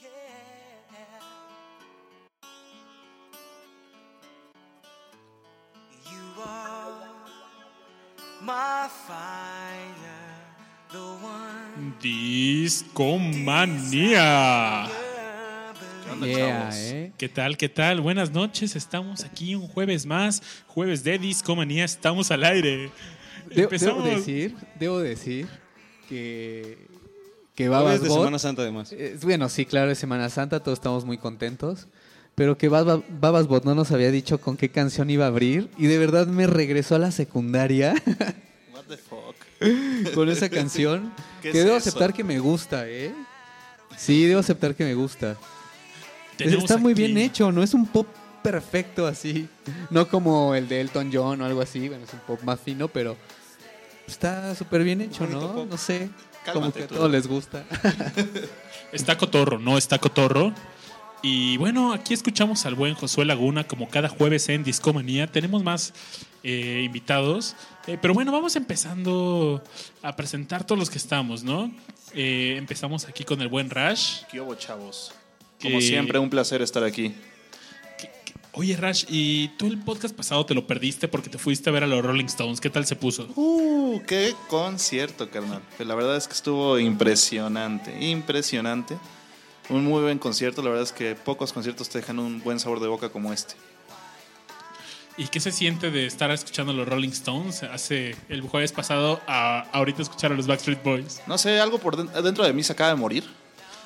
You are my fire, the one Discomanía. ¿Qué onda, Yeah, chavos? ¿eh? ¿Qué tal? ¿Qué tal? Buenas noches. Estamos aquí un jueves más, jueves de Discomanía. Estamos al aire. De- Empezamos. Debo decir, debo decir que, que Babas de Bot- Semana Santa, además. eh, bueno, sí, claro, es Semana Santa, todos estamos muy contentos. Pero que Baba- Babas Bot no nos había dicho con qué canción iba a abrir. Y de verdad me regresó a la secundaria What the fuck? con esa canción. ¿Qué que es debo eso? aceptar que me gusta, ¿eh? Sí, debo aceptar que me gusta. Tenemos Está muy aquí- bien hecho, no es un pop perfecto así. No como el de Elton John o algo así. Bueno, es un pop más fino, pero está súper bien hecho, ¿no? pop. No sé. Como que a todos les gusta. Está cotorro, no está cotorro. Y bueno, aquí escuchamos al buen Josué Laguna como cada jueves en Discomanía. Tenemos más eh, invitados. Eh, pero bueno, vamos empezando a presentar todos los que estamos, ¿no? Eh, empezamos aquí con el buen Rash. ¿Qué hubo, chavos? Como siempre, un placer estar aquí. Oye, Rash, ¿y tú el podcast pasado te lo perdiste porque te fuiste a ver a los Rolling Stones? ¿Qué tal se puso? Uh, qué concierto, carnal. La verdad es que estuvo impresionante, impresionante. Un muy buen concierto. La verdad es que pocos conciertos te dejan un buen sabor de boca como este. ¿Y qué se siente de estar escuchando a los Rolling Stones hace el jueves pasado a ahorita escuchar a los Backstreet Boys? No sé, algo por den- dentro de mí se acaba de morir.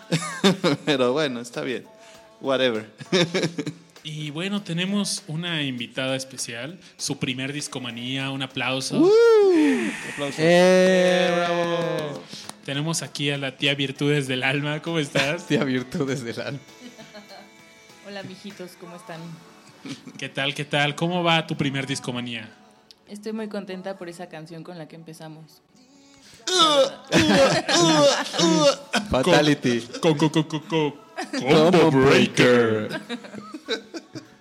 Pero bueno, está bien. Whatever. Y bueno, tenemos una invitada especial, su primer discomanía, un aplauso. Aplausos. ¡Eh! Tenemos aquí a la tía Virtudes del Alma, ¿cómo estás? Tía Virtudes del alma. Hola, mijitos, ¿cómo están? ¿Qué tal, qué tal? ¿Cómo va tu primer discomanía? Estoy muy contenta por esa canción con la que empezamos. Fatality. Co, co, co, co, co- Combo Breaker.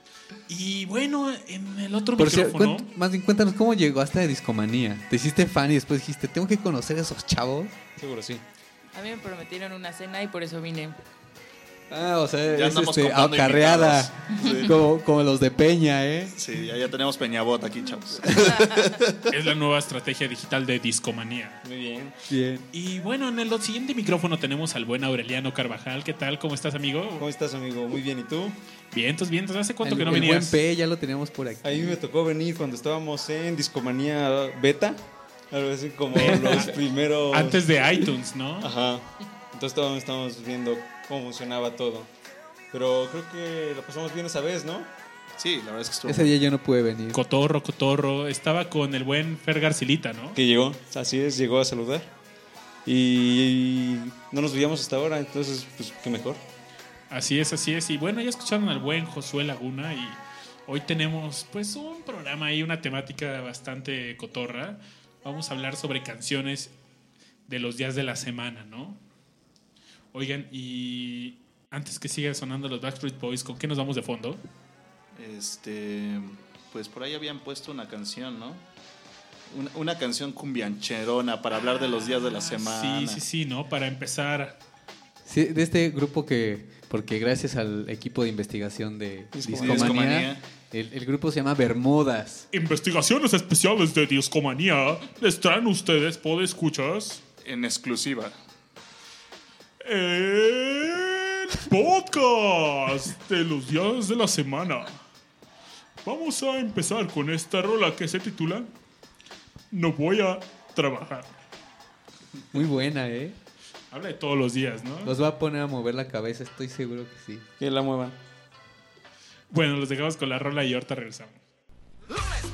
Y bueno, en el otro Por micrófono, cuént- más bien cuéntanos cómo llegaste a Discomanía. Te hiciste fan y después dijiste, tengo que conocer a esos chavos. Seguro, sí. A mí me prometieron una cena y por eso vine. Ah, o sea, Ya es este, acarreada. Sí. Como, como los de Peña, ¿eh? Sí, ya, ya tenemos Peñabot aquí, chavos. es la nueva estrategia digital de discomanía. Muy bien. Bien. Y bueno, en el siguiente micrófono tenemos al buen Aureliano Carvajal. ¿Qué tal? ¿Cómo estás, amigo? ¿Cómo estás, amigo? Muy bien. ¿Y tú? Vientos, vientos. ¿Hace cuánto el, que no el venías? buen P ya lo teníamos por aquí. A mí me tocó venir cuando estábamos en Discomanía Beta. Algo así como los primeros... Antes de iTunes, ¿no? Ajá. Entonces estábamos, estábamos viendo cómo funcionaba todo. Pero creo que lo pasamos bien esa vez, ¿no? Sí, la verdad es que estuvo. Ese día yo no pude venir. Cotorro, cotorro. Estaba con el buen Fer Garcilita, ¿no? Que llegó. Así es, llegó a saludar. Y no nos veíamos hasta ahora, entonces, pues, qué mejor. Así es, así es. Y bueno, ya escucharon al buen Josué Laguna y hoy tenemos pues un programa ahí, una temática bastante cotorra. Vamos a hablar sobre canciones de los días de la semana, ¿no? Oigan, y antes que siga sonando los Backstreet Boys, ¿con qué nos vamos de fondo? Este, pues por ahí habían puesto una canción, ¿no? Una, una canción cumbiancherona para hablar de los días de la semana. Sí, sí, sí, ¿no? Para empezar. Sí, de este grupo que, porque gracias al equipo de investigación de Discomanía. El, el grupo se llama Bermudas. Investigaciones especiales de Discomanía les traen ustedes, ¿puede escuchas? En exclusiva. El podcast de los días de la semana. Vamos a empezar con esta rola que se titula No voy a trabajar. Muy buena, ¿eh? Habla de todos los días, ¿no? Los va a poner a mover la cabeza, estoy seguro que sí. Que la muevan. Bueno, los dejamos con la rola y ahorita regresamos. Lunes,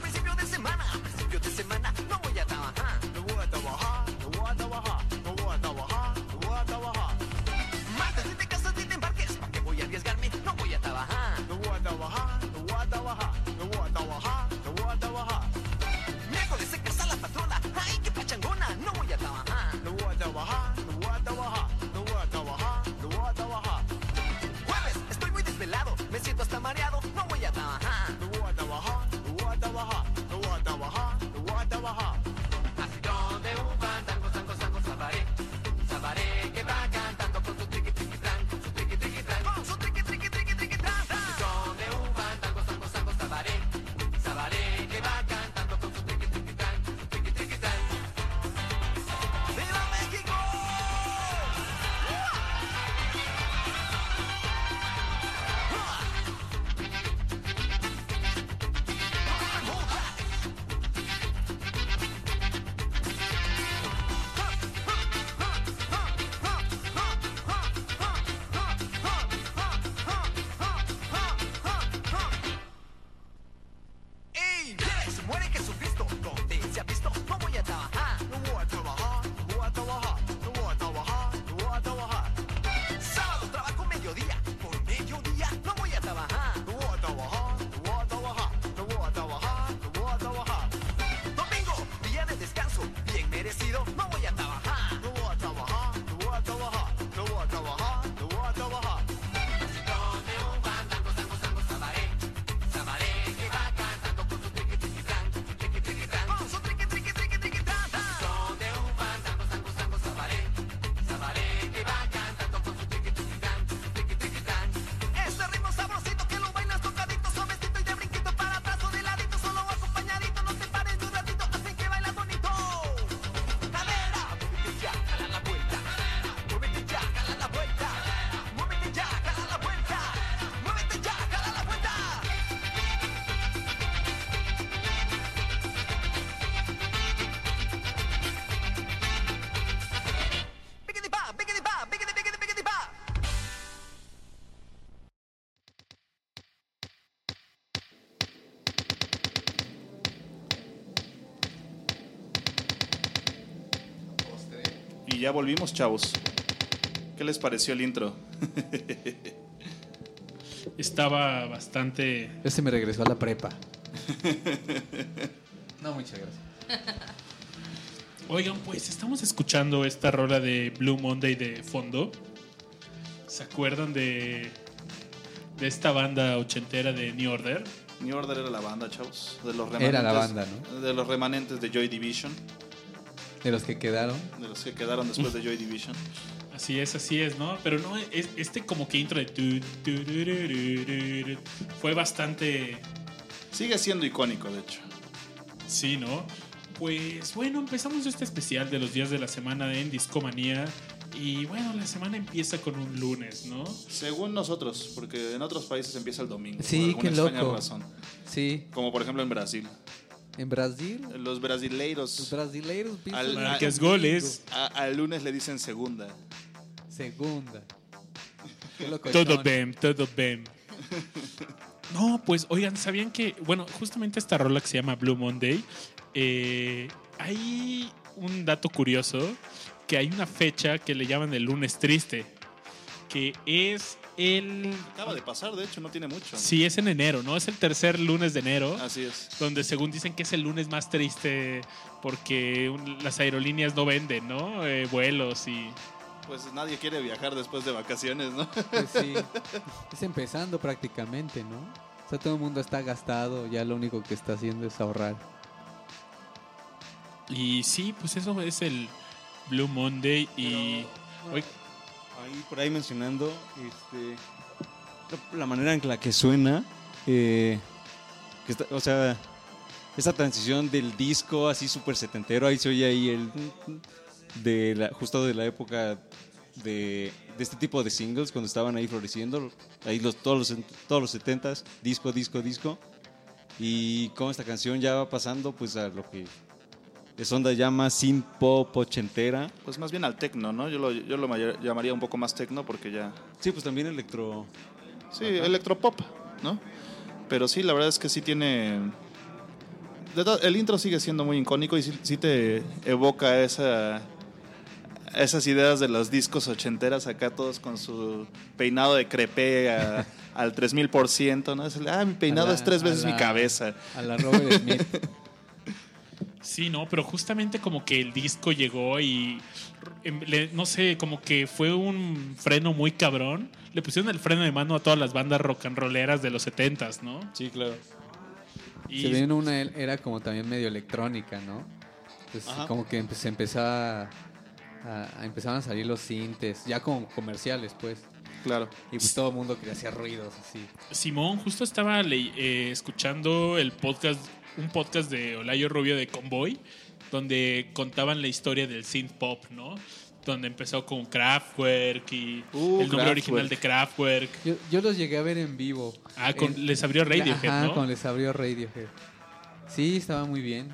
ya volvimos, chavos. ¿Qué les pareció el intro? Estaba bastante. Se me regresó a la prepa. No, muchas gracias. Oigan, pues estamos escuchando esta rola de Blue Monday de fondo. ¿Se acuerdan de, de esta banda ochentera de New Order? New Order era la banda, chavos. De los Era la banda, ¿no? De los remanentes de Joy Division. De los que quedaron. De los que quedaron después de Joy Division. Así es, así es, ¿no? Pero no, es- este como que intro de... tu, tu, Fue bastante... Sigue siendo icónico, de hecho. Sí, ¿no? Pues bueno, empezamos este especial de los días de la semana en Discomanía. Y bueno, la semana empieza con un lunes, ¿no? Según nosotros, porque en otros países empieza el domingo. Sí, por qué alguna extraña loco. razón. Sí. Como por ejemplo en Brasil. En Brasil, Los los brasileiros brasileiros piensan Al- Marcas domingo. goles. al lunes le dicen segunda. Segunda. Todo bien, todo bien. No, pues oigan, ¿sabían que, bueno, justamente esta rola que se llama Blue Monday, eh, hay un dato curioso, que hay una fecha que le llaman el lunes triste, que es el... Acaba de pasar, de hecho, no tiene mucho. Sí, es en enero, ¿no? Es el tercer lunes de enero, Así es. donde según dicen que es el lunes más triste porque un- las aerolíneas no venden, ¿no? Eh, vuelos y... Pues nadie quiere viajar después de vacaciones, ¿no? Pues sí. Es empezando prácticamente, ¿no? O sea, todo el mundo está gastado, ya lo único que está haciendo es ahorrar. Y sí, pues eso es el Blue Monday y... Oye, Ahí por ahí mencionando este, la- manera en la que suena, eh, o sea, esa transición del disco así súper setentero, ahí se oye ahí el justo de la época de, de este tipo de singles cuando estaban ahí floreciendo, ahí los, todos los todos los setentas, disco, disco, disco, y como esta canción ya va pasando pues a lo que es onda ya más synth pop ochentera. Pues más bien al tecno, ¿no? Yo lo, yo lo mayor- llamaría un poco más tecno porque ya... Sí, pues también electro. Sí, electropop, ¿no? Pero sí, la verdad es que sí tiene... El intro sigue siendo muy icónico y sí, sí te evoca esa, esas ideas de los discos ochenteras acá todos con su peinado de crepé a- al 3000%, ¿no? Es el, ah, mi peinado la- es tres veces mi cabeza. A la Robert Smith. Sí, no, pero justamente como que el disco llegó y em, le- no sé, como que fue un freno muy cabrón. Le pusieron el freno de mano a todas las bandas rock and rolleras de los 70s, ¿no? Sí, claro. Y Se vino una era como también medio electrónica, ¿no? Entonces Ajá. como que se empezaba a, a- empezaban a salir los sintes, ya como comerciales, pues. Claro. Y pues todo el mundo quería hacer ruidos así. Simón justo estaba eh, escuchando el podcast, un podcast de Olayo Rubio de Convoy, donde contaban la historia del synth pop, ¿no? Donde empezó con Kraftwerk y Uh, el nombre Kraftwerk. original de Kraftwerk. Yo, yo los llegué a ver en vivo. Ah, con- En- les abrió Radiohead, Ajá, ¿no? cuando les abrió Radiohead. Sí, estaba muy bien.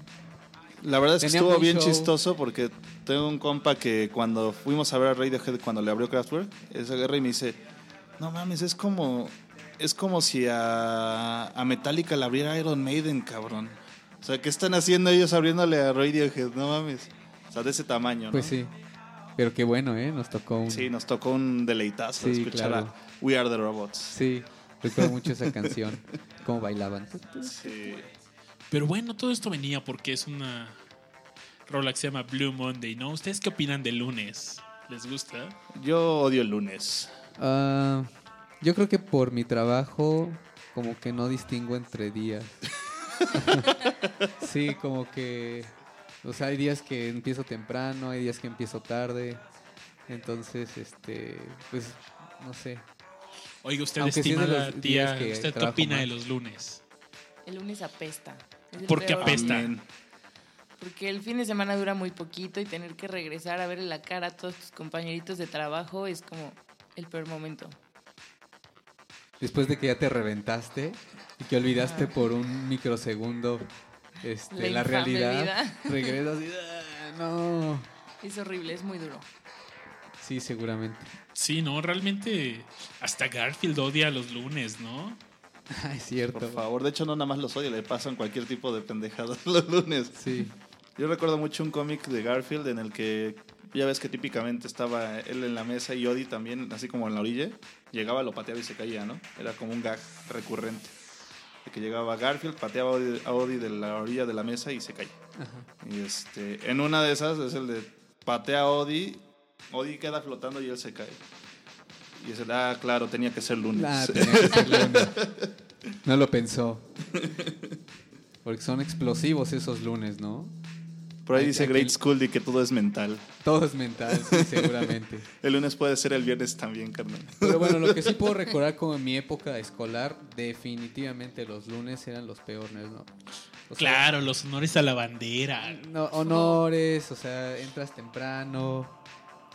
La verdad es que estuvo bien show. chistoso porque tengo un compa que cuando fuimos a ver a Radiohead cuando le abrió Kraftwerk, esa guerra y me dice, no mames, es como es como si a, a Metallica le abriera Iron Maiden, cabrón. O sea, ¿qué están haciendo ellos abriéndole a Radiohead? No mames. O sea, de ese tamaño, ¿no? Pues sí. Pero qué bueno, ¿eh? Nos tocó un... Sí, nos tocó un deleitazo Sí, escuchar claro. a We Are the Robots. Sí, recuerdo mucho esa canción. Cómo bailaban. Sí. Pero bueno, todo esto venía porque es una rola que se llama Blue Monday, ¿no? ¿Ustedes qué opinan del lunes? ¿Les gusta? Yo odio el lunes. Ah, yo creo que por mi trabajo como que no distingo entre días. sí, como que... O sea, hay días que empiezo temprano, hay días que empiezo tarde. Entonces, este, pues, no sé. Oiga, usted Aunque sí es de estimada los tía, días que ¿usted qué opina de los lunes? El lunes apesta. Es el ¿Por qué peor. apesta? Amén. Porque el fin de semana dura muy poquito y tener que regresar a verle la cara a todos tus compañeritos de trabajo es como el peor momento. Después de que ya te reventaste y que olvidaste por un microsegundo este, La realidad, vida. regresas y... "Ah, no. Es horrible, es muy duro. Sí, seguramente. Sí, no, realmente hasta Garfield odia los lunes, ¿no? Es cierto. Por favor, de hecho no nada más los odio, le pasan cualquier tipo de pendejadas los lunes. Sí. Yo recuerdo mucho un cómic de Garfield en el que Ya ves que típicamente estaba él en la mesa y Odi también, así como en la orilla. Llegaba, lo pateaba y se caía, ¿no? Era como un gag recurrente. De que llegaba Garfield, pateaba a Odie, Odie de la orilla de la mesa y se caía. Y este, en una de esas es el de patea a Odie, Odie queda flotando y él se cae. Y es el, ah, claro, tenía que ser lunes. Ah, tenía que ser lunes. No lo pensó. Porque son explosivos esos lunes, ¿no? Por ahí dice Great School de que todo es mental. Todo es mental, sí, seguramente. El lunes puede ser el viernes también, carnal. Pero bueno, lo que sí puedo recordar como en mi época escolar, definitivamente los lunes eran los peores, ¿no? O sea, Claro, los honores a la bandera. no, honores, o sea, entras temprano.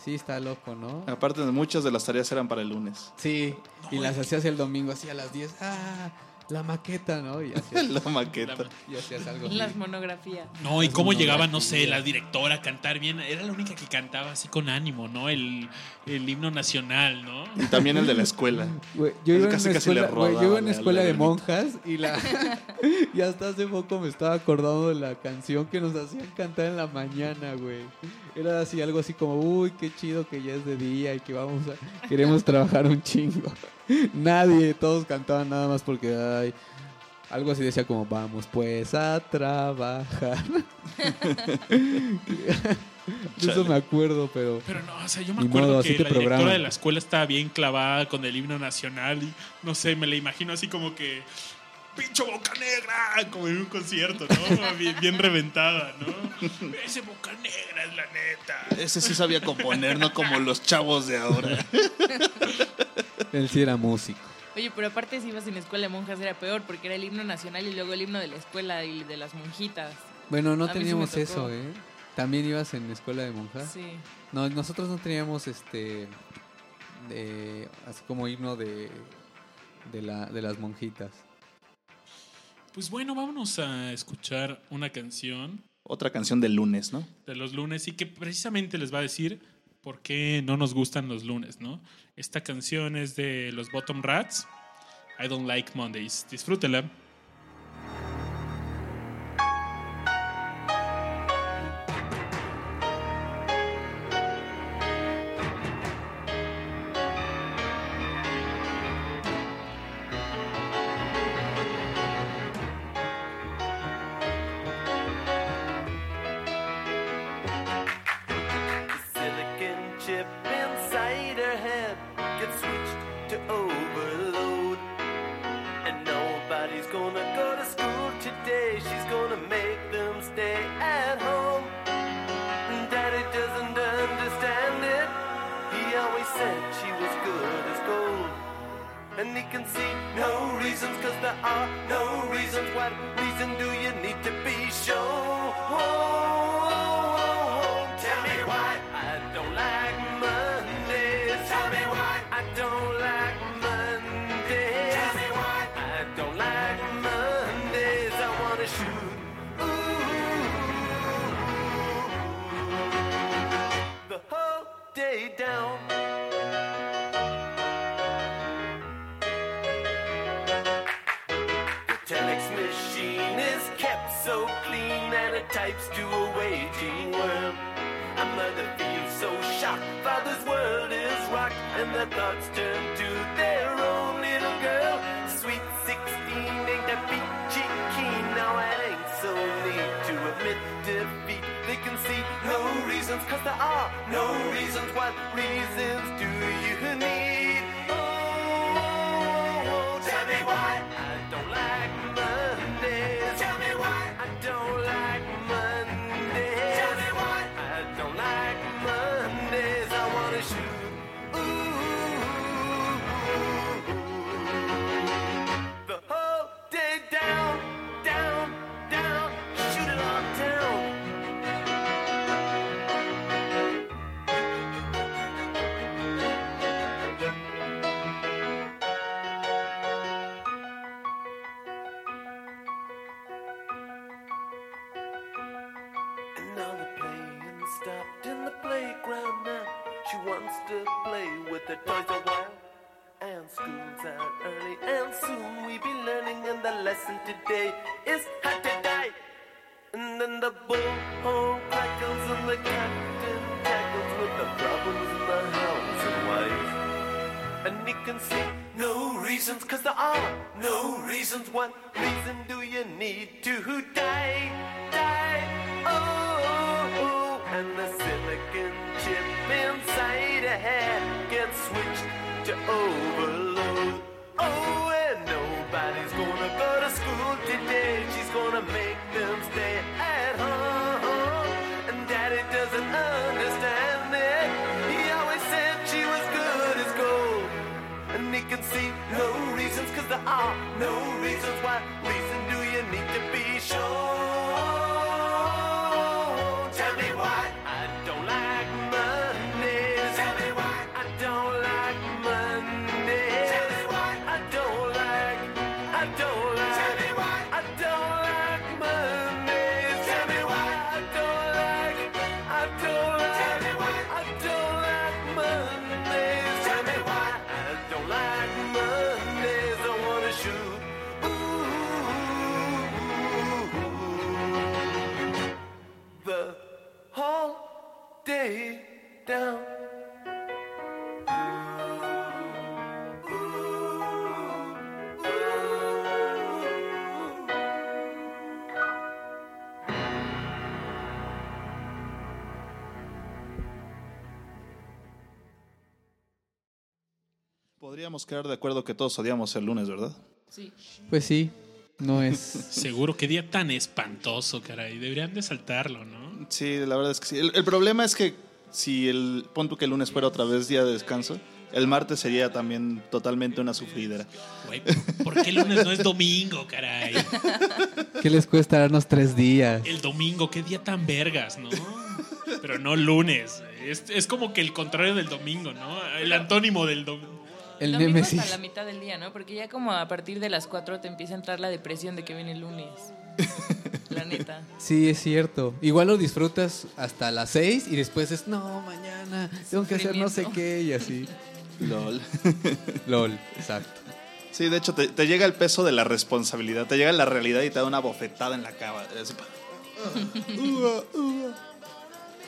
Sí, está loco, ¿no? Aparte muchas de las tareas eran para el lunes. Sí, y las hacías el domingo así a las 10. ¡Ah! La maqueta, ¿no? Y hacías, La maqueta. y hacías algo así. Las monografías. No, y cómo llegaba, no sé, la directora a cantar bien. Era la única que cantaba así con ánimo, ¿no? El, el himno nacional, ¿no? Y también el de la escuela. Yo iba en Casi, una casi le escuela, yo iba en una la- escuela la de monjas y la y hasta hace poco me estaba acordando de la canción que nos hacían cantar en la mañana, güey. Era así algo así como, uy, qué chido que ya es de día y que vamos a queremos trabajar un chingo. Nadie, todos cantaban nada más porque ay, algo así decía como, vamos pues a trabajar. De eso me acuerdo, pero Pero no, o sea, yo me acuerdo modo, que la directora programan. de la escuela estaba bien clavada con el himno nacional y no sé, me la imagino así como que pincho boca negra, como en un concierto, ¿no? Bien, bien reventada, ¿no? Ese boca negra es la neta. Ese sí sabía componer, no como los chavos de ahora. él sí era músico. Oye, pero aparte si ibas en escuela de monjas era peor porque era el himno nacional y luego el himno de la escuela y de las monjitas. Bueno, no A sí teníamos eso, ¿eh? ¿También ibas en escuela de monjas? Sí. No, nosotros no teníamos este. De, así como himno de. De, la, de las monjitas. Pues bueno, vámonos a escuchar una canción Otra canción del lunes, ¿no? de los lunes y que precisamente les va a decir por qué no nos gustan los lunes, ¿no? Esta canción es de los Bottom Rats. I don't like Mondays. Disfrútela. Inside her head gets switched to overload. And nobody's gonna go to school today. She's gonna make them stay at home. Daddy doesn't understand it. He always said she was good as gold. And he can see no reasons, cause there are no reasons. What reason do you need to be shown? Day down. The telex machine is kept so clean and it types to a waging world. A mother feels so shocked, father's world is rocked, and their thoughts turn to reasons, cause there are no reasons. What reasons do you need? Early, and soon we be learning. And the lesson today is how to die. And then the bullhorn crackles and the captain tackles with the problems in the house and wife. And he can see no reasons, cause there are no reasons. What reason do you need to die? Die, oh, oh. and the silicon chip inside a head gets switched to overload. Oh, and nobody's gonna go to school today. She's gonna make them stay at home. And daddy doesn't understand it. He always said she was good as gold. And he can see no reasons, cause there are no reasons. why reason Podríamos quedar de acuerdo que todos odiamos el lunes, ¿verdad? Sí. Pues sí, no es. Seguro, qué día tan espantoso, caray. Deberían de saltarlo, ¿no? Sí, la verdad es que sí. El, el problema es que si el pon tú que el lunes fuera otra vez día de descanso, el martes sería también totalmente una sufridera. Güey, ¿por qué el lunes no es domingo, caray? ¿Qué les cuesta darnos tres días? El domingo, qué día tan vergas, ¿no? Pero no lunes. Es, es como que el contrario del domingo, ¿no? El antónimo del domingo. El Domingo Némesis. hasta la mitad del día, ¿no? Porque ya como a partir de las 4 te empieza a entrar la depresión de que viene el lunes. La neta. Sí, es cierto. Igual lo disfrutas hasta las seis y después es, no, mañana tengo que hacer no sé qué y así. LOL. LOL, exacto. Sí, de hecho, te, te llega el peso de la responsabilidad, te llega la realidad y te da una bofetada en la cama. Así, pa-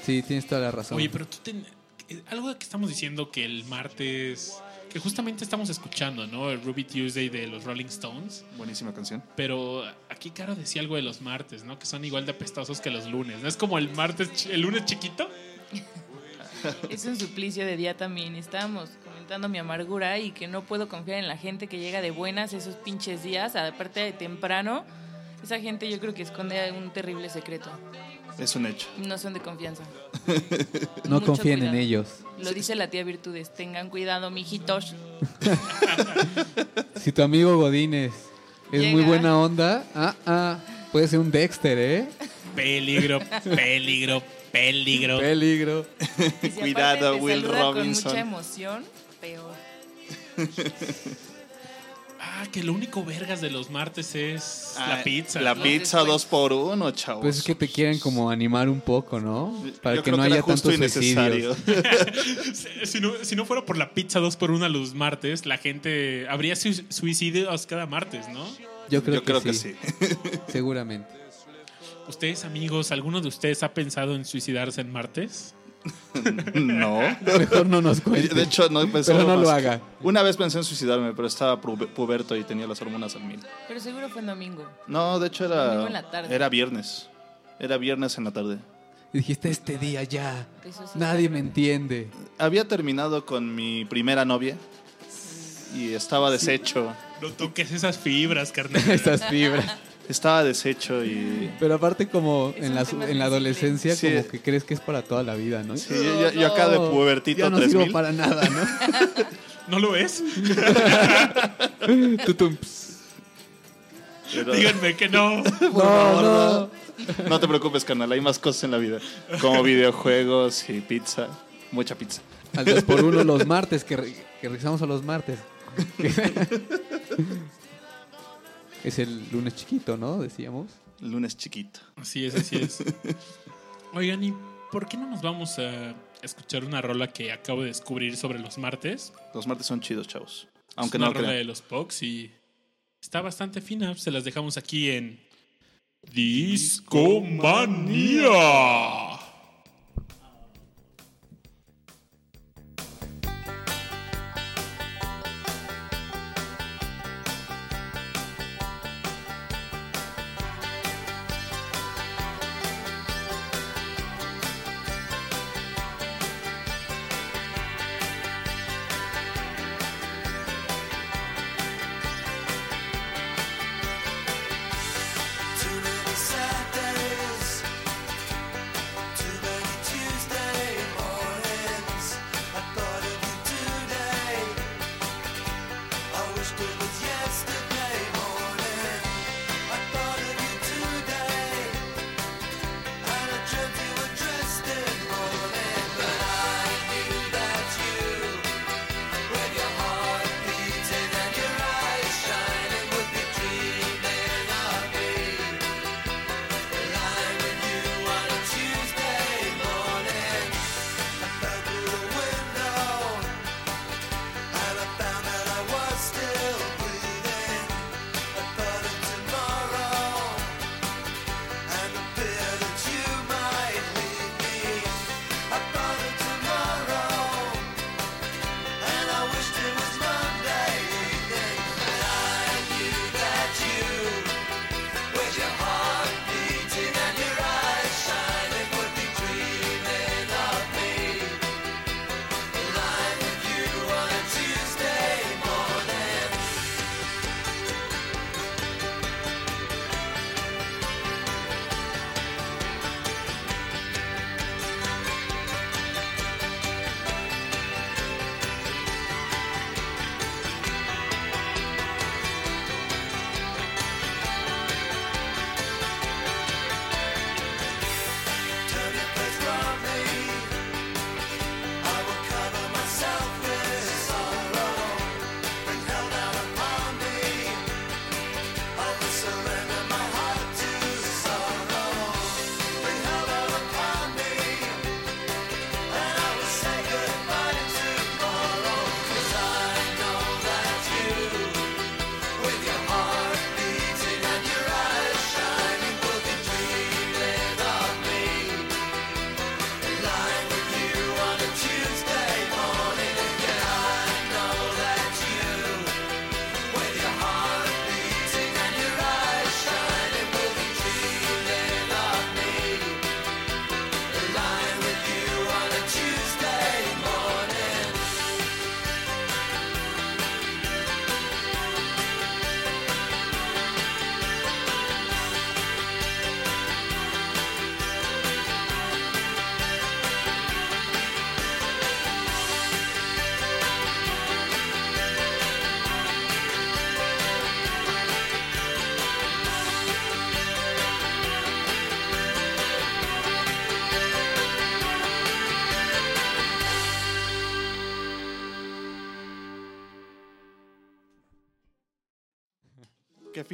Sí, tienes toda la razón. Oye, pero tú ten- eh, algo que estamos diciendo que el martes, que justamente estamos escuchando, ¿no? El Ruby Tuesday de los Rolling Stones. Buenísima canción. Pero aquí Caro decía algo de los martes, ¿no? Que son igual de apestosos que los lunes. ¿No es como el martes, el lunes chiquito? Es un suplicio de día también. Estábamos comentando mi amargura y que no puedo confiar en la gente que llega de buenas esos pinches días, aparte de temprano. Esa gente yo creo que esconde un terrible secreto. Es un hecho. No son de confianza. No Mucho confíen en ellos. Lo dice la tía Virtudes. Tengan cuidado, mijitos. Si tu amigo Godínez es muy buena onda, ah, ah, puede ser un Dexter, ¿eh? Peligro, peligro, peligro. Peligro. Si Cuidado, Will Robinson. Con mucha emoción, peor. Ah, que lo único vergas de los martes es la pizza. La ¿no? pizza Después. dos por uno, chavos. Pues es que te quieren como animar un poco, ¿no? Para Yo que creo no haya tantos suicidios. Si no, si no fuera por la pizza dos por una los martes, la gente habría su- suicidios cada martes, ¿no? Yo creo, Yo creo que, sí. seguramente. Ustedes, amigos, ¿alguno de ustedes ha pensado en suicidarse en martes? No. Mejor no nos cuentes. De hecho, no pensé Pero no más lo haga. Una vez pensé en suicidarme, pero estaba pu- puberto y tenía las hormonas al mil. Pero seguro fue en domingo. No, de hecho Domingo en la era, tarde. era viernes. Era viernes en la tarde. Dijiste este día ya. Eso sí. Nadie me entiende. Había terminado con mi primera novia y estaba deshecho. No toques esas fibras, carnal. Estas fibras. Estaba deshecho y... Pero aparte como en la, en la adolescencia Sí. como que crees que es para toda la vida, ¿no? Sí, yo, yo acá de No, pubertito Ya no sirvo 3000. para nada, ¿no? ¿No lo es? Pero- Díganme que no. No, no. No te preocupes, carnal, hay más cosas en la vida. Como videojuegos y pizza. Mucha pizza. Al 2 por 1 los martes, que, re- que regresamos a los martes. Es el lunes chiquito, ¿no? Decíamos. Lunes chiquito. Así es, así es. Oigan, ¿y por qué no nos vamos a escuchar una rola que acabo de descubrir sobre los martes? Los martes son chidos, chavos. Aunque es no una lo rola crean. de los Pox y está bastante fina. Se las dejamos aquí en Discomanía.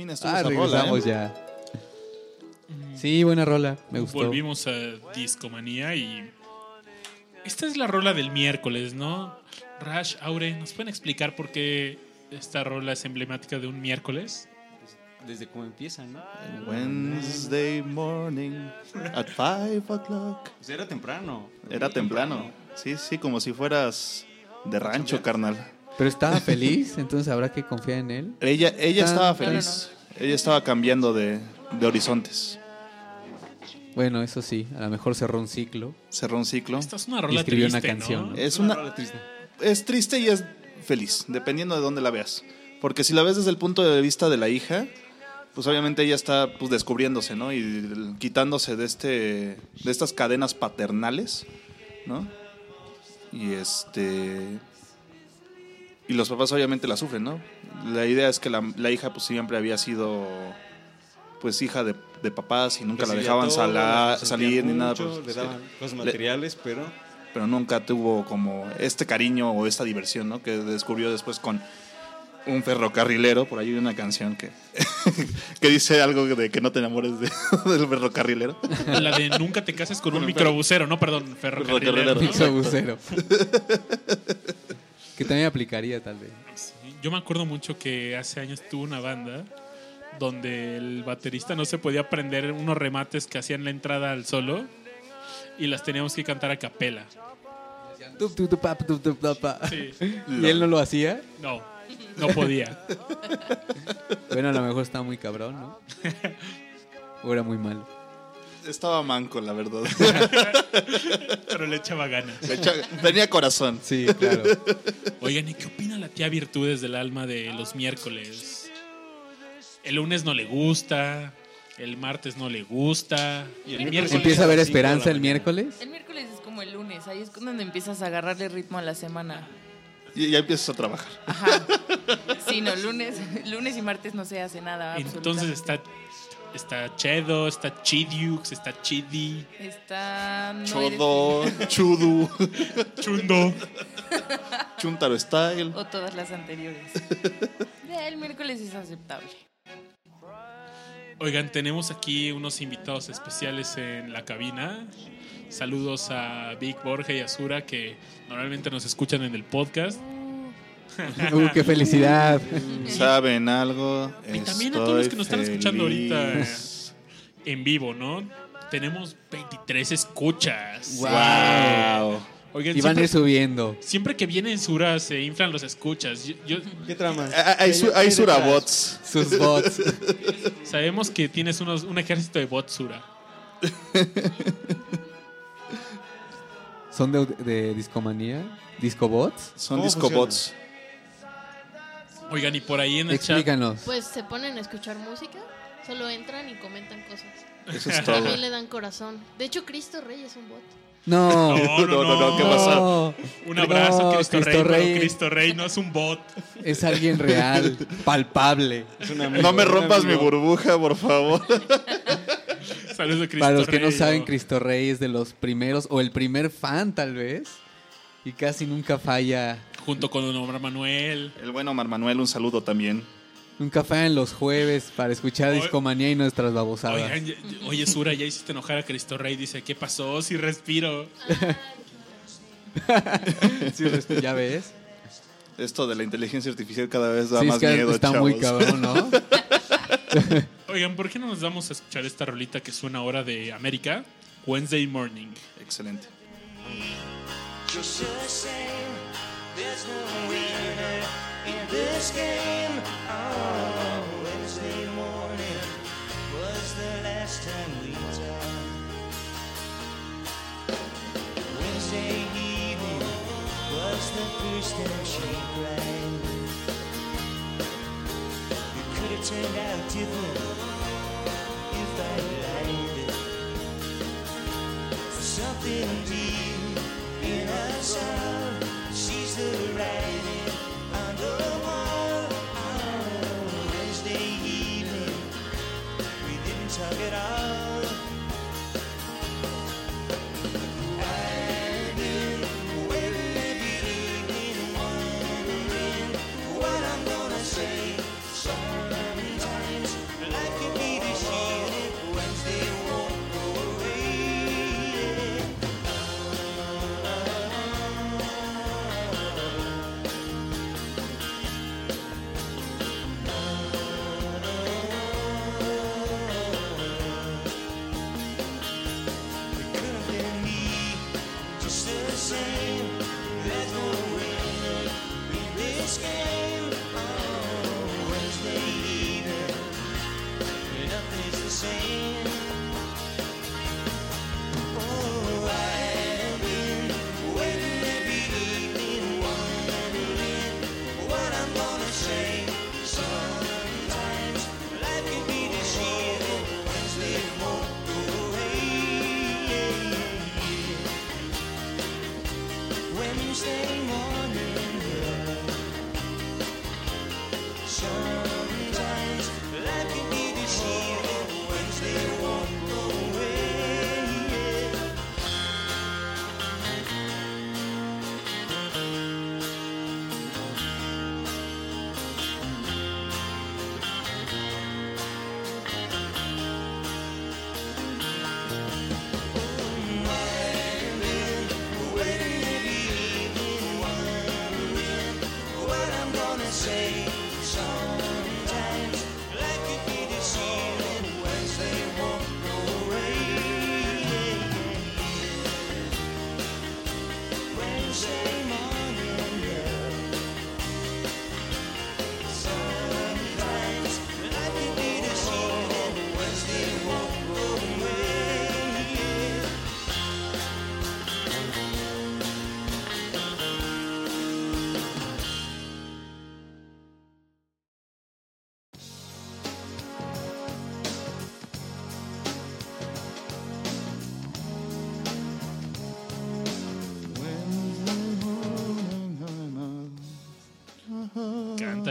Fin estuvo Ah, esa rola, ¿eh? ya. Sí, buena rola. Me gustó. Volvimos a Discomanía y. Esta es la rola del miércoles, ¿no? Rash, Aure, ¿nos pueden explicar por qué esta rola es emblemática de un miércoles? Desde cómo empieza, ¿no? Wednesday morning at five o'clock. Pues era temprano. Era temprano. Sí, sí, como si fueras de rancho, carnal. Pero estaba feliz, entonces habrá que confiar en él. Ella, ella estaba no, feliz. Ella estaba cambiando de, de horizontes. Bueno, eso sí, a lo mejor cerró un ciclo. Cerró un ciclo. Esta es una rola escribió una canción. ¿no? Es una, rola triste. es triste y es feliz, dependiendo de dónde la veas. Porque si la ves desde el punto de vista de la hija, pues obviamente ella está pues, descubriéndose, ¿no? Y quitándose de este de estas cadenas paternales, ¿no? Y este y los papás obviamente la sufren, ¿no? La idea es que la, la hija pues siempre había sido pues hija de, de papás y nunca la dejaban todo, sala- la consentían salir ni nada. pues, le sí. daban cosas Le- materiales, pero pero nunca tuvo como este cariño o esta diversión, ¿no? Que descubrió después con un ferrocarrilero, por ahí hay una canción que, que dice algo de que no te enamores de- del ferrocarrilero. La de nunca te cases con un microbusero, no, perdón, ferrocarrilero. Ferrocarrilero. Que también aplicaría, tal vez. Sí, Yo me acuerdo mucho que hace años tuve una banda donde el baterista no se podía aprender unos remates que hacían la entrada al solo y las teníamos que cantar a capela. Sí. ¿Y él no lo hacía? No, no podía. Bueno, a lo mejor estaba muy cabrón, ¿no? O era muy malo. Estaba manco, la verdad. Pero le echaba ganas. Le echa- Tenía corazón. Sí, claro. Oigan, ¿y qué opina la tía Virtudes del alma de los miércoles? El lunes no le gusta, el martes no le gusta, y el miércoles... ¿Empieza a haber esperanza el miércoles? El miércoles es como el lunes, ahí es cuando empiezas a agarrarle ritmo a la semana. Y ya empiezas a trabajar. Ajá. Sí, no, lunes, lunes y martes no se hace nada. Entonces está, está Chedo, está Chidiux, está Chidi, Está. no Chodo, chudu, Chundo. chuntaro style. eres- O todas las anteriores. Ya, El miércoles es aceptable. Oigan, tenemos aquí unos invitados especiales en la cabina. Saludos a Vic, Borja y Azura que normalmente nos escuchan en el podcast. Uh, qué felicidad. ¿Saben algo? Y también a todos los que nos están escuchando ahorita en vivo, ¿no? Tenemos 23 escuchas. Wow. Oigan, Y van siempre, subiendo. siempre que viene Sura se inflan los escuchas. Yo- yo- ¿qué trama? Ah, Hay, su- hay surabots. Sus bots. sabemos que tienes unos, un ejército de bots, Sura. ¿Son de, de discomanía? ¿Discobots? Son ¿Cómo discobots. Oigan, y por ahí en el chat... Explícanos. Pues se ponen a escuchar música, solo entran y comentan cosas. Eso es A todo. mí le dan corazón. De hecho, Cristo Rey es un bot. No. No, no, no, no, ¿qué pasó? Un abrazo, No, Cristo, Cristo Rey, Rey. pero Cristo Rey no es un bot. Es alguien real, palpable. Es un amigo, No me un rompas mi amigo. burbuja, por favor. Saludos, Cristo Para los que no Rey, saben, Cristo Rey es de los primeros, o el primer fan tal vez, y casi nunca falla. Junto con Omar Manuel. El bueno Omar Manuel, un saludo también. Nunca fallan los jueves para escuchar Oye- Discomanía y nuestras babosadas. Oigan, ya- oye, Sura, ya hiciste enojar a Cristo Rey. Dice, ¿qué pasó? Si respiro. Sí, resp- ya ves. Esto de la inteligencia artificial cada vez da Sí, es más que miedo, está chavos. muy cabrón, ¿no? Oigan, ¿por qué no nos vamos a escuchar esta rolita que suena ahora de América? Wednesday Morning. Excelente. Just the same, this game. Oh, Wednesday morning was the last time we talked. Wednesday evening was the first handshake right. It could have turned out different if I lied. Something deep in us all sees the writing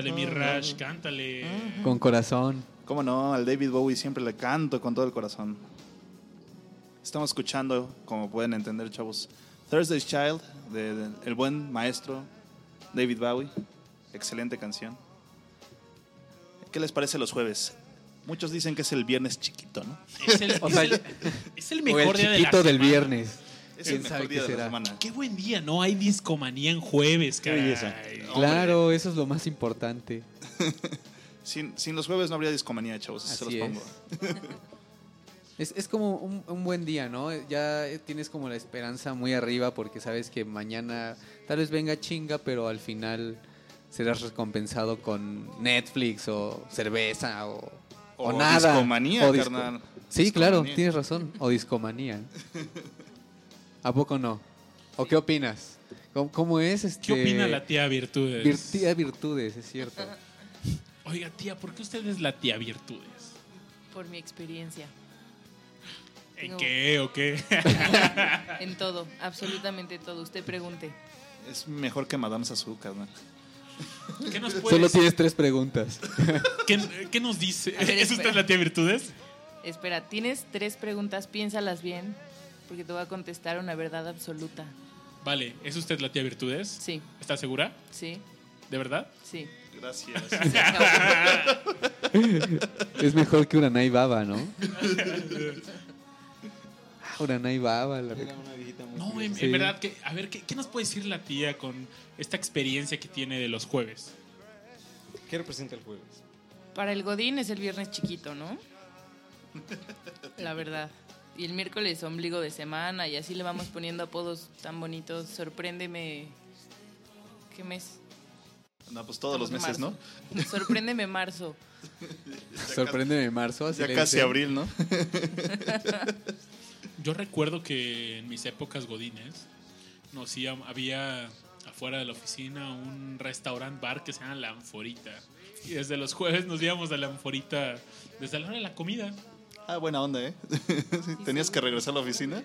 Cántale, mi Rash, cántale. Con corazón. ¿Cómo no? Al David Bowie siempre le canto con todo el corazón. Estamos escuchando, como pueden entender, chavos, Thursday's Child, de, de- el buen maestro David Bowie. Excelente canción. ¿Qué les parece los jueves? Muchos dicen que es el viernes chiquito, ¿no? Es el, O es sea, el- es el O mejor el día de la chiquito del semana. viernes. Es ¿Quién el sabe mejor qué día de la semana. Qué buen día, no hay discomanía en jueves, caray. belleza. Claro, eso es lo más importante. Sin, sin los jueves no habría discomanía, chavos, se los Así pongo. Es, es como un, un buen día, ¿no? Ya tienes como la esperanza muy arriba porque sabes que mañana tal vez venga chinga, pero al final serás recompensado con Netflix o cerveza o, o O nada. discomanía, O disco- carnal. Sí, claro, tienes razón. O discomanía. ¿A poco no? ¿O qué opinas? ¿Cómo, cómo es este? ¿Qué opina la tía Virtudes? Virtía virtudes, es cierto. Oiga, tía, ¿por qué usted es la tía Virtudes? Por mi experiencia. ¿En No. qué o qué? En todo, absolutamente todo. Usted pregunte. Es mejor que Madame Sasu, carnal. ¿Qué nos puede Solo decir? tienes tres preguntas. ¿Qué, qué nos dice? Ver, ¿Es usted la tía Virtudes? Espera, tienes tres preguntas, piénsalas bien, porque te voy a contestar una verdad absoluta. Vale, ¿es usted la tía Virtudes? Sí, ¿Está segura? sí, ¿De verdad? sí. Gracias. Es mejor que una Baba, ¿no? Ah, Uranai Baba. la Era una viejita muy No, en, en Sí. verdad, que, a ver, ¿qué, qué nos puede decir la tía con esta experiencia que tiene de los jueves? ¿Qué representa el jueves? Para el Godín es el viernes chiquito, ¿no? La verdad. Y el miércoles ombligo de semana y así le vamos poniendo apodos tan bonitos. Sorpréndeme. ¿Qué mes? No, pues todos los meses, ¿no? Marzo. Sorpréndeme marzo. Sorpréndeme marzo. así Ya le casi dicen. abril, ¿no? Yo recuerdo que en mis épocas godines nos íbam- había afuera de la oficina un restaurant bar que se llama La Anforita. Y desde los jueves nos íbamos a La Anforita desde la hora de la comida. Ah, buena onda, ¿eh? Sí, ¿Tenías que regresar a la oficina?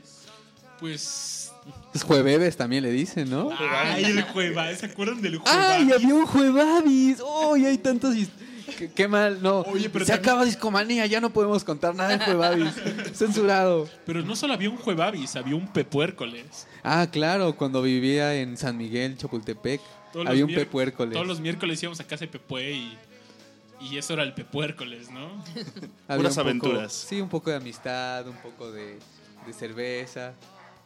Pues... Es jueves también le dicen, ¿no? ¡Ay, el jueves! ¿Se acuerdan del jueves? ¡Ay, había un juevavis! ¡Oh, y hay tantos! Qué, qué mal, no. Oye, pero Se también- acaba Discomanía, ya no podemos contar nada de juevavis. Censurado. Pero no solo había un juevavis, había un pepuércoles. Ah, claro, cuando vivía en San Miguel, Chapultepec, Todos había un pepuércoles. Todos los miércoles íbamos a casa de Pepue y, y eso era el pepuércoles, ¿no? Había Puras un poco- aventuras. sí, un poco de amistad, un poco de, de cerveza.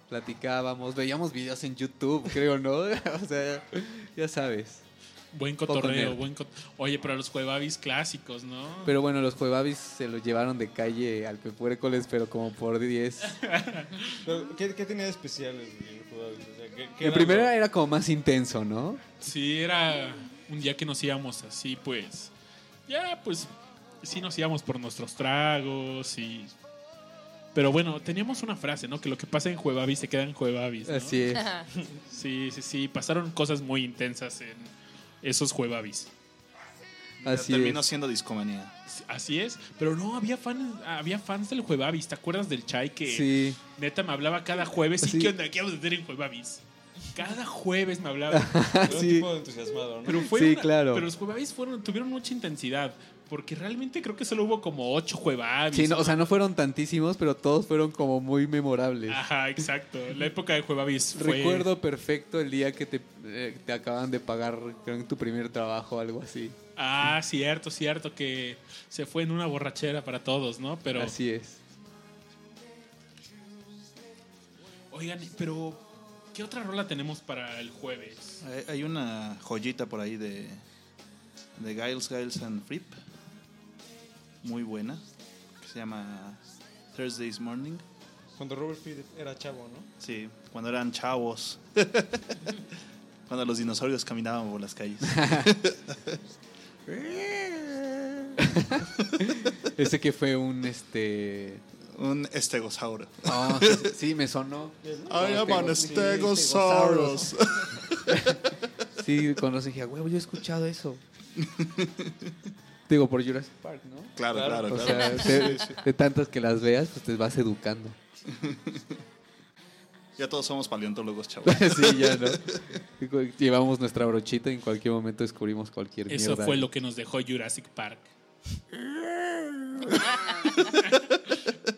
Platicábamos, veíamos videos en YouTube, creo, ¿no? o sea, ya sabes. Buen cotorreo, buen cot- Oye, pero los juevavis clásicos, ¿no? Pero bueno, los juevavis se los llevaron de calle al pepuércoles, pero como por 10. Pero, ¿qué, ¿Qué tenía de especial el, el jueves? O sea, ¿qué- qué El primero lo- era como más intenso, ¿no? Sí, era un día que nos íbamos así, pues. Ya, pues. Sí, nos íbamos por nuestros tragos y. Pero bueno, teníamos una frase, ¿no? Que lo que pasa en Juevavis se queda en Juevavis. ¿no? Así es. Sí, sí, sí. Pasaron cosas muy intensas en esos Juevavis. Así terminó es. siendo discomanía. Así es, pero no, había fans, había fans del Juevavis. ¿Te acuerdas del Chai que Sí. neta me hablaba cada jueves? ¿Y Sí. qué onda? ¿Qué vamos a hacer en Juevavis? Cada jueves me hablaba. Era un Sí. tipo entusiasmado, ¿no? Pero fue Sí, una- claro. Pero los Juevavis fueron, tuvieron mucha intensidad. Porque realmente creo que solo hubo como ocho Juevavis. Sí, no, o sea, no fueron tantísimos, pero todos fueron como muy memorables. Ajá, exacto. La época de Juevavis fue. Recuerdo perfecto el día que te, eh, te acaban de pagar, creo, en tu primer trabajo, algo así. Ah, cierto, cierto, que se fue en una borrachera para todos, ¿no? Pero, Así es. oigan, pero, ¿qué otra rola tenemos para el jueves? Hay, hay una joyita por ahí de, de Giles, Giles and Fripp. Muy buena. Que se llama Thursday's Morning. Cuando Robert Fripp era chavo, ¿no? Sí, cuando eran chavos. cuando los dinosaurios caminaban por las calles. Ese que fue un, este... Un estegosauro. Ah, sí, me sonó. I am an Sí, stegosaurus. Sí, cuando se dije, huevo, yo he escuchado eso. Digo, por Jurassic Park, ¿no? Claro, claro, O claro. sea, de, de tantas que las veas, pues te vas educando. Ya todos somos paleontólogos, chavos. sí, ya, ¿no? Llevamos nuestra brochita y en cualquier momento descubrimos cualquier Eso mierda. fue lo que nos dejó Jurassic Park.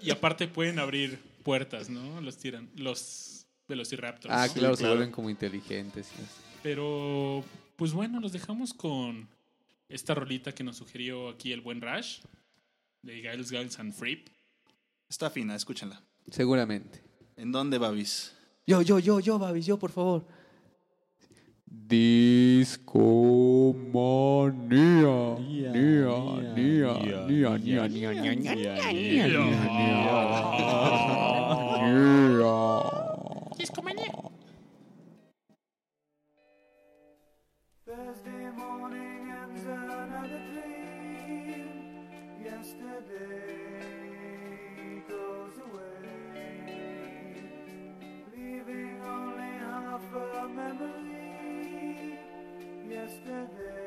Y aparte pueden abrir puertas, ¿no? Los tiran, los Velociraptors. Ah, ¿no? claro, se claro. vuelven como inteligentes. y así. Pero, pues bueno, los dejamos con esta rolita que nos sugirió aquí el buen Rash de Giles, Giles and Fripp. Está fina, escúchenla. Seguramente. ¿En dónde, Babis? Yo, yo, yo, yo, Babis, yo, por favor. Discomanía. Nia, nia, nia, nia, nia, nia, nia, nia, nia, nia. Thursday morning ends another dream. Yesterday goes away, leaving only half a memory. Yesterday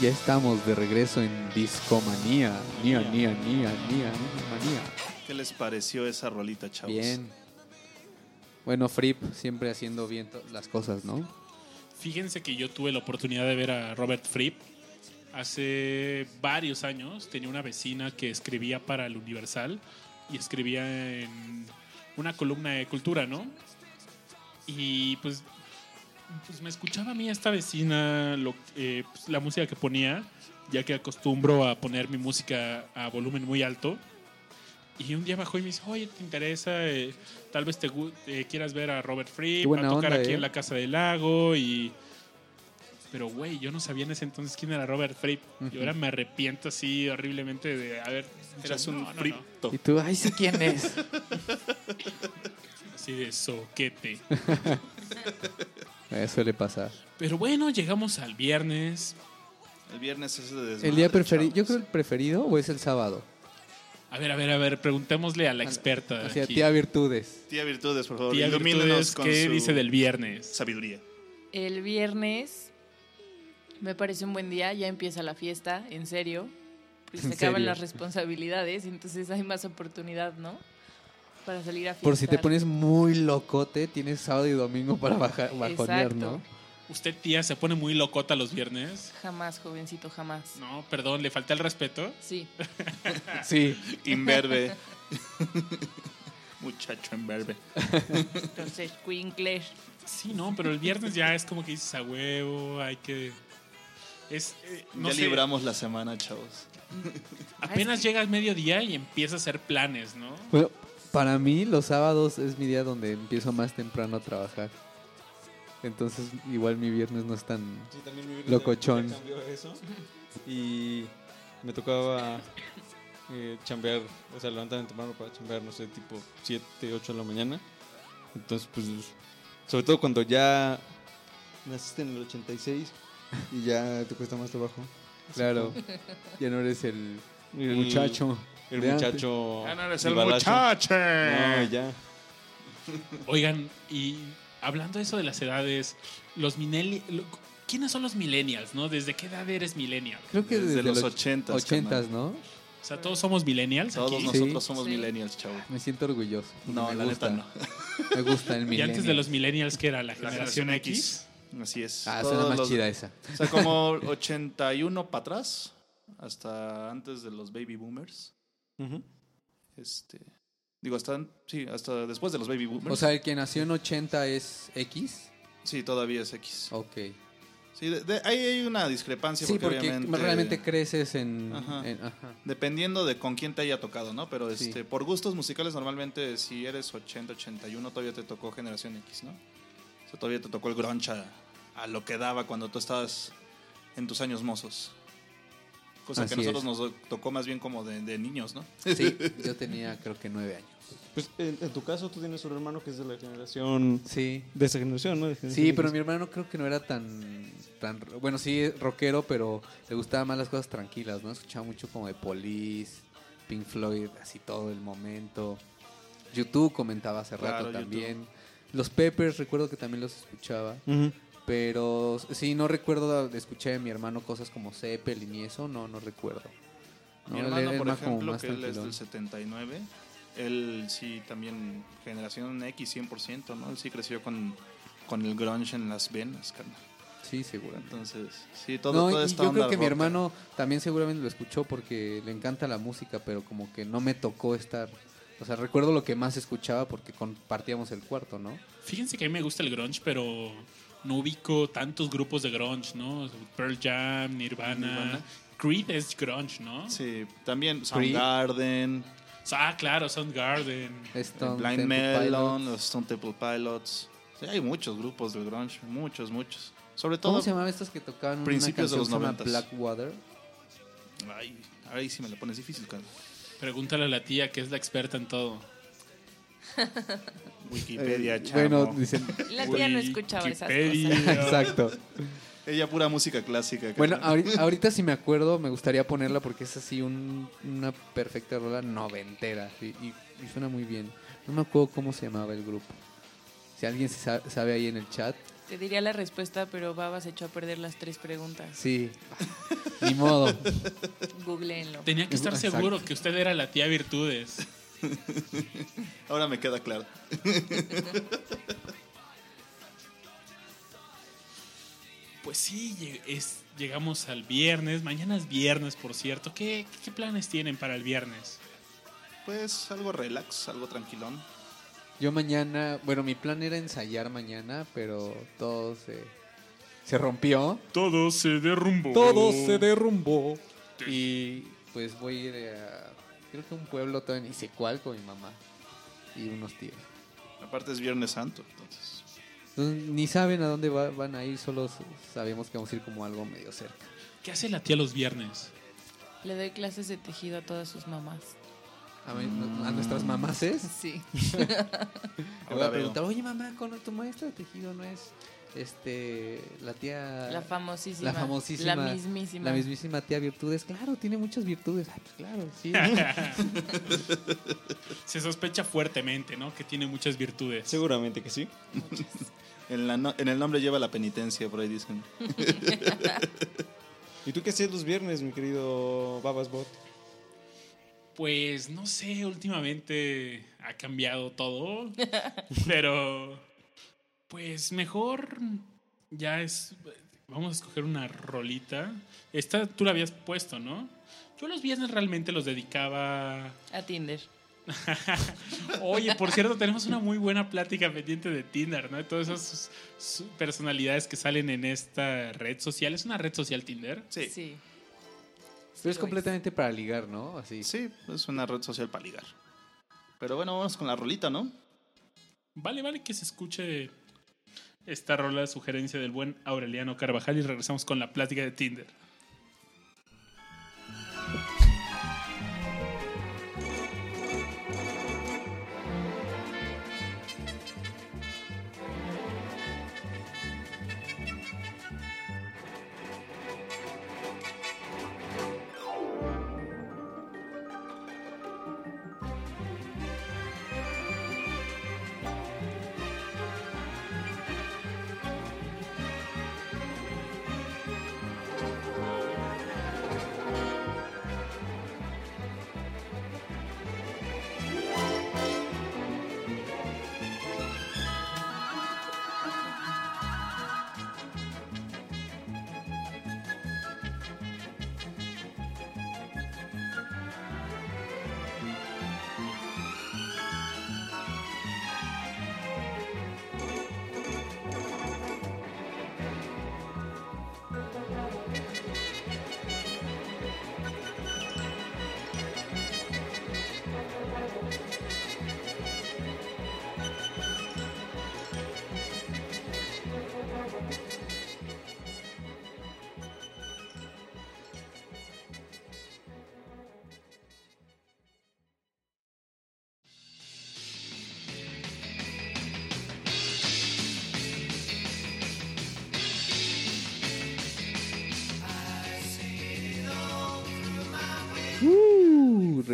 Ya estamos de regreso en Discomanía. Nia, nia, nia, nia, manía. ¿Qué les pareció esa rolita, chavos? Bien. Bueno, Fripp siempre haciendo bien las cosas, ¿no? Fíjense que yo tuve la oportunidad de ver a Robert Fripp hace varios años. Tenía una vecina que escribía para el Universal y escribía en una columna de cultura, ¿no? Y pues, pues me escuchaba a mí esta vecina lo- eh, pues, la música que ponía, ya que acostumbro a poner mi música a volumen muy alto. Y un día bajó y me dice, oye, ¿te interesa? Eh, tal vez te eh, quieras ver a Robert Fripp, Qué buena a tocar onda, aquí ¿eh? en la Casa del Lago y... Pero, güey, yo no sabía en ese entonces quién era Robert Fripp. Y ahora me arrepiento así horriblemente de haber... Eras un "No, no, no". frito. Y tú, ay, sí, ¿quién es? Así de soquete. Suele pasar. Pero bueno, llegamos al viernes. El viernes es de ¿El día preferido? Yo creo el preferido o es el sábado. A ver, a ver, a ver, preguntémosle a la experta. Aquí. tía Virtudes. Tía Virtudes, por favor. Tía Virtudes, con ¿qué su dice del viernes? Sabiduría. El viernes me parece un buen día, ya empieza la fiesta, en serio. Pues se ¿En acaban serio? las responsabilidades, entonces hay más oportunidad, ¿no? Para salir a fiestar. Por si te pones muy locote, tienes sábado y domingo para bajar, bajonear. ¿no? ¿Usted, tía, se pone muy locota los viernes? Jamás, jovencito, jamás. No, perdón, le falta el respeto. Sí. Sí. Imberbe. Muchacho imberbe. Entonces, Quinkler. Sí, no, pero el viernes ya es como que dices a huevo, hay que... Es, eh, no ya sé, libramos la semana, chavos. apenas llega el mediodía y empieza a hacer planes, ¿no? Bueno, para mí los sábados es mi día donde empiezo más temprano a trabajar. Entonces igual mi viernes no es tan... Sí, también mi viernes Locochón. cambió eso. Y me tocaba eh, chambear, o sea, levantarme temprano para chambear, no sé, tipo 7, 8 de la mañana. Entonces, pues, sobre todo cuando ya naciste en el 86 y ya te cuesta más trabajo. Claro, ya no eres el El- muchacho. El de muchacho. Ah, no eres el muchacho. No, ya. Oigan, y hablando de eso de las edades, los millennials... ¿Quiénes son los millennials, no? ¿Desde qué edad eres millennial? Creo que Desde desde, los los 80s, ochentas, carnal. ¿no? O sea, todos somos millennials Todos aquí. nosotros Sí. somos Sí. millennials, chavos. Me siento orgulloso. No, me la gusta. neta no. Me gusta el Y milenio. antes de los millennials, ¿qué era? ¿La La generación X? Así es. Ah, Todos suena más los- chida esa. O sea, como 81 para atrás, hasta antes de los baby boomers. Este, digo, hasta, sí, hasta después de los baby boomers. O sea, el que nació en 80 es X. sí, todavía es X. Ok. Sí, de- de- ahí hay una discrepancia Sí, porque, porque obviamente realmente creces en... Ajá. en- ajá. dependiendo de con quién te haya tocado, ¿no? Pero Sí. este, por gustos musicales normalmente si eres 80, 81 todavía te tocó generación X, ¿no? O sea, todavía te tocó el grunge a, a lo que daba cuando tú estabas en tus años mozos. Cosa Así que a nosotros es. nos tocó más bien como de, de niños, ¿no? Sí, yo tenía creo que nueve años. Pues en, en tu caso, tú tienes un hermano que es de la generación. Sí. De esa generación, ¿no? Sí, pero mi hermano creo que no era tan, tan... Bueno, sí, es rockero, pero le gustaban más las cosas tranquilas, ¿no? Escuchaba mucho como de Police, Pink Floyd, así todo el momento. YouTube comentaba hace Claro, rato YouTube. también. Los Peppers, recuerdo que también los escuchaba. Ujú. Pero sí, no recuerdo de escuchar de mi hermano cosas como Zeppelin y eso, no, no recuerdo. No, Mi hermano, era por ejemplo, más que él es del 79, él sí también generación X 100%, ¿no? Él sí creció con, con el grunge en las venas, carnal. Sí, seguro. Entonces, sí, todo, no, toda y esta yo onda creo que mi hermano también seguramente lo escuchó porque le encanta la música, pero como que no me tocó estar. O sea, recuerdo lo que más escuchaba porque compartíamos el cuarto, ¿no? Fíjense que a mí me gusta el grunge, pero no ubico tantos grupos de grunge, ¿no? Pearl Jam, Nirvana. Nirvana. Creed es grunge, ¿no? Sí, también. Soundgarden, Ah, claro, Soundgarden. Stone Blind Temple Melon, Pilots. los Stone Temple Pilots. Sí, hay muchos grupos del grunge, muchos, muchos. Sobre todo, ¿Cómo se llamaban estos que tocaban principios de una los canción se llama 90s. Blackwater? ay, ahí sí me la pones difícil, cara. Pregúntale a la tía que es la experta en todo. Wikipedia, Eh, chamo. bueno, dicen. La tía no escuchaba esas Wikipedia. cosas. Exacto. Ella pura música clásica. Bueno, ahorita, ahorita si me acuerdo, me gustaría ponerla porque es así un- una perfecta rola noventera y, y- y suena muy bien. No me acuerdo cómo se llamaba el grupo. Si alguien se sa- sabe ahí en el chat, Te diría la respuesta, pero Babas echó a perder las tres preguntas. Sí. Ni modo. Googleenlo. Tenía que estar Exacto. seguro que usted era la tía Virtudes. Ahora me queda claro. Pues sí, es, llegamos al viernes. Mañana es viernes, por cierto. ¿Qué, qué planes tienen para el viernes? Pues algo relax, algo tranquilón. Yo mañana, bueno, mi plan era ensayar mañana, pero todo se, se rompió. Todo se derrumbó. Todo se derrumbó. Y pues voy a ir a, creo que un pueblo todavía ni sé cuál con mi mamá y unos tíos. Aparte es Viernes Santo, entonces. Entonces, ni saben a dónde va- van a ir, solo sabemos que vamos a ir como algo medio cerca. ¿Qué hace la tía los viernes? Le doy clases de tejido a todas sus mamás. A, mi- a nuestras mamases. Sí. Le voy a preguntar, oye mamá, ¿con tu maestra de tejido no es este la tía La famosísima. la famosísima La mismísima. la mismísima tía Virtudes? Claro, tiene muchas virtudes. Ah, pues claro, sí. Se sospecha fuertemente, ¿no? Que tiene muchas virtudes. Seguramente que sí. En, la no- en el nombre lleva la penitencia, por ahí dicen. ¿Y tú qué hacías los viernes, mi querido Babasbot? Pues no sé, últimamente ha cambiado todo. pero pues mejor ya es. Vamos a escoger una rolita. Esta tú la habías puesto, ¿no? Yo los viernes realmente los dedicaba. A Tinder. Oye, por cierto, tenemos una muy buena plática pendiente de Tinder, ¿no? De todas esas personalidades que salen en esta red social. ¿Es una red social Tinder? Sí, sí, Sí. Pero es completamente para ligar, ¿no? Así. es una red social para ligar. Pero bueno, vamos con la rolita, ¿no? Vale, vale que se escuche esta rola, sugerencia del buen Aureliano Carvajal y regresamos con la plática de Tinder.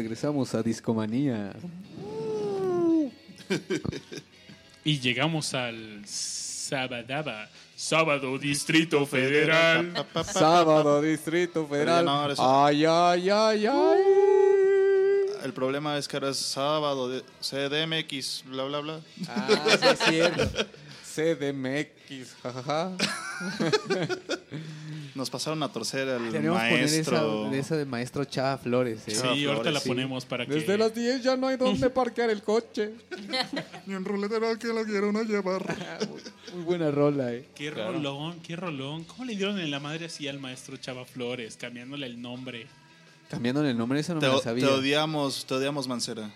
Regresamos a Discomanía. Y llegamos al Sabadaba, Sábado Distrito Federal. Sábado, Distrito Federal. no, Ay, ay, ay, ay. El problema es que ahora es sábado de CDMX, bla, bla, bla. Ah, sí es cierto. CDMX, jajaja. Nos pasaron a torcer al Tenemos que poner esa, maestro. de esa de maestro Chava Flores. ¿eh? Sí, Chava ahorita Flores, la sí. ponemos para que... Desde las 10 ya no hay dónde parquear el coche. Ni un ruletero que lo quiero no llevar. Muy buena rola, eh. Qué rolón, qué rolón. ¿Cómo le dieron en la madre así al maestro Chava Flores, cambiándole el nombre? Cambiándole el nombre, eso no Te, me lo te sabía. odiamos, te odiamos, Mancera.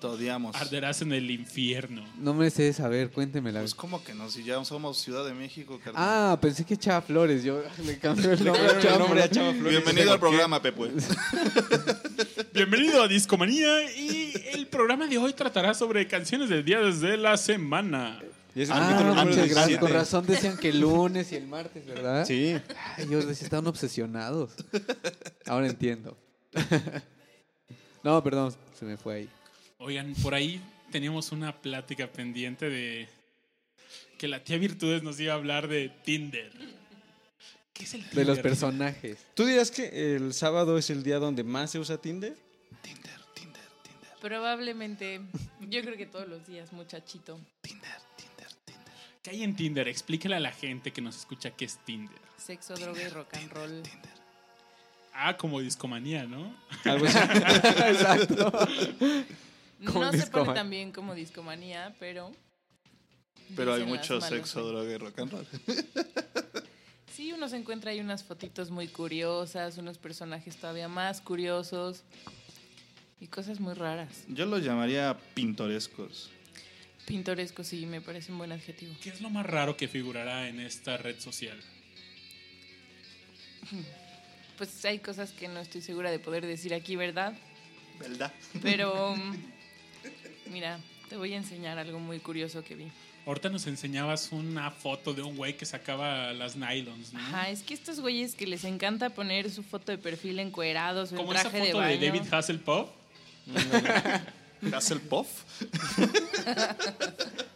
Te odiamos. Arderás en el infierno. No me sé saber, cuéntemela. Pues como que no, si ya somos Ciudad de México, carnal. Ah, pensé que Chava Flores. Yo le cambié el nombre a El Chava nombre a Flores. Chava Flores. Bienvenido al programa, Pepe. Bienvenido a Discomanía y el programa de hoy tratará sobre canciones del día desde la semana. Y Ah, capítulo número muchas gracias. 17. Con razón decían que el lunes y el martes, ¿verdad? Sí. Ay, ellos estaban obsesionados. Ahora entiendo. no, perdón, se me fue ahí. Oigan, por ahí teníamos una plática pendiente de que la tía Virtudes nos iba a hablar de Tinder. ¿Qué es el Tinder? De los personajes. ¿Tú dirías que el sábado es el día donde más se usa Tinder? Tinder, Tinder, Tinder, Probablemente. Yo creo que todos los días, muchachito. Tinder, Tinder, Tinder. ¿Qué hay en Tinder? Explícale a la gente que nos escucha qué es Tinder. Sexo, droga y rock and roll. Ah, como discomanía, ¿no? Algo así. Exacto. No se pone tan bien como discomanía, pero. Pero hay mucho sexo, droga y rock and roll. Sí, uno se encuentra ahí unas fotitos muy curiosas, unos personajes todavía más curiosos y cosas muy raras. Yo los llamaría pintorescos. Pintoresco, sí, me parece un buen adjetivo. ¿Qué es lo más raro que figurará en esta red social? Pues hay cosas que no estoy segura de poder decir aquí, ¿verdad? ¿Verdad? Pero, mm, mira, te voy a enseñar algo muy curioso que vi. Ahorita nos enseñabas una foto de un güey que sacaba las nylons, ¿no? Ajá, es que estos güeyes que les encanta poner su foto de perfil encuerados o en Como esa traje foto de de, baño. David Hasselhoff. Hasselhoff.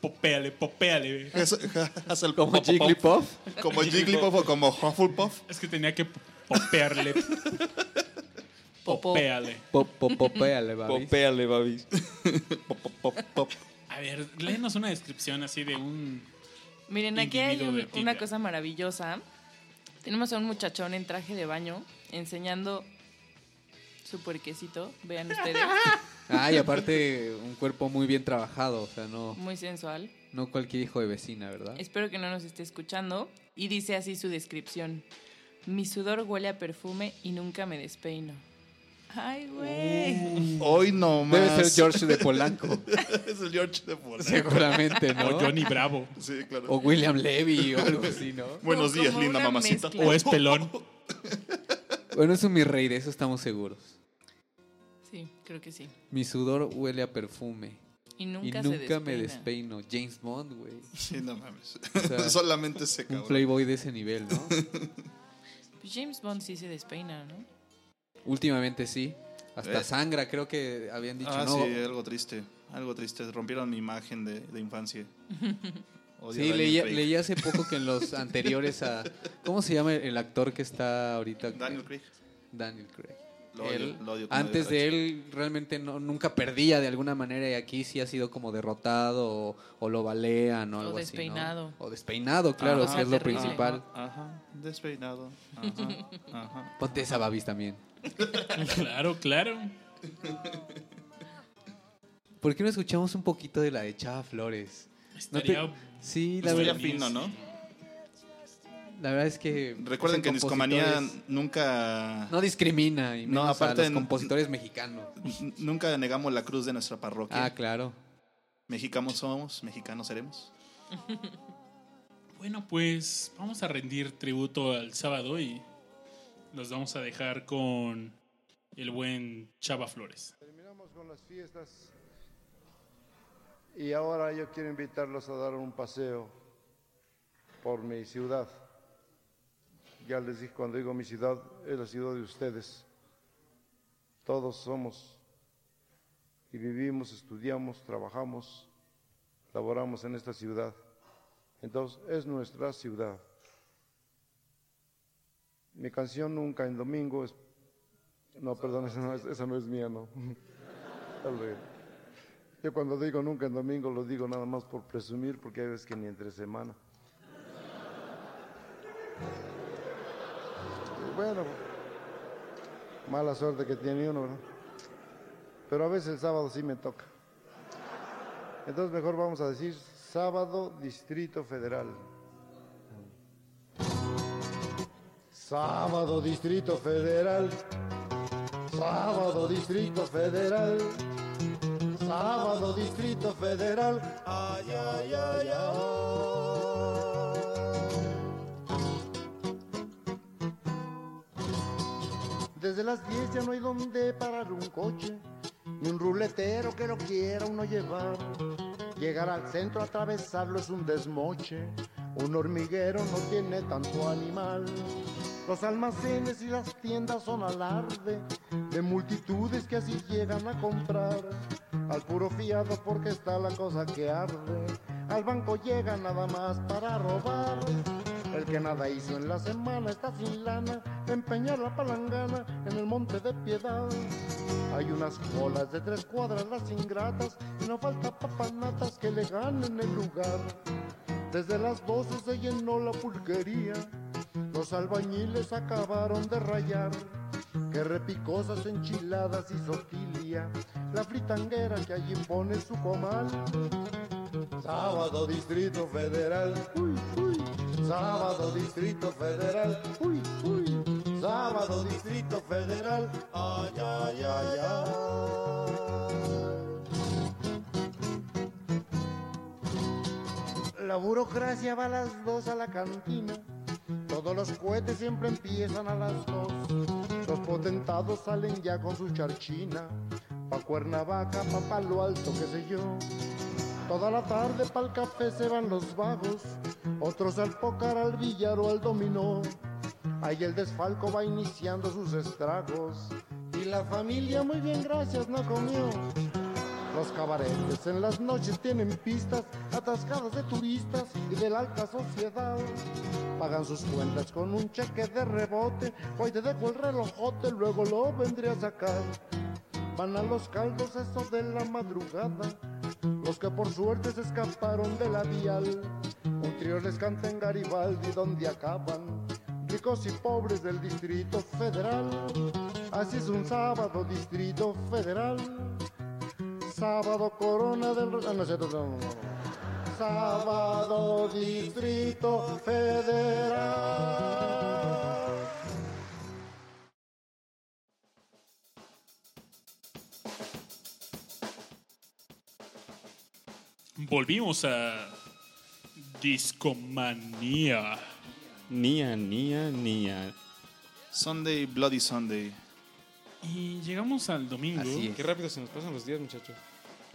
Popéale, popéale. Hasselhoff. Como Jigglypuff. Como Jigglypuff o como Hufflepuff. Es que tenía que popearle. Popéale. Pop, pop, popéale, babis. Popéale, babis. Pop, pop, pop, pop. A ver, léenos una descripción así de un... Miren, aquí hay un- una cosa maravillosa. Tenemos a un muchachón en traje de baño enseñando su puerquecito. Vean ustedes, Ah, y aparte un cuerpo muy bien trabajado, o sea, no, muy sensual. no cualquier hijo de vecina, ¿verdad? Espero que no nos esté escuchando. Y dice así su descripción. Mi sudor huele a perfume y nunca me despeino. Ay, güey. Hoy no más. Debe ser George de Polanco, es el George de Polanco. seguramente, ¿no? O Johnny Bravo. Sí, claro. O William Levy o algo así, ¿no? Buenos Como días, linda mamacita. mezcla. O es pelón. Bueno, eso es mi rey, de eso estamos seguros. Sí, creo que sí. Mi sudor huele a perfume. Y nunca, y se nunca despeina. me despeino. James Bond, güey. Sí, no mames. sea, Solamente Un cabrón. playboy de ese nivel, ¿no? Pues James Bond sí se despeina, ¿no? Últimamente sí. Hasta Eh. sangra, creo que habían dicho, Ah, ¿no? sí, algo triste. Algo triste. Rompieron mi imagen de, de infancia. Odio Sí, leía, leí hace poco que en los anteriores a... ¿Cómo se llama el actor que está ahorita? Daniel Craig. Daniel Craig. Lo odio, Él, lo odio como antes de él realmente no, nunca perdía de alguna manera y aquí sí ha sido como derrotado o, o lo balean o O algo despeinado. así, ¿no? O despeinado, claro, Ajá. que es lo Terrible. principal. Ajá, ajá, despeinado. Ajá, ajá. Ponte esa babis también. Claro, claro. ¿Por qué no escuchamos un poquito de la de Chava Flores? No te- Estaría Sí, la Estaría verdad, fino, ¿no? La verdad es que... Recuerden que en Discomanía nunca, No discrimina y No, aparte a los compositores mexicanos. nunca negamos la cruz de nuestra parroquia. Ah, claro. Mexicanos somos, mexicanos seremos. Bueno, pues vamos a rendir tributo al sábado y nos vamos a dejar con el buen Chava Flores. Terminamos con las fiestas y ahora yo quiero invitarlos a dar un paseo por mi ciudad. Ya les dije, cuando digo mi ciudad, es la ciudad de ustedes. Todos somos y vivimos, estudiamos, trabajamos, laboramos en esta ciudad. Entonces, es nuestra ciudad. Mi canción Nunca en Domingo es... No, perdón, esa no es, esa no es mía, no. Yo cuando digo nunca en domingo lo digo nada más por presumir, porque hay veces que ni entre semana. Bueno, mala suerte que tiene uno, ¿no? Pero a veces el sábado sí me toca. Entonces mejor vamos a decir sábado Distrito Federal. Sábado Distrito Federal. Sábado Distrito Federal. Sábado Distrito Federal. Ay, ay, ay, ay. Desde las 10 ya no hay donde parar un coche, ni un ruletero que lo quiera uno llevar. Llegar al centro, atravesarlo es un desmoche, un hormiguero no tiene tanto animal. Los almacenes y las tiendas son alarde de multitudes que así llegan a comprar. Al puro fiado porque está la cosa que arde. al banco llega nada más para robar. El que nada hizo en la semana está sin lana, empeñar la palangana en el monte de piedad. Hay unas colas de tres cuadras las ingratas y no falta papanatas que le ganen el lugar. Desde las 12 se llenó la pulquería, los albañiles acabaron de rayar. Que repicosas enchiladas y sotilia, la fritanguera que allí pone su comal. Sábado Distrito Federal, uy, uy. Sábado Distrito Federal, uy, uy. Sábado Distrito Federal, ay, ay, ay, ay. La burocracia va a las dos a la cantina. Todos los cohetes siempre empiezan a las dos. Los potentados salen ya con su charchina. Pa' Cuernavaca, pa' Palo Alto, qué sé yo. Toda la tarde pa'l café se van los vagos, otros al pócar, al billar o al dominó. Ahí el desfalco va iniciando sus estragos y la familia muy bien gracias no comió. Los cabaretes en las noches tienen pistas atascadas de turistas y de la alta sociedad. Pagan sus cuentas con un cheque de rebote, hoy te dejo el relojote, luego lo vendré a sacar. Van a los caldos eso de la madrugada, los que por suerte se escaparon de la vial. Un trío les canta en Garibaldi donde acaban, ricos y pobres del Distrito Federal. Así es un sábado, Distrito Federal. Sábado, Corona del... Ah, no, no, no. Sábado, Distrito Federal. Volvimos a Discomanía. Nia, nia, nia. Sunday, Bloody Sunday. Y llegamos al domingo. Así es. Qué rápido se nos pasan los días, muchachos.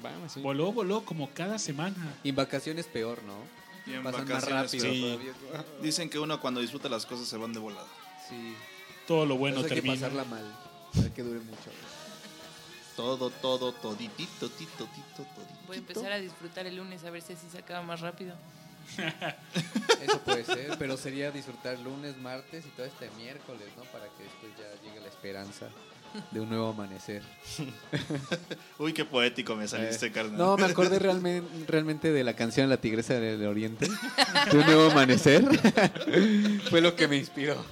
Vamos, sí. Voló, voló como cada semana. Y en vacaciones peor, ¿no? Y en Pasan más vacaciones, rápido sí. todavía. Dicen que uno cuando disfruta las cosas se van de volada. Sí. Todo lo bueno Eso hay termina. que pasarla mal. Hay que dure mucho. Todo, todo, toditito, tito, tito, toditito. Voy a empezar a disfrutar el lunes a ver si así se acaba más rápido. Eso puede ser, pero sería disfrutar lunes, martes y todo este miércoles, ¿no? Para que después ya llegue la esperanza de un nuevo amanecer. Uy, qué poético me saliste, Eh, carnal. No, me acordé realmente, realmente de la canción La Tigresa del Oriente, de un nuevo amanecer. Fue lo que me inspiró.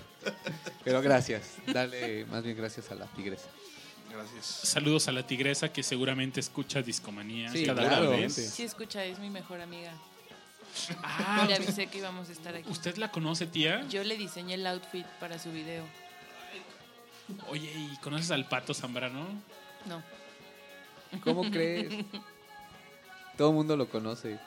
Pero gracias, dale más bien gracias a la tigresa. Gracias. Saludos a la tigresa que seguramente escucha Discomanía Sí, cada claro. vez. Sí, escucha, es mi mejor amiga. Ah, Le avisé que íbamos a estar aquí. ¿usted la conoce, tía? Yo le diseñé el outfit para su video. Oye, ¿y conoces al Pato Zambrano? No. ¿Cómo crees? Todo el mundo lo conoce.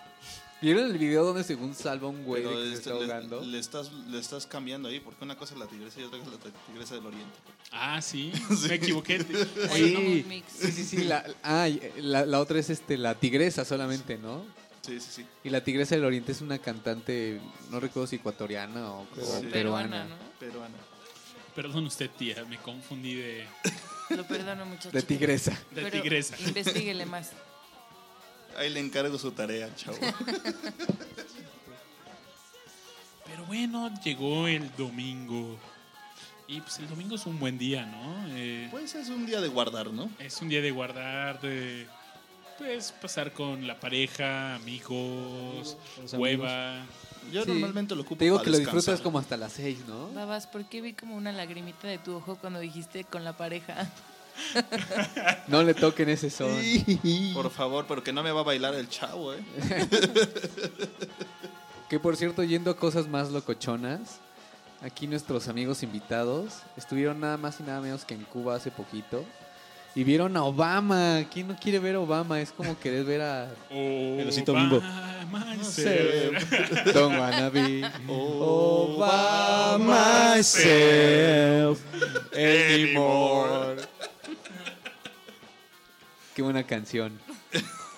¿Vieron el video donde según salva un güey de que se este, está le, ahogando? le estás, le estás cambiando ahí, porque una cosa es la tigresa y otra cosa es la tigresa del oriente. Ah, sí, me equivoqué. Oye, Sí, sí, sí, sí. La, ah, la, la otra es este, la tigresa solamente, ¿no? Sí, sí, sí. Y la tigresa del oriente es una cantante, no recuerdo si ecuatoriana o, Sí. peruana. Peruana, ¿no? Peruana. Perdón usted, tía, me confundí de, Lo perdono, muchacho. De tigresa. de tigresa. Investíguele más. Ahí le encargo su tarea, chavo. Pero bueno, llegó el domingo. Y pues el domingo es un buen día, ¿no? Eh, Pues es un día de guardar, ¿no? es un día de guardar, de pues pasar con la pareja, amigos, Los hueva. Yo Sí. normalmente lo ocupo Te digo para que lo disfrutas como hasta las seis, ¿no? Babas, ¿por qué vi como una lagrimita de tu ojo cuando dijiste con la pareja? No le toquen ese son. Por favor, pero que no me va a bailar el chavo, ¿eh? Que por cierto, yendo a cosas más locochonas, aquí nuestros amigos invitados estuvieron nada más y nada menos que en Cuba hace poquito. Y vieron a Obama. ¿Quién no quiere ver a Obama? Es como querer ver a El osito bimbo. Don't Wanna Be Oh, all by myself anymore. Qué buena canción.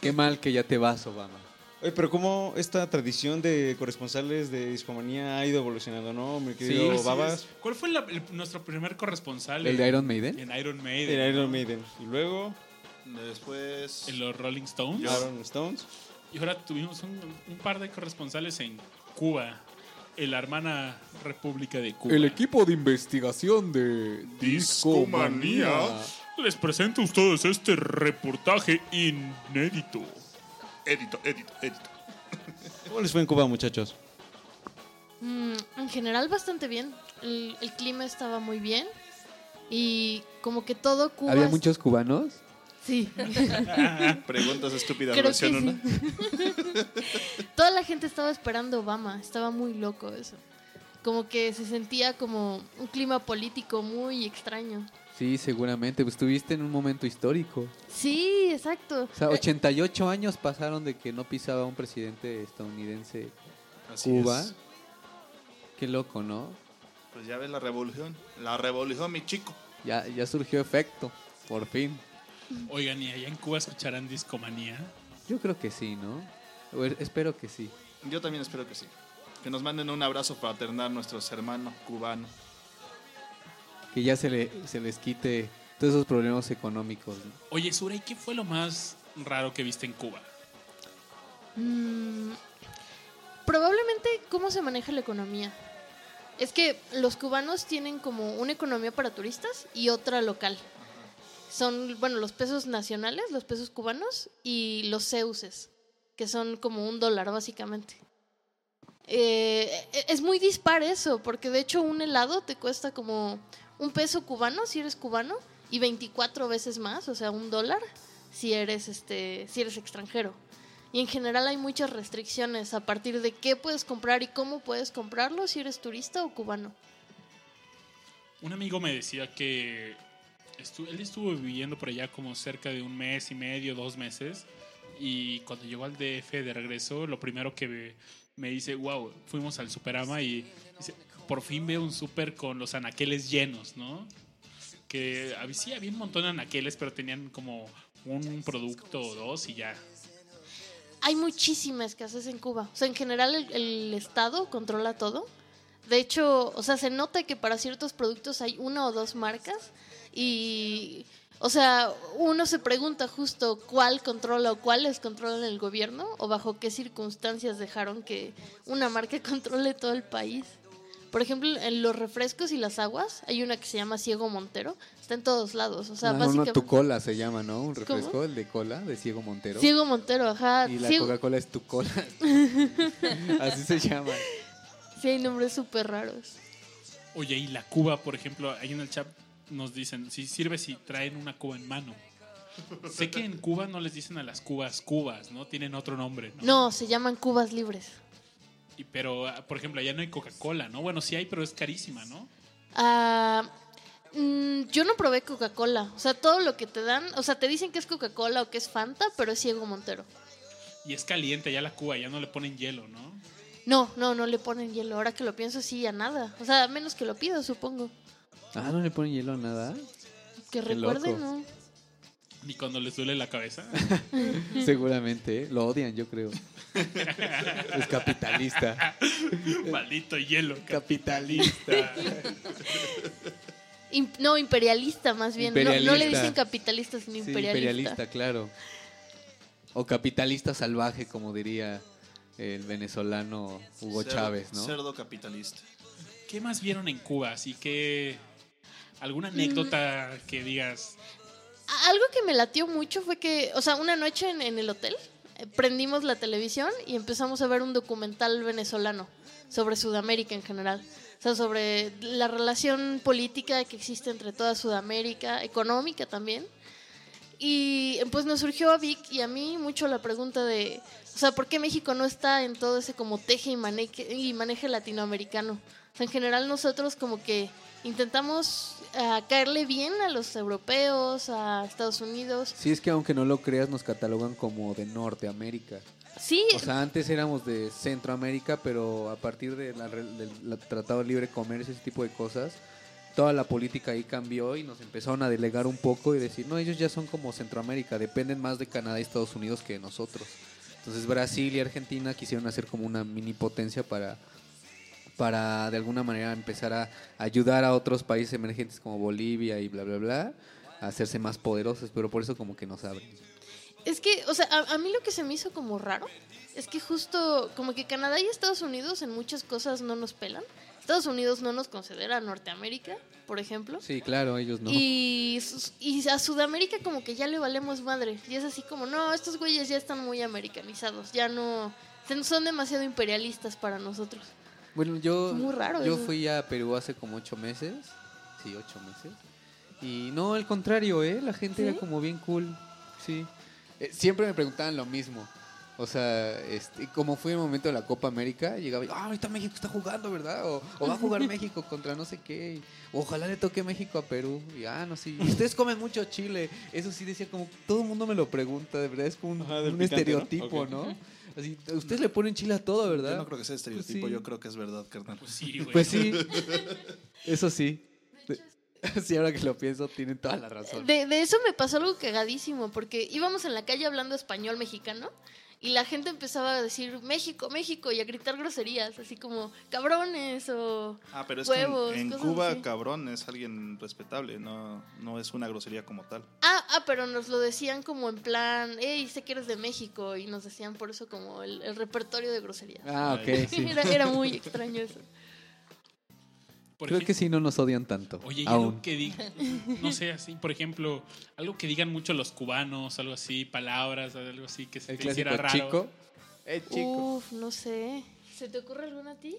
Qué mal que ya te vas, Obama. Oye, pero cómo esta tradición de corresponsales de discomanía ha ido evolucionando, ¿no? Mi querido Sí, Babas. ¿Cuál fue la- el- nuestro primer corresponsal? ¿El de Iron Maiden? En Iron Maiden. En Iron ¿no? Maiden. Y luego Después. En los Rolling Stones. Aaron Stones. Y ahora tuvimos un, un par de corresponsales en Cuba, en la hermana República de Cuba. El equipo de investigación de Discomanía. Discomanía. Les presento a ustedes este reportaje inédito. Edito, edito, edito. ¿Cómo les fue en Cuba, muchachos? Mm, en general bastante bien. El, el clima estaba muy bien. Y como que todo Cuba... ¿Había es- muchos cubanos? Sí. Preguntas estúpidas, Creo que versión sí. una. Toda la gente estaba esperando Obama. Estaba muy loco eso. Como que se sentía como un clima político muy extraño. Sí, seguramente. Pues estuviste en un momento histórico. Sí, exacto. O sea, 88 años pasaron de que no pisaba un presidente estadounidense Así Cuba. es. Qué loco, ¿no? Pues ya ves la revolución. La revolución, mi chico. Ya, ya surgió efecto, por fin. Oigan, ¿y allá en Cuba escucharán Discomanía? Yo creo que sí, ¿no? O espero que sí. Yo también espero que sí. Que nos manden un abrazo fraternal nuestros hermanos cubanos. Que ya se, le, se les quite todos esos problemas económicos. ¿no? Oye, Surey, ¿qué fue lo más raro que viste en Cuba? Mm, probablemente cómo se maneja la economía. Es que los cubanos tienen como una economía para turistas y otra local. Son, bueno, los pesos nacionales, los pesos cubanos y los ceuses, que son como un dólar básicamente. Eh, e- es muy dispar eso, porque de hecho un helado te cuesta como un peso cubano si eres cubano y 24 veces más, o sea, un dólar si eres este si eres extranjero. Y en general hay muchas restricciones a partir de qué puedes comprar y cómo puedes comprarlo si eres turista o cubano. Un amigo me decía que estu- él estuvo viviendo por allá como cerca de un mes y medio, dos meses. Y cuando llegó al DF de regreso, lo primero que me, dice, wow, fuimos al Superama y por fin veo un super con los anaqueles llenos, ¿no? Que sí, había un montón de anaqueles, pero tenían como un producto o dos y ya. Hay muchísima escasez en Cuba. O sea, en general el, el Estado controla todo. De hecho, o sea, se nota que para ciertos productos hay una o dos marcas y, o sea, uno se pregunta justo cuál controla o cuáles controlan el gobierno o bajo qué circunstancias dejaron que una marca controle todo el país. Por ejemplo, en los refrescos y las aguas hay una que se llama Ciego Montero. Está en todos lados. O sea, Ah, uno, básicamente... tu cola se llama, ¿no? Un refresco, ¿Cómo? el de cola, de Ciego Montero. Ciego Montero, ajá. Y la Ciego- Coca-Cola es tu cola. Así se llama. Sí, hay nombres súper raros. Oye, y la cuba, por ejemplo, ahí en el chat nos dicen, si sirve si traen una cuba en mano. Sé que en Cuba no les dicen a las cubas cubas, ¿no? Tienen otro nombre, ¿no? No, se llaman cubas libres. Y- pero, ah, por ejemplo, allá no hay Coca-Cola, ¿no? Bueno, sí hay, pero es carísima, ¿no? Ah, mm, yo no probé Coca-Cola. O sea, todo lo que te dan, o sea, te dicen que es Coca-Cola o que es Fanta, pero es Ciego Montero. Y es caliente ya la cuba, ya no le ponen hielo, ¿no? No, no, no le ponen hielo. Ahora que lo pienso, sí, a nada. O sea, a menos que lo pido, supongo. Ah, no le ponen hielo a nada. Que Qué recuerden, loco. ¿no? Ni cuando les duele la cabeza. Seguramente, ¿eh? lo odian, yo creo. es capitalista. Maldito hielo. Capitalista. No, imperialista más bien. No- No, le dicen capitalista, sino Sí, imperialista. imperialista, claro. O capitalista salvaje, como diría el venezolano Hugo Cerdo- Chávez, ¿no? Cerdo capitalista. ¿Qué más vieron en Cuba? Así que... ¿Alguna anécdota que digas? Algo que me latió mucho fue que, o sea, una noche en, en el hotel eh, prendimos la televisión y empezamos a ver un documental venezolano sobre Sudamérica en general. O sea, sobre la relación política que existe entre toda Sudamérica, económica también. Y pues nos surgió a Vic y a mí mucho la pregunta de, o sea, ¿por qué México no está en todo ese como teje y maneje, y maneje latinoamericano? En general nosotros como que intentamos ah, caerle bien a los europeos, a Estados Unidos. Sí, es que aunque no lo creas, nos catalogan como de Norteamérica. Sí, O sea, antes éramos de Centroamérica, pero a partir de la del Tratado de Libre Comercio, ese tipo de cosas, toda la política ahí cambió y nos empezaron a delegar un poco y decir, no, ellos ya son como Centroamérica, dependen más de Canadá y Estados Unidos que de nosotros. Entonces Brasil y Argentina quisieron hacer como una mini potencia para, para de alguna manera empezar a ayudar a otros países emergentes como Bolivia y bla, bla, bla, a hacerse más poderosos, pero por eso como que nos abren. Es que, o sea, a, a mí lo que se me hizo como raro es que justo como que Canadá y Estados Unidos en muchas cosas no nos pelan. Estados Unidos no nos considera Norteamérica, por ejemplo. Sí, claro, ellos no. Y, y a Sudamérica como que ya le valemos madre. Y es así como, no, estos güeyes ya están muy americanizados. Ya no... Son demasiado imperialistas para nosotros. Bueno, yo, Muy raro yo eso. fui a Perú hace como ocho meses. Sí, ocho meses. Y no, al contrario, ¿eh? La gente ¿Sí? era como bien cool. Sí. Eh, siempre me preguntaban lo mismo. O sea, este, como fue el momento de la Copa América, llegaba y, ah, ahorita México está jugando, ¿verdad? O, o va a jugar México contra no sé qué. ojalá le toque México a Perú. Y, ah, no, sí. Ustedes comen mucho chile. Eso sí decía como, todo el mundo me lo pregunta, de verdad, es como un, Ajá, un picante, ¿no? estereotipo, Ok. ¿no? Así, ustedes le ponen chile a todo, ¿verdad? Yo no creo que sea estereotipo, Pues sí. yo creo que es verdad, carnal. Pues sí, güey. Pues sí, eso sí. Sí, ahora que lo pienso, tienen toda la razón. De, de eso me pasó algo cagadísimo, porque íbamos en la calle hablando español mexicano y la gente empezaba a decir México, México y a gritar groserías, así como cabrones o... Ah, pero es Huevos, que en, en cosas Cuba, así. cabrón, es alguien respetable, no, no es una grosería como tal. Ah, ah, pero nos lo decían como en plan, hey, sé que eres de México y nos decían por eso como el, el repertorio de groserías. Ah, ok, sí. era, era muy extraño eso. Por Creo ejemplo- que sí no nos odian tanto. Oye, y aún. algo que digan, no sé, así, por ejemplo, algo que digan mucho los cubanos, algo así, palabras, algo así que se El te hiciera raro. chico. Eh, chico. Uf, no sé. ¿Se te ocurre alguna a ti?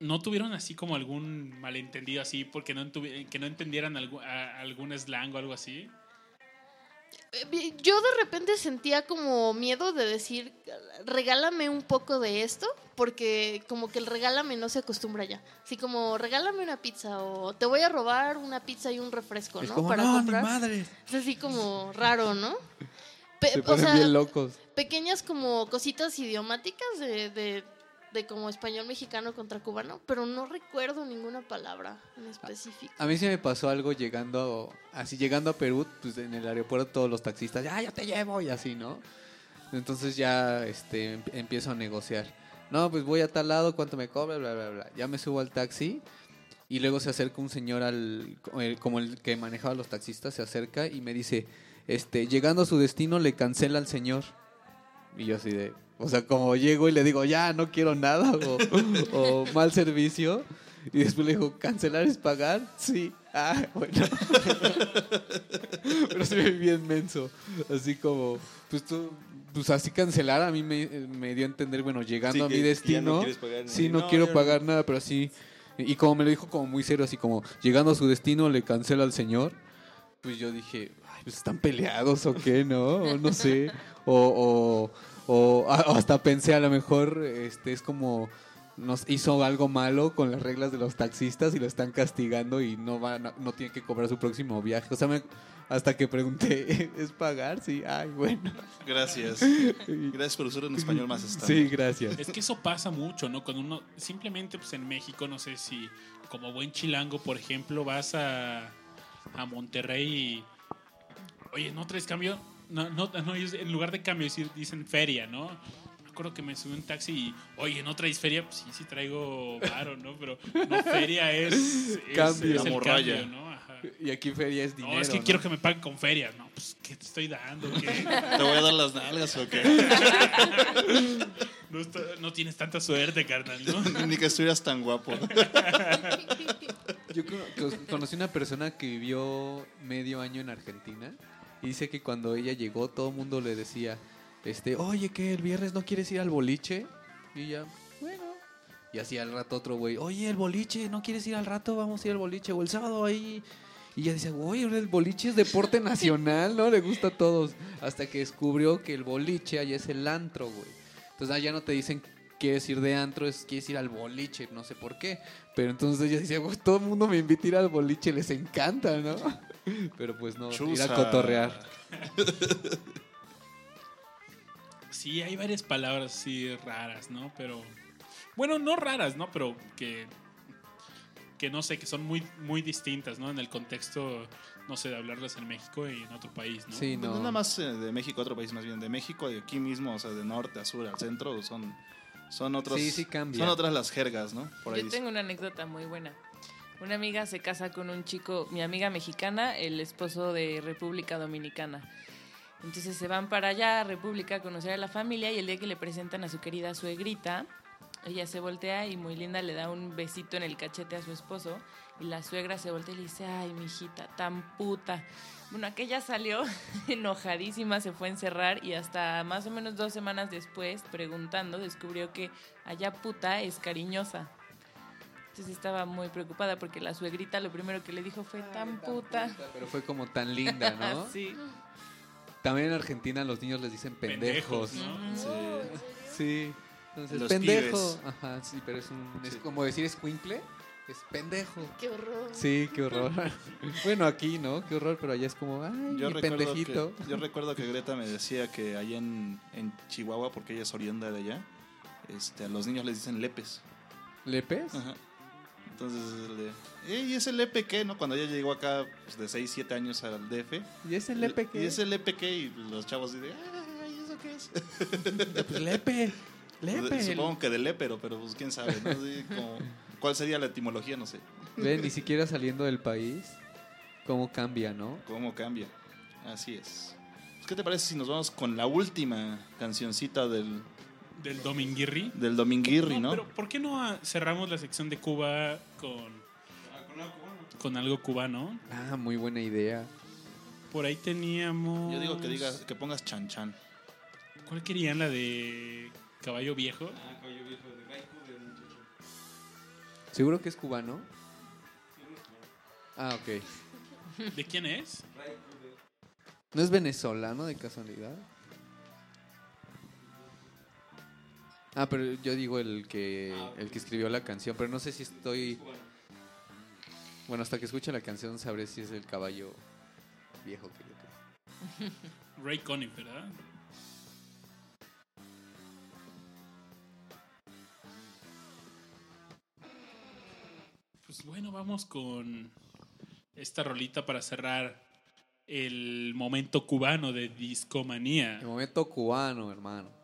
¿No tuvieron así como algún malentendido así porque no, que no entendieran algún, a- algún slang o algo así? Eh, Yo de repente sentía como miedo de decir, regálame un poco de esto, porque como que el regálame no se acostumbra ya. Así como, regálame una pizza o te voy a robar una pizza y un refresco, es ¿no? como, Para no, comprar. madre. Es así como raro, ¿no? Pe- Se o ponen sea, bien locos. pequeñas como cositas idiomáticas de, de, de como español mexicano contra cubano, pero no recuerdo ninguna palabra en específico. A mí sí me pasó algo llegando, así llegando a Perú, pues en el aeropuerto todos los taxistas, ya, yo te llevo y así, ¿no? Entonces ya este, em- empiezo a negociar. No, pues voy a tal lado, ¿cuánto me cobra? Bla, bla, bla. Ya me subo al taxi y luego se acerca un señor al, el- como el que manejaba a los taxistas, se acerca y me dice, este, llegando a su destino le cancela al señor. Y yo así de, o sea, como llego y le digo, ya, no quiero nada, o, o mal servicio. Y después le dijo, ¿cancelar es pagar? Sí. Ah, bueno. Pero se ve bien menso. Así como, pues tú, pues así cancelar a mí me, me dio a entender, bueno, llegando Sí, a que- mi destino, no pagar sí, no, No, quiero no. pagar nada, pero así. Y como me lo dijo como muy serio, así como, llegando a su destino le cancela al señor. Pues yo dije, "Ay, pues están peleados o qué, ¿no? O no sé. O, o, o hasta pensé, a lo mejor este es como nos hizo algo malo con las reglas de los taxistas y lo están castigando y no van a- no tiene que cobrar su próximo viaje. O sea, me- hasta que pregunté, ¿es pagar? Sí, ay, bueno. Gracias. Gracias por usar un español más estándar. Sí, gracias. Es que eso pasa mucho, ¿no? Cuando uno, simplemente pues en México, no sé si como buen chilango, por ejemplo, vas a, a Monterrey y, oye, ¿no traes cambio? No, no, no, ellos en lugar de cambio dicen feria, ¿no? Me acuerdo que me subí un taxi y, oye, ¿no traes feria? Pues sí, sí traigo varo, ¿no? Pero no, feria es, es, Cambio. es el cambio, ¿no? Ajá. Y aquí feria es dinero. No, es que ¿no? quiero que me paguen con feria. No, pues, ¿qué te estoy dando? ¿Qué? ¿Te voy a dar las nalgas o qué? No, está- no tienes tanta suerte, carnal, ¿no? Ni que estuvieras tan guapo. Yo cono- co- conocí una persona que vivió medio año en Argentina y dice que cuando ella llegó todo el mundo le decía, este, oye, que el viernes no quieres ir al boliche? Y ella, bueno. Y así al rato otro güey, oye, el boliche, ¿no quieres ir al rato? Vamos a ir al boliche. O el sábado ahí. Y ella dice, oye, el boliche es deporte nacional, ¿no? Le gusta a todos. Hasta que descubrió que el boliche allá es el antro, güey. Entonces allá no te dicen quieres ir de antro, es quieres ir al boliche, no sé por qué. Pero entonces ella pues todo el mundo me invita a ir al boliche, les encanta, ¿no? Pero pues no, ir a cotorrear. Sí, hay varias palabras así raras, ¿no? Pero. Bueno, no raras, ¿no? Pero que. Que no sé, que son muy, muy distintas, ¿no? En el contexto, no sé, de hablarlas en México y en otro país, ¿no? Sí, No, no. nada más eh, de México a otro país, más bien. De México, de aquí mismo, o sea, de norte a sur, al centro, son, son otros. Sí, sí cambia. Son otras las jergas, ¿no? Por ahí Yo tengo una anécdota muy buena. Una amiga se casa con un chico, mi amiga mexicana, el esposo de República Dominicana. Entonces se van para allá, República, a conocer a la familia y el día que le presentan a su querida suegrita, ella se voltea y muy linda le da un besito en el cachete a su esposo y la suegra se voltea y le dice, ay, mi hijita, tan puta. Bueno, aquella salió enojadísima, se fue a encerrar y hasta más o menos dos semanas después, preguntando, descubrió que allá puta es cariñosa. Entonces estaba muy preocupada porque la suegrita lo primero que le dijo fue tan puta. Pero fue como tan linda, ¿no? sí. También en Argentina los niños les dicen pendejos. Pendejos, ¿no? Sí. Entonces, Los pendejo. pibes. Ajá, sí, pero es, un, es Sí. como decir escuincle. Es pendejo. Qué horror. Sí, qué horror. bueno, aquí, ¿no? Qué horror, pero allá es como, ay, Yo mi pendejito. que, yo recuerdo que Greta me decía que allá en, en Chihuahua, porque ella es oriunda de allá, este, a los niños les dicen lepes. ¿Lepes? Ajá. Entonces, le, "Ey, ¿y ese lepe qué? ¿no? Cuando ella llegó acá pues, de 6, 7 años al DF. ¿Y ese lepe qué? ¿Y ese lepe qué? Y los chavos dicen, ay, ¿eso qué es? Pues lepe. Lepe. Supongo que de lépero, pero pues quién sabe. ¿no? Como- ¿Cuál sería la etimología? No sé. Ve, ni siquiera saliendo del país, cómo cambia, ¿no? ¿Cómo cambia? Así es. Pues, ¿Qué te parece si nos vamos con la última cancioncita del, Del Dominguirri. del Dominguirri, ¿no? Pero ¿por qué no ah, cerramos la sección de Cuba con, con algo cubano? Ah, muy buena idea. Por ahí teníamos... Yo digo que digas, que pongas chan chan. ¿Cuál querían? ¿La de Caballo Viejo? ¿Seguro que es cubano? Ah, ok. ¿De quién es? ¿No es venezolano de casualidad? Ah, pero yo digo el que el que escribió la canción, pero no sé si estoy Bueno, hasta que escuche la canción sabré si es el caballo viejo que yo creo. Ray Conniff, ¿verdad? Pues bueno, vamos con esta rolita para cerrar el momento cubano de discomanía. El momento cubano, hermano.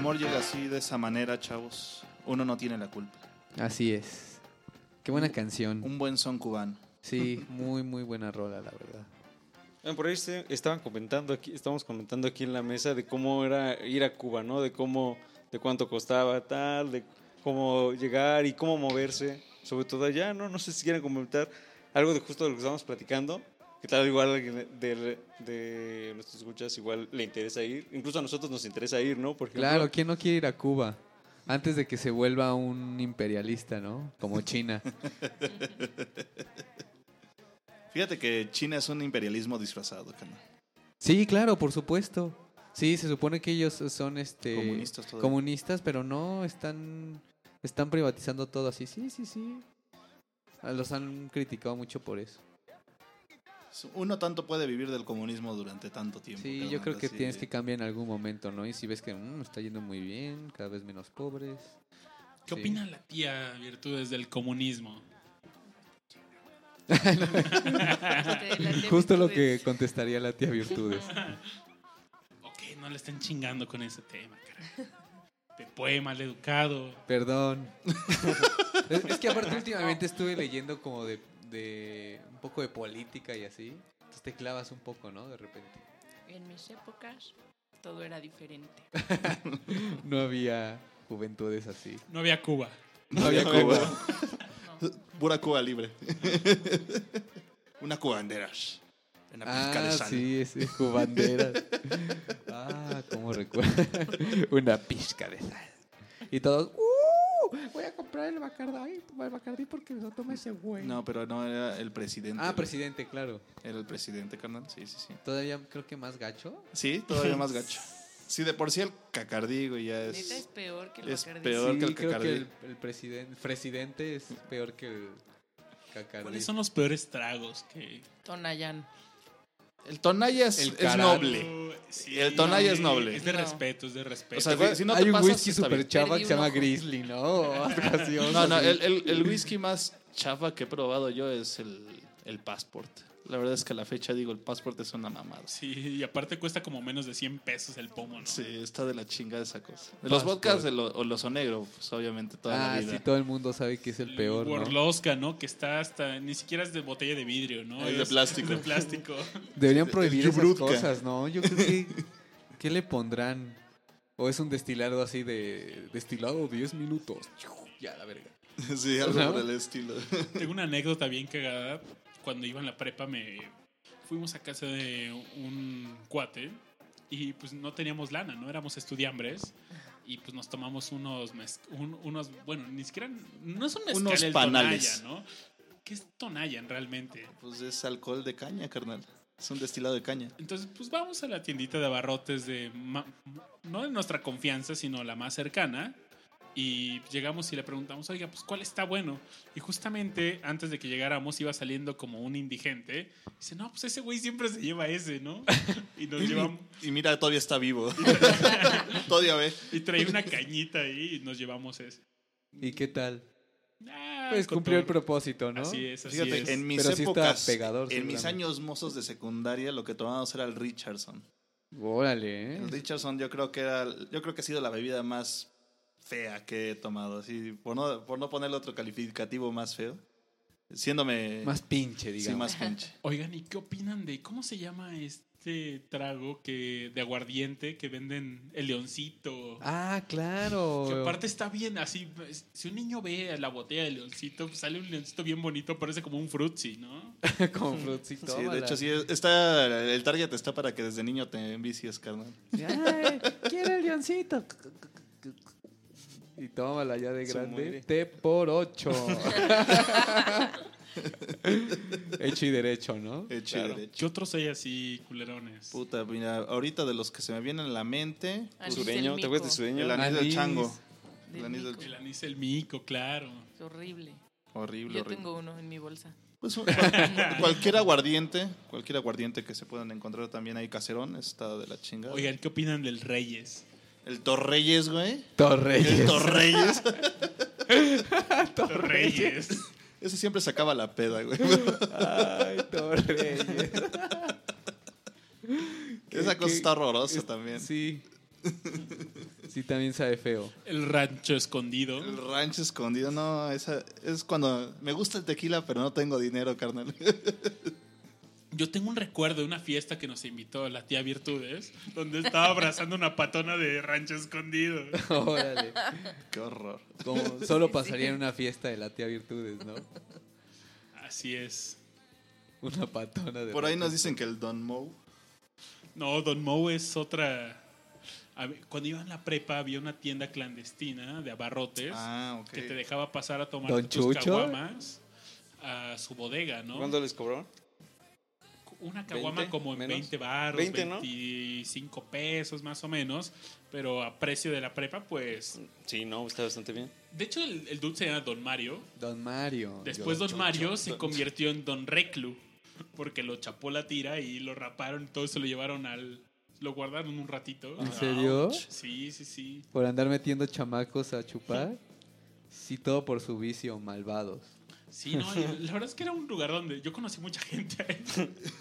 Amor llega así, de esa manera, chavos, uno no tiene la culpa. Así es. Qué buena canción. Un buen son cubano. Sí, muy, muy buena rola, la verdad. Ah, Por ahí se- estaban comentando aquí, estamos comentando aquí en la mesa de cómo era ir a Cuba, ¿no? De cómo, de cuánto costaba tal, de cómo llegar y cómo moverse, sobre todo allá, ¿no? No sé si quieren comentar algo de justo de lo que estábamos platicando, que tal igual de, de nuestros escuchas igual le interesa ir, incluso a nosotros nos interesa ir, ¿no? Por ejemplo, Claro, ¿quién no quiere ir a Cuba? Antes de que se vuelva un imperialista, ¿no? Como China. Fíjate que China es un imperialismo disfrazado, carnal. Sí, claro, por supuesto. Sí, se supone que ellos son este Comunistas todavía. comunistas, pero no están están privatizando todo así. Sí, sí, sí. Ah, Los han criticado mucho por eso. Uno tanto puede vivir del comunismo durante tanto tiempo. Sí, yo creo que así tienes que cambiar en algún momento, ¿no? Y si ves que mm, está yendo muy bien, cada vez menos pobres. ¿Qué Sí. opina la tía Virtudes del comunismo? Justo lo que contestaría la tía Virtudes. Ok, no le estén chingando con ese tema, cara. De poema, mal educado. Perdón. es, es que aparte últimamente estuve leyendo como de, de un poco de política y así. Entonces te clavas un poco, ¿no? De repente. En mis épocas todo era diferente. No había juventudes así. No había Cuba. No había No Cuba. Pura Cuba libre. Una Cuba banderas. Una pizca de Ah, sal. sí, ese cubanderas. ah, cómo recuerdo. Una pizca de sal. Y todos, ¡uh! Voy a comprar el Bacardí, el Bacardí porque no toma ese güey. No, pero no era el presidente. Ah, presidente, claro. Era el presidente, carnal. Sí, sí, sí. Todavía creo que más gacho. Sí, todavía más gacho. Sí, de por sí el cacardí, güey, ya Neta es es... peor que el es Bacardí. peor que el creo Cacardí. que el, el presidente, presidente es peor que el Cacardí. ¿Cuáles son los peores tragos que... Tonayán. El tonalla es, El es Carano. noble. Sí, El tonalla es noble. Es de respeto, es de respeto. O sea, güey, si no te Hay un pasas, whisky está super bien. chava Perdí que se un llama ojo. Grizzly, ¿no? O algo así, o No, no, el- el whisky más chafa que he probado yo es el, el Passport. La verdad es que a la fecha digo, el Passport es una mamada. Sí, y aparte cuesta como menos de 100 pesos el pomo, ¿no? Sí, está de la chingada esa cosa. De los vodkas de lo- o los negro, pues obviamente toda Ah, la vida. sí, todo el mundo sabe que es el peor, ¿no? Warlosca, ¿no? Que está hasta... Ni siquiera es de botella de vidrio, ¿no? Es de plástico. de plástico. Deberían prohibir esas cosas, ¿no? Yo creo que... ¿Qué le pondrán? ¿O es un destilado así de... Destilado 10 minutos? Ya, la verga. sí, algo ¿No? por el estilo. Tengo una anécdota bien cagada. Cuando iba en la prepa me fuimos a casa de un cuate y pues no teníamos lana, ¿no? Éramos estudiambres y pues nos tomamos unos, mez- un- unos bueno, ni siquiera, no es un mezcal Unos el panales. Tonaya, ¿no? ¿Qué es Tonayan realmente? Pues es alcohol de caña, carnal. Es un destilado de caña. Entonces, pues vamos a la tiendita de abarrotes de, ma- no de nuestra confianza, sino la más cercana. Y llegamos y le preguntamos, oiga, pues ¿cuál está bueno? Y justamente antes de que llegáramos iba saliendo como un indigente. Dice, no, pues ese güey siempre se lleva ese, ¿no? Y nos llevamos, Y mira, todavía está vivo. todavía ve. y traía una cañita ahí y nos llevamos ese. ¿Y qué tal? Ah, Pues cumplió el propósito, ¿no? Así es, así Fíjate, es. en mis Pero sí está épocas, pegador, en mis años mozos de secundaria, lo que tomábamos era el Richardson. Órale, ¿eh? El Richardson yo creo que era, yo creo que ha sido la bebida más fea que he tomado, así, por no, por no ponerle otro calificativo más feo. Siéndome Más pinche, sí, digamos. más pinche. Oigan, ¿y qué opinan de cómo se llama es- este trago que de aguardiente que venden el leoncito. Ah, claro. Que aparte está bien, así, si un niño ve la botella de leoncito, pues sale un leoncito bien bonito, parece como un frutzi, ¿no? Como frutzi, Sí, tómala. de hecho, sí, está, el target está para que desde niño te envicies, carnal. Ay, quiero el leoncito. Y tómala ya de grande. T por 8. Hecho y derecho, ¿no? Hecho y derecho. ¿Qué otros hay así, culerones? Puta, mira, ahorita de los que se me vienen a la mente, Anís Sureño, del ¿te acuerdas de sureño? el anís del chango. Del El anís del mico. El anís el mico, claro. Es horrible. Horrible, Yo horrible. tengo uno en mi bolsa. Pues, cualquier aguardiente, cualquier aguardiente que se puedan encontrar también ahí caserón, está de la chingada. Oigan, ¿qué opinan del Reyes? El Torreyes, güey. El Torreyes. Torreyes. Reyes. Ese siempre sacaba la peda, güey. Ay, Torreyes. Esa cosa qué- está horrorosa es- también. Sí. Sí, también sabe feo. El rancho escondido. El rancho escondido, no, esa es cuando me gusta el tequila, pero no tengo dinero, carnal. Yo tengo un recuerdo de una fiesta que nos invitó la tía Virtudes, donde estaba abrazando una patona de rancho escondido. Órale. Qué horror. Como solo pasaría en una fiesta de la tía Virtudes, ¿no? Así es. Una patona de. Por ahí nos dicen que el Don Moe. No, Don Moe es otra. Cuando iba en la prepa había una tienda clandestina de abarrotes Ah, que te dejaba pasar a tomar ¿Don tus caguamas a su bodega, ¿no? ¿Cuándo les cobró? Una caguama 20 como en menos? 20 baros, 20, ¿no? 25 pesos más o menos, pero a precio de la prepa, pues... Sí, no, está bastante bien. De hecho, el, el dulce era Don Mario. Don Mario. Después Yo- Don Mario se convirtió en Don Reclu, porque lo chapó la tira y lo raparon, todo se lo llevaron al... Lo guardaron un ratito. ¿En serio? Sí, sí, sí. Por andar metiendo chamacos a chupar. Sí, todo por su vicio, malvados. Sí, no, la verdad es que era un lugar donde yo conocí mucha gente ahí.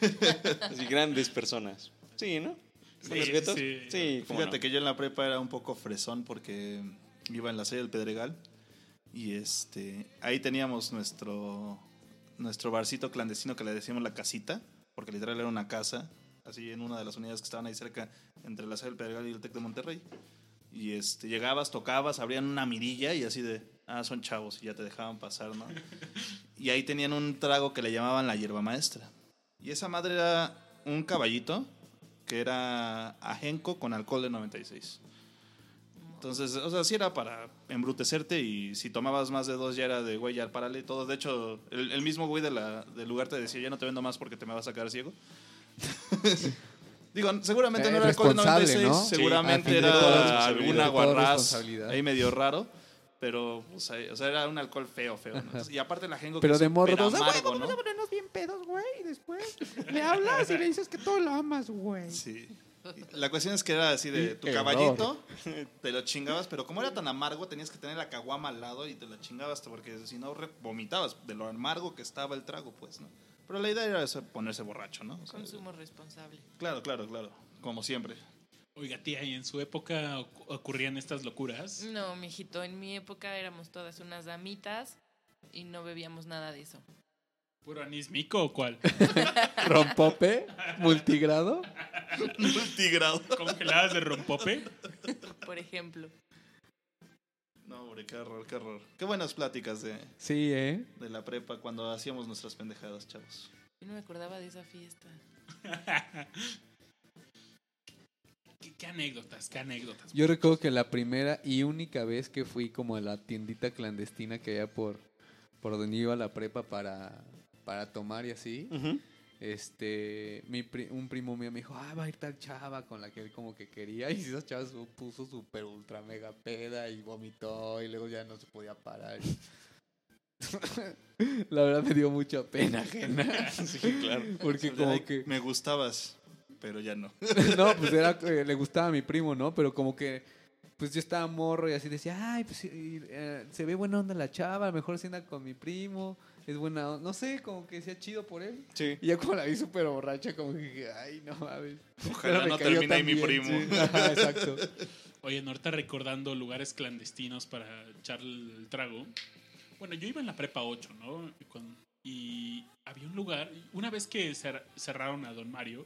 Así, grandes personas. Sí, ¿no? Sí, ¿Con los guetos? sí. Sí, Fíjate no. que yo en la prepa era un poco fresón porque iba en la sede del Pedregal y este ahí teníamos nuestro nuestro barcito clandestino que le decíamos la casita, porque literal era una casa, así en una de las unidades que estaban ahí cerca entre la sede del Pedregal y el Tec de Monterrey. Y este llegabas, tocabas, abrían una mirilla y así de, ah, son chavos y ya te dejaban pasar, ¿no? Y ahí tenían un trago que le llamaban la hierba maestra. Y esa madre era un caballito que era ajenco con alcohol de 96. Entonces, o sea, sí era para embrutecerte y si tomabas más de dos ya era de, güey, ya párale todo. De hecho, el, el mismo güey de la, del lugar te decía, ya no te vendo más porque te me vas a quedar ciego. Digo, seguramente Eh, no era alcohol de responsable, 96, ¿no? Sí, seguramente era alguna responsabilidad. De todo guarraz responsabilidad. ahí medio raro. Pero, o sea, o sea, era un alcohol feo, feo. ¿no? Y aparte el ajenco Pero que de morro, "Ah, güey, amargo, vamos ¿no? a ponernos bien pedos, güey. Y después le hablas y le dices que todo lo amas, güey. Sí. La cuestión es que era así de tu caballito, te lo chingabas, pero como era tan amargo, tenías que tener la caguama al lado y te la chingabas, porque si no re- vomitabas de lo amargo que estaba el trago, pues, ¿no? Pero la idea era eso, ponerse borracho, ¿no? O sea, Consumo responsable. claro, claro, claro, como siempre. Oiga, tía, ¿y en su época ocu- ocurrían estas locuras? No, mijito, en mi época éramos todas unas damitas y no bebíamos nada de eso. ¿Puro anís mico o cuál? Rompope, multigrado. Multigrado. ¿Congeladas de rompope? Por ejemplo. No, hombre, qué horror, qué horror. Qué buenas pláticas de, Sí, ¿eh? de la prepa cuando hacíamos nuestras pendejadas, chavos. Yo no me acordaba de esa fiesta. ¿Qué, qué anécdotas, qué anécdotas. Yo recuerdo que la primera y única vez que fui como a la tiendita clandestina que había por, por donde iba a la prepa para, para tomar y así, Ujú. este, mi pri- un primo mío me dijo, ah, va a ir tal chava con la que él como que quería. Y esa chava se puso súper ultra mega peda y vomitó y luego ya no se podía parar. la verdad me dio mucha pena ajena. Sí, claro. Porque como que... Me gustabas, pero ya no. no, pues era, eh, le gustaba a mi primo, ¿no? Pero como que, pues yo estaba morro y así decía, ay, pues eh, se ve buena onda la chava, a lo mejor se anda con mi primo, es buena onda. No sé, como que sea chido por él. Sí. Y ya como la vi súper borracha, como que dije, ay, no mames. Ojalá no termine ahí mi primo. bien, sí. Ajá, exacto. Oye, ahorita recordando lugares clandestinos para echar el trago. Bueno, yo iba en la prepa 8, ¿no? Y, con- y había un lugar, una vez que cer- cerraron a Don Mario,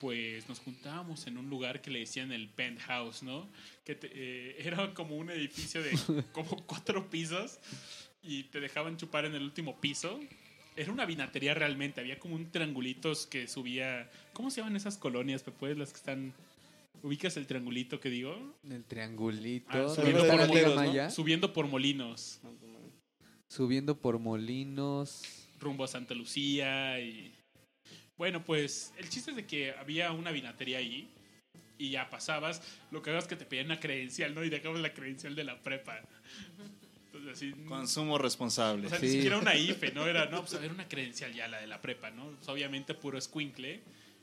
pues nos juntábamos en un lugar que le decían el penthouse, ¿no? Que te- eh, era como un edificio de como cuatro pisos y te dejaban chupar en el último piso. Era una vinatería realmente, había como un triangulitos que subía... ¿Cómo se llaman esas colonias, Pepe? Las que están... ¿Ubicas el triangulito que digo? El triangulito. Ah, ¿dónde subiendo, por molinos, subiendo por molinos, Subiendo por molinos. rumbo a Santa Lucía y... Bueno, pues el chiste es de que había una vinatería ahí y ya pasabas, lo que hagas es que te pedían una credencial, ¿no? Y dejabas la credencial de la prepa. Entonces así... Consumo responsable. O sea, Sí. ni siquiera una IFE, ¿no? Era, no, pues a ver, una credencial ya, la de la prepa, ¿no? Pues, obviamente puro escuincle.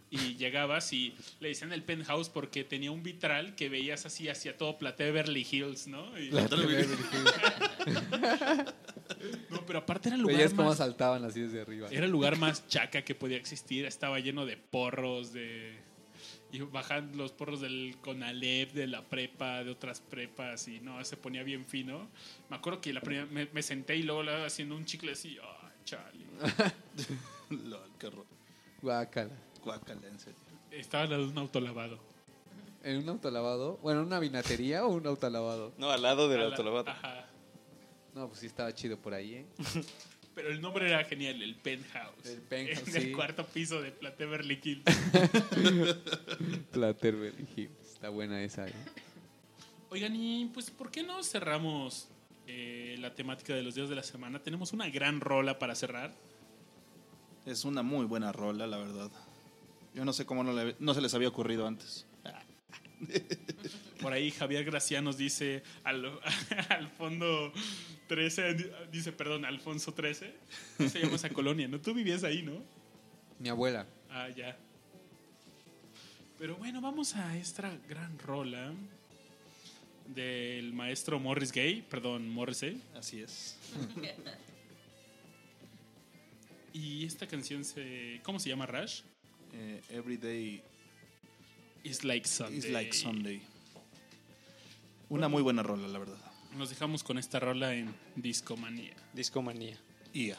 Y llegabas y le decían el penthouse porque tenía un vitral que veías así hacia todo Platea Beverly Hills, ¿no? Y- no, pero aparte era el lugar Veías cómo más, saltaban así desde arriba. era el lugar más chaca que podía existir. Estaba lleno de porros, de... Y bajan los porros del Conalep, de la prepa, de otras prepas, y no, se ponía bien fino. Me acuerdo que la primera, me, me senté y luego haciendo un chicle así, ¡ay, chale! Lol, qué. Guácala. Guácala, en serio. Estaba al lado de un autolavado. ¿En un autolavado? Bueno, ¿una vinatería o un autolavado? No, al lado del A la- autolavado. Ajá. No, pues sí estaba chido por ahí, ¿eh? Pero el nombre era genial, el penthouse. El penthouse, En el sí. cuarto piso de Platea Beverly Hills. Platerberry Hills. Está buena esa, ¿eh? Oigan, y pues, ¿por qué no cerramos eh, la temática de los días de la semana? Tenemos una gran rola para cerrar. Es una muy buena rola, la verdad. Yo no sé cómo no, le- no se les había ocurrido antes. Por ahí Javier Gracia nos dice al, al fondo 13, di- dice, perdón, Alfonso 13. ¿Cómo se llama esa colonia? ¿No? Tú vivías ahí, ¿no? Mi abuela. Ah, ya. Pero bueno, vamos a esta gran rola del maestro Morris Gay, perdón, Morrissey. Así es. Y esta canción se... ¿Cómo se llama, Rash? Eh, every day It's Like Sunday. is like Sunday. Una muy buena rola, la verdad. Nos dejamos con esta rola en Discomanía. Discomanía. IA.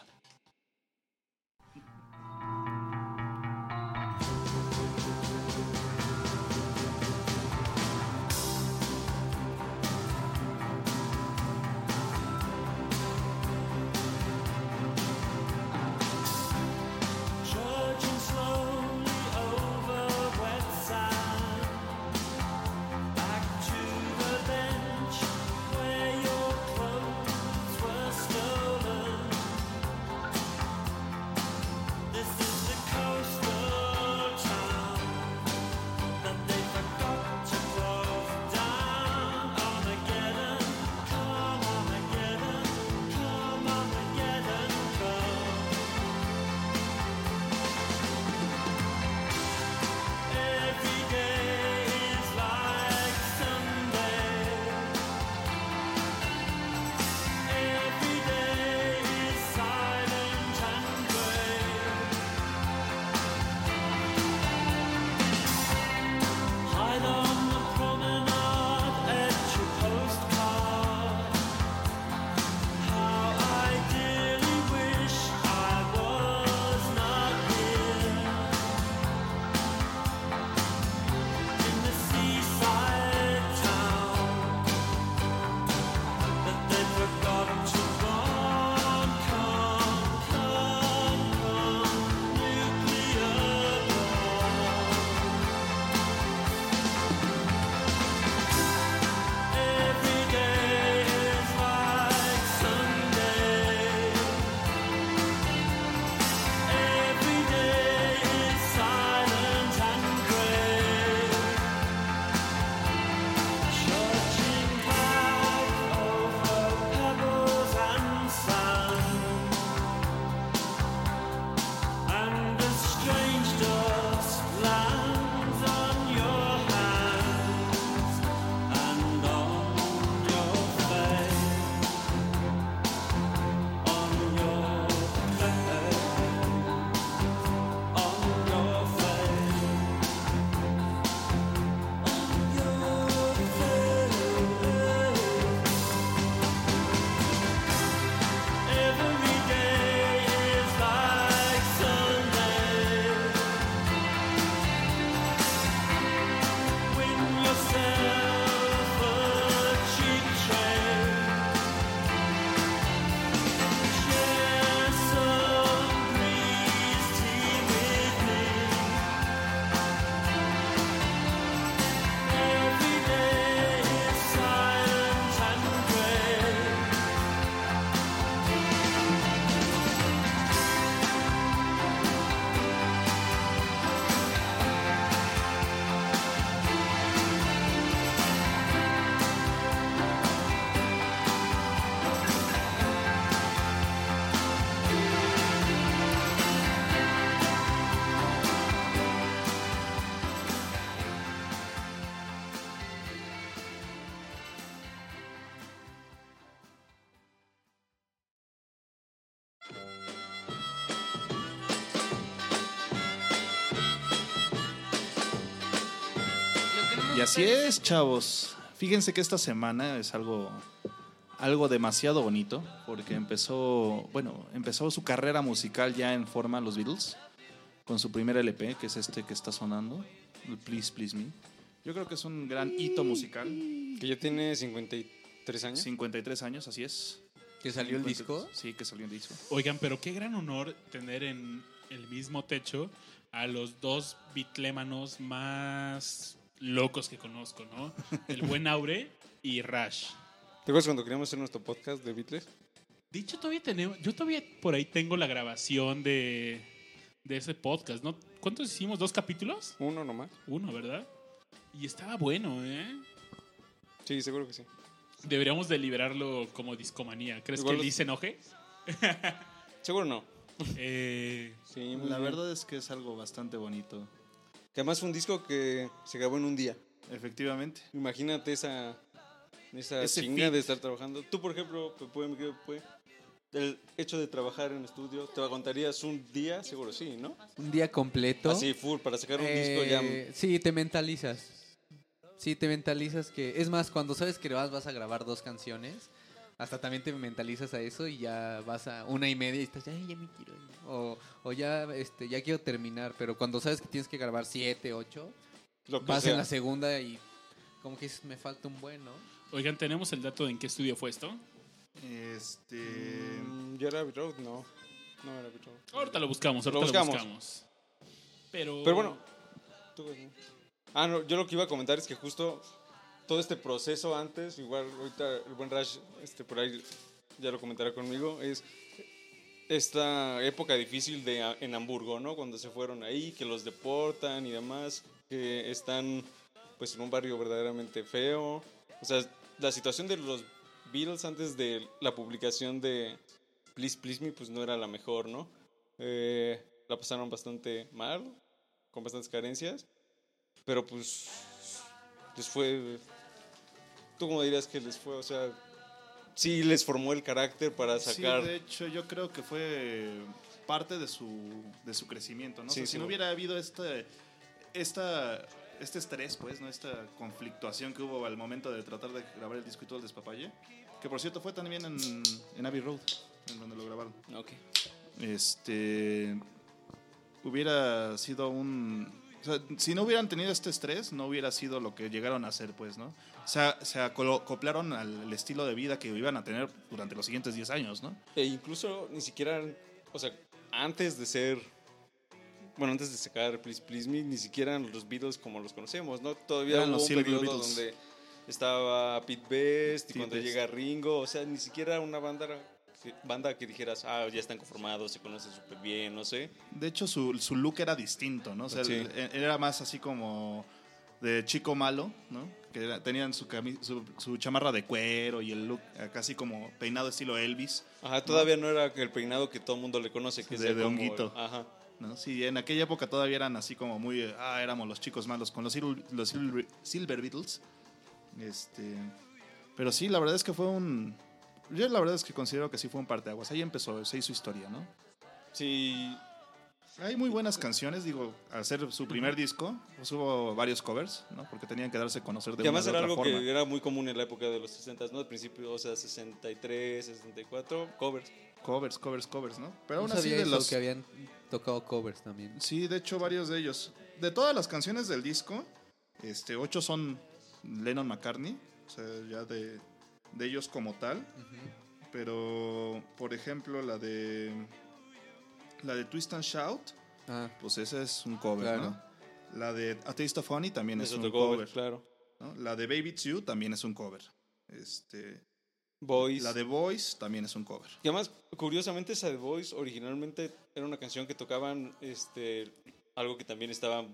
Así es, chavos. Fíjense que esta semana es algo, algo demasiado bonito, porque empezó, bueno, empezó su carrera musical ya en forma los Beatles, con su primer LP, que es este que está sonando, el Please Please Me. Yo creo que es un gran hito musical. Que ya tiene 53 años. 53 años, así es. ¿Que salió el 53, disco? Sí, que salió el disco. Oigan, pero qué gran honor tener en el mismo techo a los dos bitlémanos más locos que conozco, ¿no? El buen Aure y Rash. ¿Te acuerdas cuando queríamos hacer nuestro podcast de Beatles? Dicho, todavía tenemos, yo todavía por ahí tengo la grabación de, de ese podcast, ¿no? ¿Cuántos hicimos? ¿Dos capítulos? Uno nomás. Uno, ¿verdad? Y estaba bueno, ¿eh? Sí, seguro que sí. Deberíamos de liberarlo como discomanía. ¿Crees Igual que los- Lee se enoje? Seguro no. Eh, Sí, La bien. verdad es que es algo bastante bonito. Que además fue un disco que se grabó en un día. Efectivamente. Imagínate esa, esa Ese chinga de estar trabajando. Tú, por ejemplo, Pepe, mi querido Pepe, el hecho de trabajar en estudio, ¿te aguantarías un día? Seguro sí, ¿no? Un día completo. Así, full, para sacar un disco ya... Eh, Sí, te mentalizas. Sí, te mentalizas que... Es más, cuando sabes que vas, vas a grabar dos canciones, hasta también te mentalizas a eso y ya vas a una y media y estás, ay, ya me quiero ir". O, o ya, este, ya quiero terminar, pero cuando sabes que tienes que grabar siete, ocho, Lo vas sea. en la segunda y como que dices, me falta un buen, ¿no? oigan, ¿tenemos el dato de en qué estudio fue esto? Este. Mm, ¿Ya era Road? No. No era Road. Ahorita lo buscamos, Lo ahorita lo buscamos. buscamos. Pero, Pero bueno, tú. Ah, no, yo lo que iba a comentar es que justo todo este proceso antes, igual ahorita el buen Rash, este, por ahí ya lo comentará conmigo, es esta época difícil de, en Hamburgo, ¿no? Cuando se fueron ahí, que los deportan y demás, que están pues en un barrio verdaderamente feo. O sea, la situación de los Beatles antes de la publicación de Please Please Me pues no era la mejor, ¿no? Eh, la pasaron bastante mal, con bastantes carencias, pero pues les fue... ¿Tú cómo dirías que les fue? O sea, sí les formó el carácter para sacar... Sí, de hecho, yo creo que fue parte de su, de su crecimiento, ¿no? O Sí, sea, sí, si no hubiera habido este, esta, este estrés, pues, ¿no? Esta conflictuación que hubo al momento de tratar de grabar el disco y todo el despapalle, que por cierto fue también en, en Abbey Road, en donde lo grabaron. Ok. Este. Hubiera sido un. O sea, si no hubieran tenido este estrés, no hubiera sido lo que llegaron a hacer, pues, ¿no? O sea, se acolo- acoplaron al, estilo de vida que iban a tener durante los siguientes 10 años, ¿no? E incluso ni siquiera, o sea, antes de ser, bueno, antes de sacar Please Please Me, ni siquiera eran los Beatles como los conocemos, ¿no? Todavía Eran hubo los un periodo Beatles. donde estaba Pete Best y Pete cuando Best. llega Ringo, o sea, ni siquiera una banda, banda que dijeras, ah, ya están conformados, se conocen súper bien, no sé. De hecho, su, su look era distinto, ¿no? O sea, Sí. el- era más así como de chico malo, ¿no? Que era- tenían su, su, su chamarra de cuero y el look acá así como peinado estilo Elvis. Ajá, todavía no, era el peinado que todo el mundo le conoce, que es De- ya de como- honguito. Ajá. ¿no? Sí, en aquella época todavía eran así como muy, eh, ah, éramos los chicos malos con los, los Silver, Silver Beatles. Este, pero sí, la verdad es que fue un, yo la verdad es que considero que sí fue un parteaguas. Ahí empezó, se hizo historia, ¿no? Sí, Hay muy buenas canciones, digo, al ser su primer disco, pues hubo varios covers, ¿no? Porque tenían que darse a conocer de que además una era u otra algo forma. que era muy común en la época de los 60, ¿no? Al principio, o sea, 63, 64, covers. Covers, covers, covers, ¿no? Pero no aún así de los... que habían tocado covers también. Sí, de hecho varios de ellos. De todas las canciones del disco, este, ocho son Lennon McCartney, o sea, ya de, de ellos como tal. Pero, por ejemplo, la de la de Twist and Shout, Ah, pues ese es un cover, Claro. ¿no? La de A Taste of Honey también es, Es un cover. cover, claro. ¿no? La de Baby It's You también es un cover. Este, Boys. la de Voice también es un cover. Y además, curiosamente, esa de Voice originalmente era una canción que tocaban este, algo que también estaba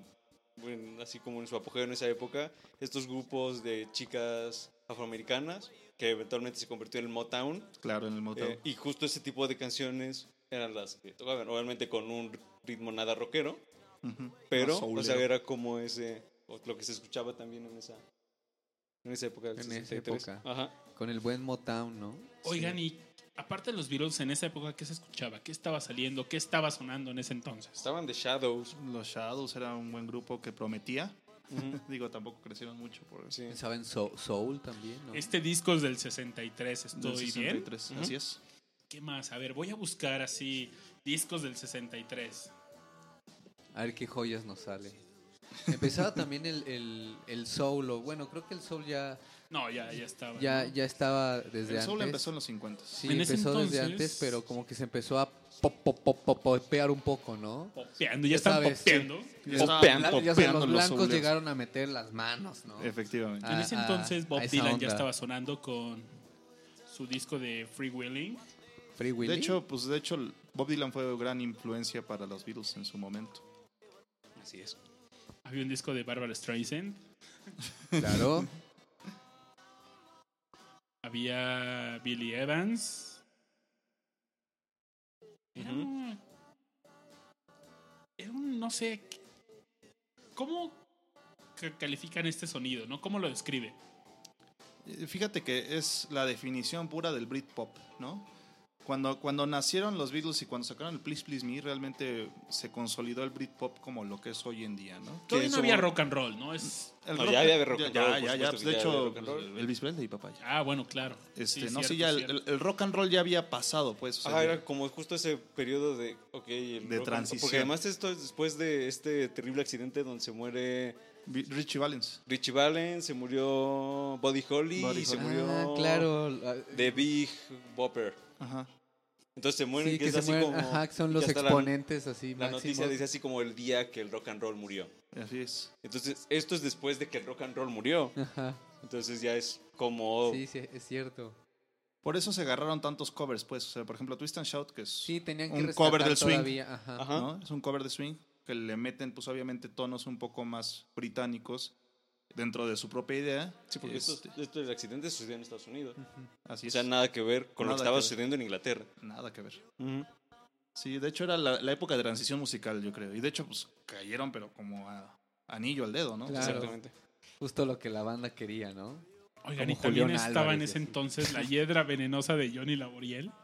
bueno, así como en su apogeo en esa época. Estos grupos de chicas afroamericanas que eventualmente se convirtió en el Motown. Claro, en el Motown. Eh, y justo ese tipo de canciones eran las que tocaban, obviamente con un ritmo nada rockero, Ujú. pero, Más o sea, era como ese, lo que se escuchaba también en esa, en esa época. del En esa 63. época. Ajá. con el buen Motown, ¿no? Oigan, y aparte de los Beatles, en esa época, ¿qué se escuchaba? ¿Qué estaba saliendo? ¿Qué estaba sonando en ese entonces? Estaban The Shadows. Los Shadows era un buen grupo que prometía. Digo, tampoco crecieron mucho por eso. Pensaba en Soul, Soul también, ¿no? Este disco es del 63, Del estoy bien. 63, así es. ¿Qué más? A ver, voy a buscar así discos del 63. A ver qué joyas nos sale. Empezaba también el, el, el Soul, o bueno, creo que el Soul ya, No, ya, ya estaba. ya, ¿no? ya estaba desde El soul antes. empezó en los 50. Sí, En empezó desde antes, pero como que se empezó a pop, pop, pop, pop, popear un poco, ¿no? Popeando, ya están sabes, popeando. Ya ya sabes, popeando los los blancos llegaron a meter las manos, ¿no? Efectivamente. En ese a- entonces Bob Dylan ya estaba sonando con su disco de Free Willing. Free Willy. De hecho, pues de hecho, Bob Dylan fue gran influencia para los Beatles en su momento. Así es. Había un disco de Barbara Streisand. claro. Había Billy Evans. Era un, era un- no sé, ¿cómo ca- califican este sonido? ¿no? ¿Cómo lo describe? Eh, Fíjate que es la definición pura del Britpop, ¿no? Cuando, cuando nacieron los Beatles y cuando sacaron el Please Please Me, realmente se consolidó el Britpop como lo que es hoy en día, ¿no? Todavía no había rock and roll, ¿no? Es, El No, ya había rock and ya, roll, ya, ya, pues, de ya hecho, pues, roll. Elvis Presley y papá. ah, bueno, claro. Este, Sí, no, cierto, sí, ya el, el- el rock and roll ya había pasado, pues. o sea, Ajá, de- era como justo ese periodo de, ok, el De rock transición. Porque además esto es después de este terrible accidente donde se muere Richie Valens. Richie Valens, se murió Buddy Holly Buddy y se Holly. murió Ah, claro. la- The Big Bopper. Ajá. Entonces se mueren, Sí, que, que es se así mueren, como... ajá, que son los hasta la- exponentes así La, noticia máximos. dice así como el día que el rock and roll murió. Así es. Entonces esto es después de que el rock and roll murió. Ajá. Entonces ya es como... Sí, sí, es cierto. Por eso se agarraron tantos covers, pues. O sea, por ejemplo, Twist and Shout, que es Sí, tenían que un cover del swing. todavía. Ajá. Ajá. ¿no? Es un cover de swing que le meten, pues obviamente, tonos un poco más británicos dentro de su propia idea. Sí, porque Este, esto, esto del accidente sucedió en Estados Unidos. así O es. sea, nada que ver con lo que estaba que sucediendo en Inglaterra. Nada que ver. Sí, de hecho era la, la época de transición musical, yo creo. Y de hecho, pues cayeron, pero como a anillo al dedo, ¿no? Claro. Exactamente. Justo lo que la banda quería, ¿no? Oigan, Como y también Julián estaba en Álvarez ese entonces la hiedra venenosa de Johnny Laboriel.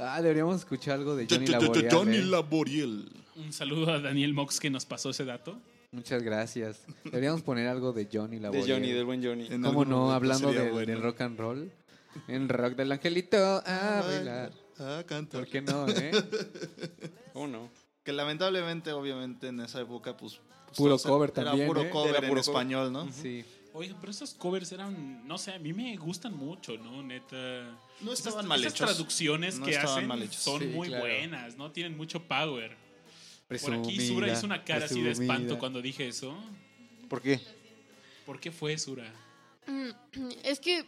Ah, deberíamos escuchar algo de Johnny Laboriel. Johnny ¿eh? Laboriel. Un saludo a Daniel Mox que nos pasó ese dato. Muchas gracias. Deberíamos poner algo de Johnny De Laboriel. Johnny, del buen Johnny. En ¿Cómo algún no? momento Hablando sería del, bueno. del rock and roll. En rock del angelito a bailar. Ah, cantar. ¿Por qué no, eh? ¿Cómo no? Que lamentablemente, obviamente, en esa época, pues... pues, Puro o sea, cover era también, puro ¿eh? cover Era en puro cover. español, ¿no? Sí. Oigan, pero esos covers eran, no sé, a mí me gustan mucho, ¿no? Neta. No Esas- estaban mal esas hechos. traducciones No que estaban hacen mal hechos. son Sí, muy claro. buenas, ¿no? Tienen mucho power. Por aquí Sura hizo una cara así de espanto cuando dije eso. ¿Por qué? ¿Por qué fue Sura? Mm, Es que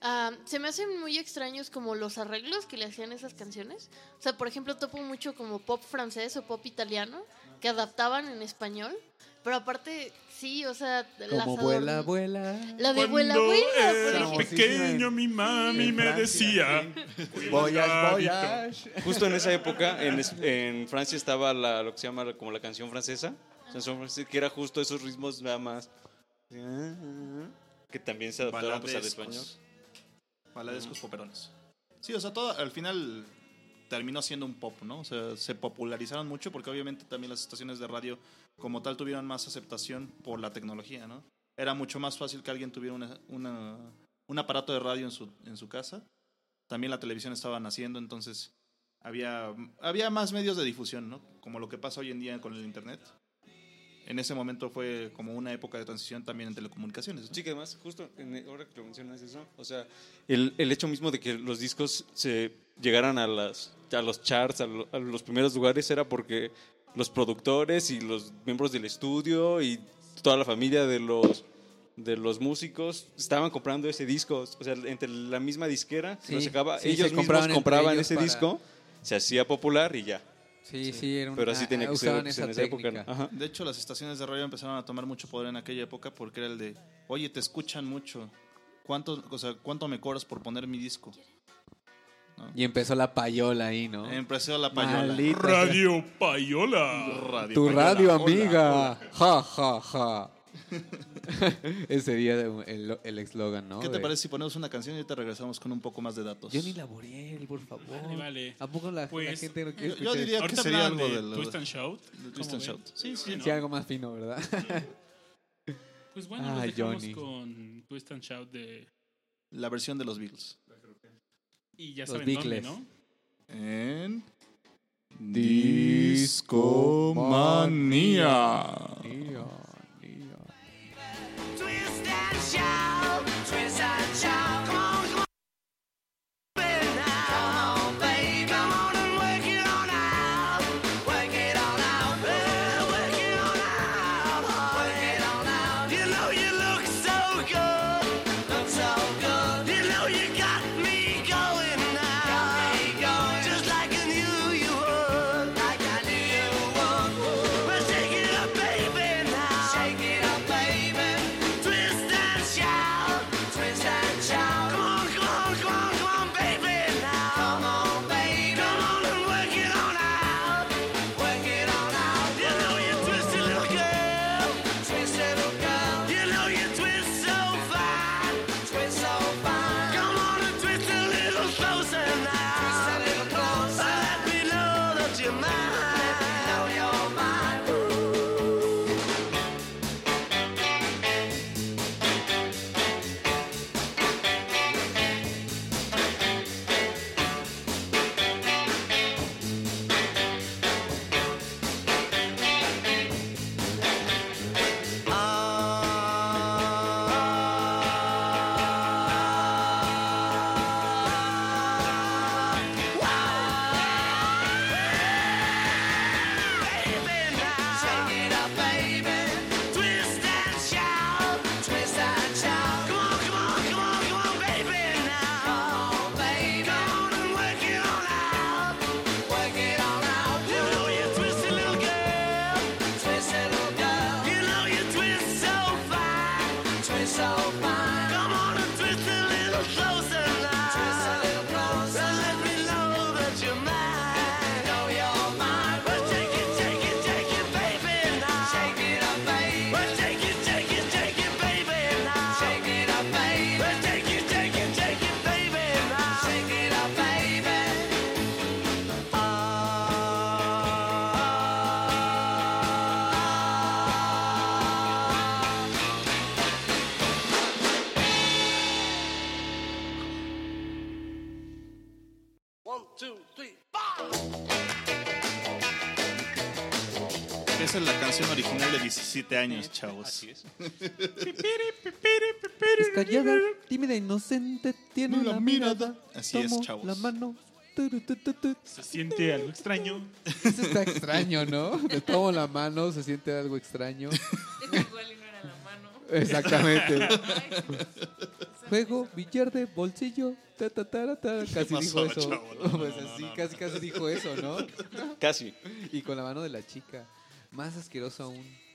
ah, se me hacen muy extraños como los arreglos que le hacían esas canciones. O sea, por ejemplo, topo mucho como pop francés o pop italiano que adaptaban en español. Pero aparte, sí, o sea, Como vuela, vuela. La de vuela, Cuando vuela. por pequeño, mi mami me Francia, decía. Voyage, voyage. Justo en esa época, en, Francia estaba la, lo que se llama la- como la canción francesa, que era justo esos ritmos nada más. Que también se adaptaron pues, al español. Baladescos poperones. Sí, o sea, todo al final terminó siendo un pop, ¿no? O sea, se popularizaron mucho porque obviamente también las estaciones de radio como tal tuvieron más aceptación por la tecnología, ¿no? Era mucho más fácil que alguien tuviera una, un aparato de radio en su, en su casa. También la televisión estaba naciendo, entonces había, había más medios de difusión, ¿no? Como lo que pasa hoy en día con el Internet. En ese momento fue como una época de transición también en telecomunicaciones. ¿no? Sí, que además, justo en- ahora que lo mencionas eso, o sea, el, el hecho mismo de que los discos se llegaran a, las, a los charts, a los primeros lugares, era porque los productores y los miembros del estudio y toda la familia de los de los músicos estaban comprando ese disco, o sea, entre la misma disquera, Sí, sacaba, sí, ellos mismos compraban compraban, ellos ese para- disco, se hacía popular y ya. Sí, sí, era una, Pero así tenía que ser pues, esa en esa época. técnica. ¿no? Ajá. De hecho, las estaciones de radio empezaron a tomar mucho poder en aquella época porque era el de, oye, te escuchan mucho. ¿Cuánto, o sea, ¿cuánto me cobras por poner mi disco? Y empezó la payola ahí, ¿no? Empezó la payola. Maldita sea. Radio Payola. Radio Tu payola. radio amiga. hola. Ja, ja, ja. Ese día el el eslogan, ¿no? ¿Qué te De- parece si ponemos una canción y ahorita regresamos con un poco más de datos? Johnny Laboriel, por favor. Vale, vale. ¿A poco la, la Pues, gente no quiere yo escuchar diría- eso? Ahorita sería algo de de lo- Twist and Shout. de ¿Cómo Twist and ven? Shout. Sí, sí. ¿no? Sí, algo más fino, ¿verdad? Pues bueno, Ah, nos dejamos Johnny. con Twist and Shout de... La versión de los Beatles. Y ya Los saben dónde, ¿no? En Discomanía. Twist and shout, twist 17 años, chavos. Así es. Es callada, tímida, inocente, tiene La la mirada. mirada. Así es, Tomo chavos. La mano. Se siente algo extraño. Eso está extraño, ¿no? Le tomo la mano, se siente algo extraño. Igual y no era la mano. Exactamente. Juego, billar de bolsillo. Ta, ta, ta, ta. Casi pasó, dijo eso. chavo? No, no, pues no, así, no, no. casi, casi dijo eso, ¿no? Casi. Y con la mano de la chica. Más asqueroso aún.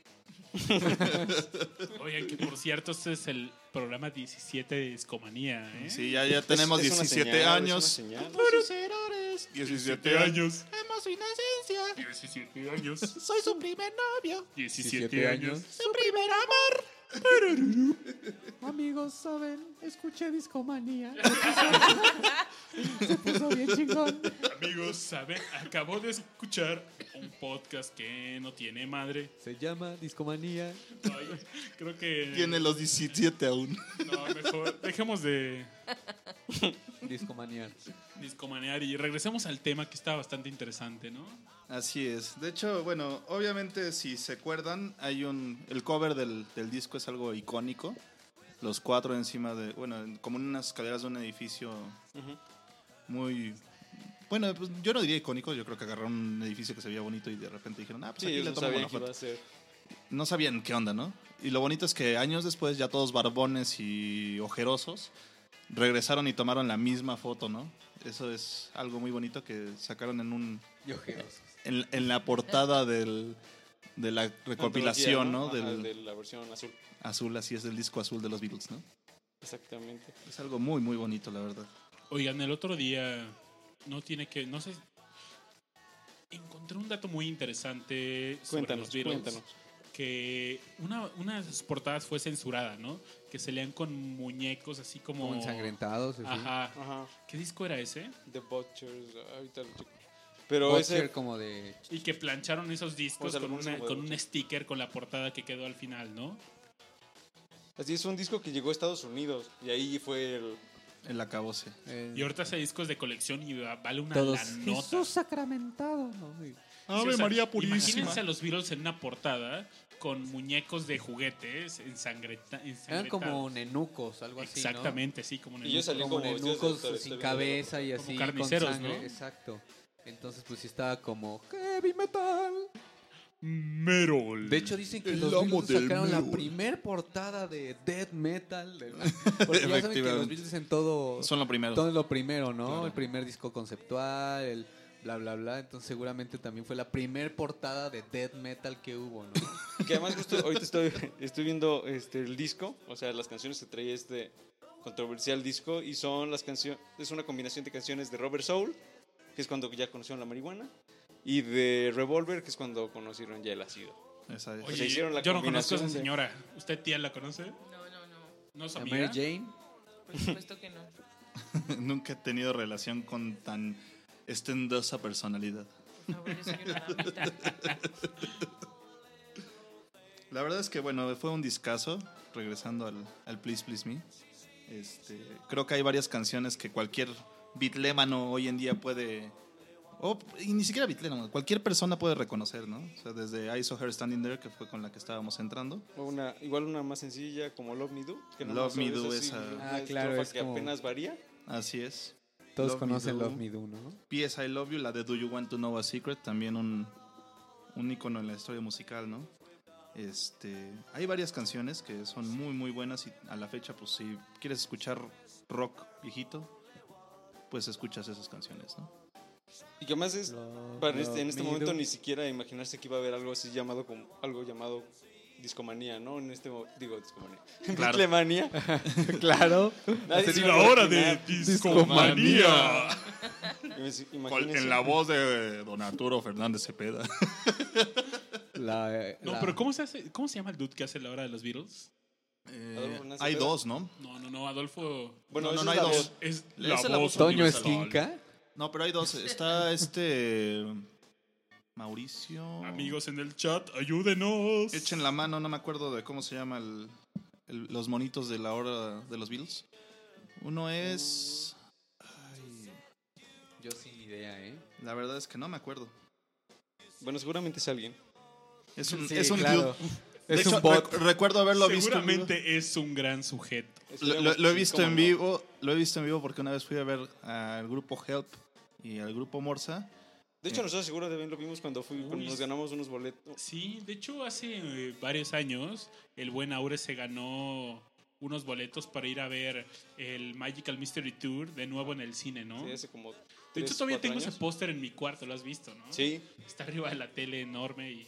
Oigan, que por cierto, este es el programa 17 de Discomanía, ¿eh? Sí, ya, ya tenemos Es- es una 17 señal, años. Puros errores. 17 años. Amo su inocencia. 17 años. Soy su primer novio. 17, 17 años. años. Su primer amor. Amigos, ¿saben? Escuché Discomanía. Se puso bien chingón. Amigos, ¿saben? Acabo de escuchar un podcast que no tiene madre. Se llama Discomanía. Ay, creo que... Tiene los 17 aún. No, mejor dejemos de Discomanía. Discomanear y regresemos al tema que está bastante interesante, ¿no? Así es. De hecho, bueno, obviamente si se acuerdan, hay un el cover del, del disco es algo icónico. Los cuatro encima de, bueno, en- como en unas escaleras de un edificio muy bueno, pues yo no diría icónico, yo creo que agarraron un edificio que se veía bonito y de repente dijeron, "Ah, pues Sí, aquí le no tomamos sabían una que iba foto". a ser. No sabían qué onda, ¿no? Y lo bonito es que años después, ya todos barbones y ojerosos, regresaron y tomaron la misma foto, ¿no? Eso es algo muy bonito que sacaron en un en, en la portada del, de la recopilación, ¿no? Ajá, Del de la versión azul. azul, así es, del disco azul de los Beatles, ¿no? Exactamente. Es algo muy, muy bonito, la verdad. Oigan, el otro día no tiene que, no sé, encontré un dato muy interesante sobre Cuéntanos, los Beatles. cuéntanos. Que una, una de sus portadas fue censurada, ¿no? Que se leían con muñecos así como... Como ensangrentados. así. Ajá. Ajá. ¿Qué disco era ese? The Butchers, ahorita lo checo. Pero Butcher ese, como de... Y que plancharon esos discos O sea, lo con, una- con un sticker con la portada que quedó al final, ¿no? así es un disco que llegó a Estados Unidos y ahí fue el... El acabose. Y ahorita hace discos de colección y va- vale una todos. la nota. Jesús sacramentado. ¿no? Y- Sí, o Ave sea, María Purísima. Imagínense a los Beatles en una portada con muñecos de juguetes ensangreta, Eran como nenucos, algo así, ¿no? Exactamente, sí, como Y ellos nenucos. como como de nenucos sin cabeza y Como así carniceros, con sangre, ¿no? exacto. Entonces pues sí estaba como heavy metal. Merol. De hecho dicen que los Beatles sacaron la primer portada de death metal, de- porque ya saben que los. Beatles en todo Son lo primero. todo es lo primero, ¿no? Claro. El primer disco conceptual, el bla bla bla, entonces seguramente también fue la primer portada de death metal que hubo, ¿no? Que además justo ahorita estoy, estoy viendo este, el disco, o sea, las canciones que trae este controversial disco y son las canciones, es una combinación de canciones de Robert Soul, que es cuando ya conocieron la marihuana, y de Revolver, que es cuando conocieron ya el ácido. Esa es. Oye, sea, hicieron la yo no conozco a esa de- señora. ¿Usted, tía, la conoce? No, no, no. No La sabía. Mary Jane. Por supuesto que no. Nunca he tenido relación con tan estendosa personalidad. Por favor, yo soy una damita. La verdad es que, bueno, fue un discazo, regresando al, al Please Please Me. Este, creo que hay varias canciones que cualquier bitlémano hoy en día puede... O, y ni siquiera bitlémano, cualquier persona puede reconocer, ¿no? O sea, desde I Saw Her Standing There, que fue con la que estábamos entrando. O una, igual una más sencilla como Love Me Do. Que no Love Me es Do, esa- Ah, claro, es que como- apenas varía. Así es. Todos Love Me conocen Do. Love Me Do, ¿no? P.S. I Love You, la de Do You Want to Know a Secret, también un, un icono en la historia musical, ¿no? Este, hay varias canciones que son muy, muy buenas y a la fecha, pues si quieres escuchar rock viejito, pues escuchas esas canciones, ¿no? Y que además es, Love, para este- en este Me momento Do. ni siquiera imaginarse que iba a haber algo así llamado como algo llamado discomanía, ¿no? En este digo discomanía. Claro. Bitlemanía. claro. Nadie se iba a la hora de discomanía. En la voz de Don Arturo Fernández Cepeda. La, No, la- pero ¿cómo se, hace, ¿cómo se llama el dude que hace la hora de los Beatles? Fernández hay dos, ¿no? No, no, no, Adolfo. Bueno, No, no, hay voz. dos. La es la voz voz Toño. Esquinca. No, pero hay dos. Está este Mauricio. Amigos en el chat, ayúdenos. Echen la mano, no me acuerdo de cómo se llama el, el- los monitos de la hora de los Beatles. Uno es. ay, Yo sin idea, ¿eh? la verdad es que no me acuerdo. Bueno, seguramente es alguien. Es un, Sí, es un claro. De Es hecho, un bot. rec- recuerdo haberlo visto. en vivo. Seguramente es un gran sujeto. Lo, lo- lo he visto en no. vivo. Lo he visto en vivo porque una vez fui a ver al grupo Help y al grupo Morsa. De hecho, nosotros seguro también lo vimos cuando, fui, cuando nos ganamos unos boletos. Sí, de hecho hace eh, varios años el buen Aure se ganó unos boletos para ir a ver el Magical Mystery Tour de nuevo en el cine, ¿no? Sí, hace como de hecho todavía tengo ese póster en mi cuarto, lo has visto, ¿no? Sí, Está arriba de la tele enorme y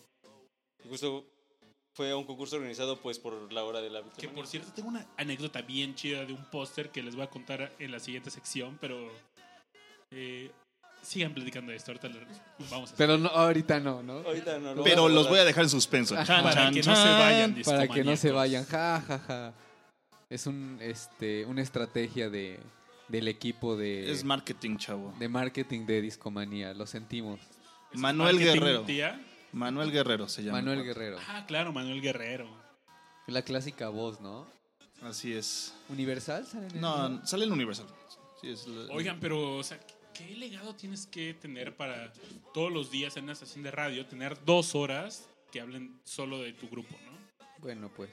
y justo fue un concurso organizado pues por la hora de la que por cierto tengo una anécdota bien chida de un póster que les voy a contar en la siguiente sección, pero eh, sigan platicando de esto, ahorita lo- vamos a Pero no, ahorita no, ¿no? Ahorita no lo Pero vamos los voy a dejar en suspenso. Chan, para chan, que no se chan. vayan Para que no se discomaníacos. vayan. Ja, ja, ja. Es un, este, una estrategia de, del equipo de, Es marketing, chavo. de marketing de Discomanía. Lo sentimos. ¿Es Manuel marketing, Guerrero. tía? Manuel Guerrero se llama. Manuel Guerrero. Ah, claro, Manuel Guerrero. La clásica voz, ¿no? Así es. ¿Universal? ¿Sale en el- No, sale en Universal. Sí, es la- Oigan, pero, o sea, ¿qué legado tienes que tener para todos los días en una estación de radio tener dos horas que hablen solo de tu grupo, ¿no? Bueno, pues.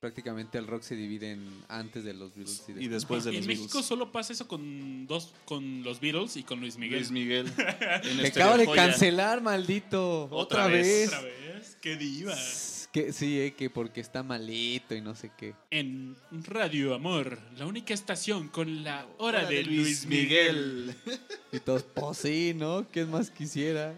Prácticamente el rock se divide en antes de los Beatles y Y después. de en los México Beatles. solo pasa eso con dos, con los Beatles y con Luis Miguel. Luis Miguel. En Te este acabo de cancelar, maldito. Otra Otra, vez. vez. Otra vez, qué diva. Que, sí, eh, que porque está malito y no sé qué. En Radio Amor, la única estación con la hora de Luis Miguel. Y todos, pues sí, ¿no? ¿Qué más quisiera?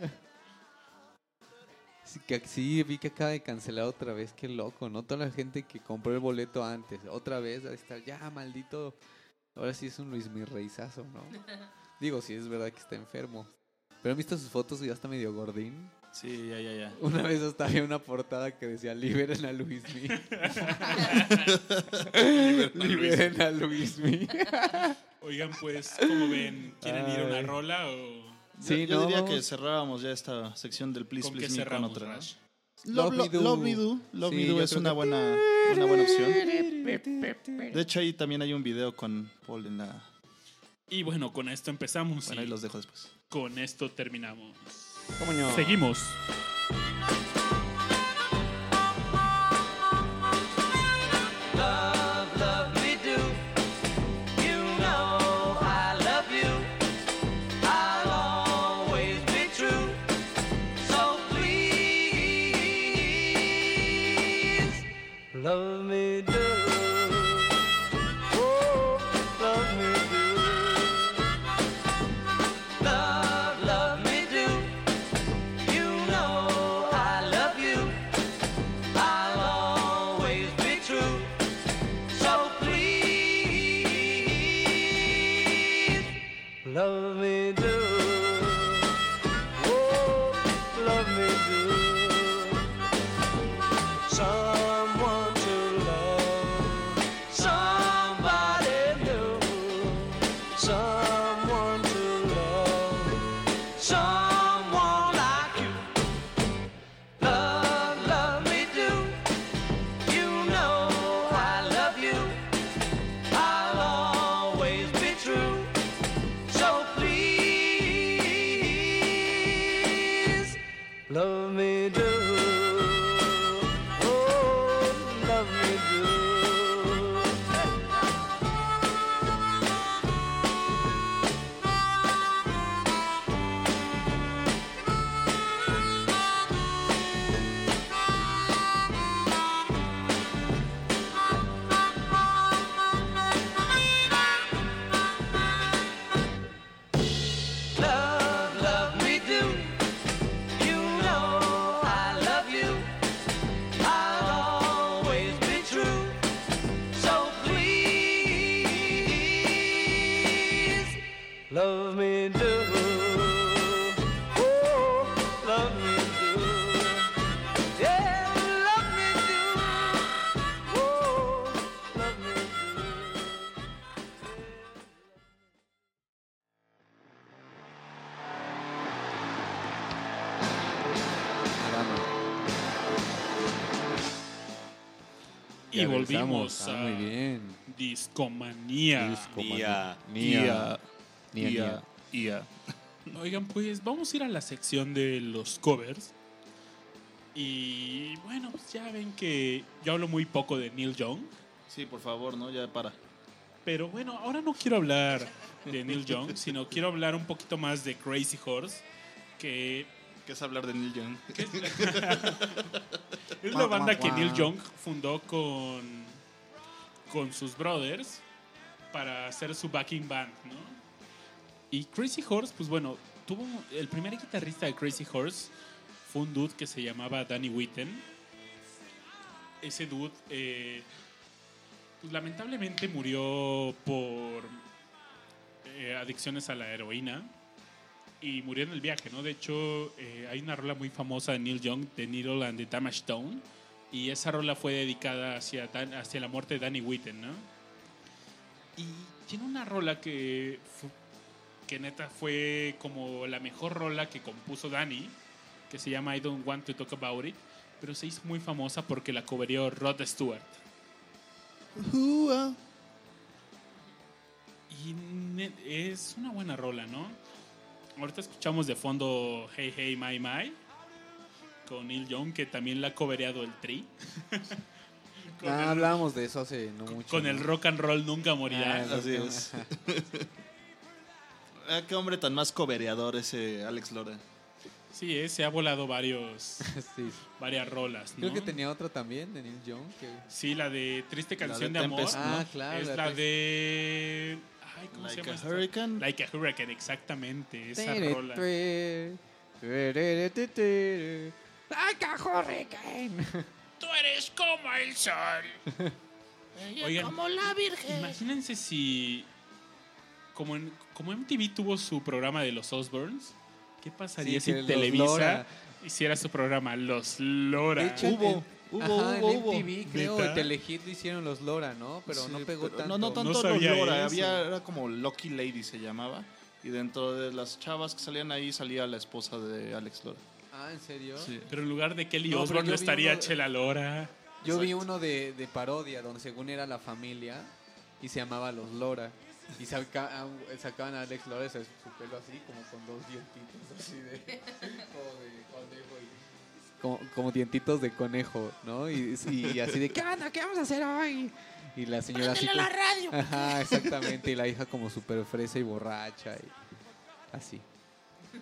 Sí, que, sí, vi que acaba de cancelar otra vez, qué loco, ¿no? Toda la gente que compró el boleto antes, otra vez, a estar, ya, maldito. Ahora sí es un Luis Mirreizazo, ¿no? Digo, sí es verdad que está enfermo. Pero han visto sus fotos y ya está medio gordín. Sí, ya, ya, ya. Una vez hasta había una portada que decía liberen a Luismi. liberen a Luismi. Oigan, pues, ¿cómo ven? ¿Quieren ir a una rola o Sí, yo no, diría vamos- que cerrábamos ya esta sección del Please con qué Please Me con otra. Love, Love Lo- Me Do. Love Me Do, Love Sí, Me Do yo es una que- buena, una buena opción. De hecho, ahí también hay un video con Paul en la... Y bueno, con esto empezamos Bueno, y ahí los dejo después. con esto terminamos. ¿Cómo no? Seguimos. Love, love me love Y volvimos regresamos. a Ah, muy bien. Discomanía. Discomanía. Nia. Nia, nia. Ia. Oigan, pues vamos a ir a la sección de los covers. Y bueno, pues ya ven que yo hablo muy poco de Neil Young. Sí, por favor, ¿no? Ya para. Pero bueno, ahora no quiero hablar de Neil Young, sino quiero hablar un poquito más de Crazy Horse, que ¿Qué es hablar de Neil Young? es, la banda que Neil Young fundó con, con sus brothers para hacer su backing band, ¿no? Y Crazy Horse, pues bueno, tuvo el primer guitarrista de Crazy Horse fue un dude que se llamaba Danny Whitten. Ese dude, eh, pues, lamentablemente murió por eh, adicciones a la heroína y murió en el viaje, ¿no? De hecho, eh, hay una rola muy famosa de Neil Young, The Needle and the Damage Stone, y esa rola fue dedicada hacia, Dan- hacia la muerte de Danny Whitten, ¿no? Y tiene una rola que, que neta fue como la mejor rola que compuso Danny, que se llama I Don't Want to Talk About It, pero se hizo muy famosa porque la coverió Rod Stewart. Y ne- es una buena rola, ¿no? Ahorita escuchamos de fondo Hey Hey My My con Neil Young, que también la ha cobereado el Tri. Ah, el, hablábamos de eso hace no mucho. con el rock and roll nunca morirá. Ah, Así es. Ah, qué hombre tan más cobereador ese Alex Lora. Sí, eh, se ha volado varios, Sí. varias rolas, ¿no? Creo que tenía otra también de Neil Young. Que... Sí, la de Triste Canción de de, Amor. Ah, claro, Es la la de... Ay, ¿cómo Like se llama? a esta? Hurricane. Like a Hurricane, exactamente. Esa rola. Like a hurricane. Tú eres como el sol. Oigan, como la Virgen. Imagínense si, como, en, como MTV tuvo su programa de los Osbournes, ¿qué pasaría Sí, si Televisa Lora. hiciera su programa Los Lora. De hecho, Hubo, en- hubo, ajá, hubo, en hubo. MTV, creo, ¿Neta? en Telehit lo hicieron los Lora, ¿no? Pero no pegó pero tanto. No, no tanto los Lora, eso. había, era como Lucky Lady se llamaba. Y dentro de las chavas que salían ahí salía la esposa de Alex Lora. Ah, ¿en serio? Sí. Pero en lugar de Kelly No, Osbourne vi estaría uno- Chela Lora. Yo vi uno de, de parodia donde según era la familia y se llamaba Los Lora. Y saca- sacaban a Alex Lora, su pelo así, como con dos dientitos así de, como de conejo. Como, como dientitos de conejo, ¿no? Y, y así de, ¿qué onda? ¿Qué vamos a hacer hoy? Y la señora así. la radio! Ajá, exactamente. Y la hija como súper fresa y borracha y así.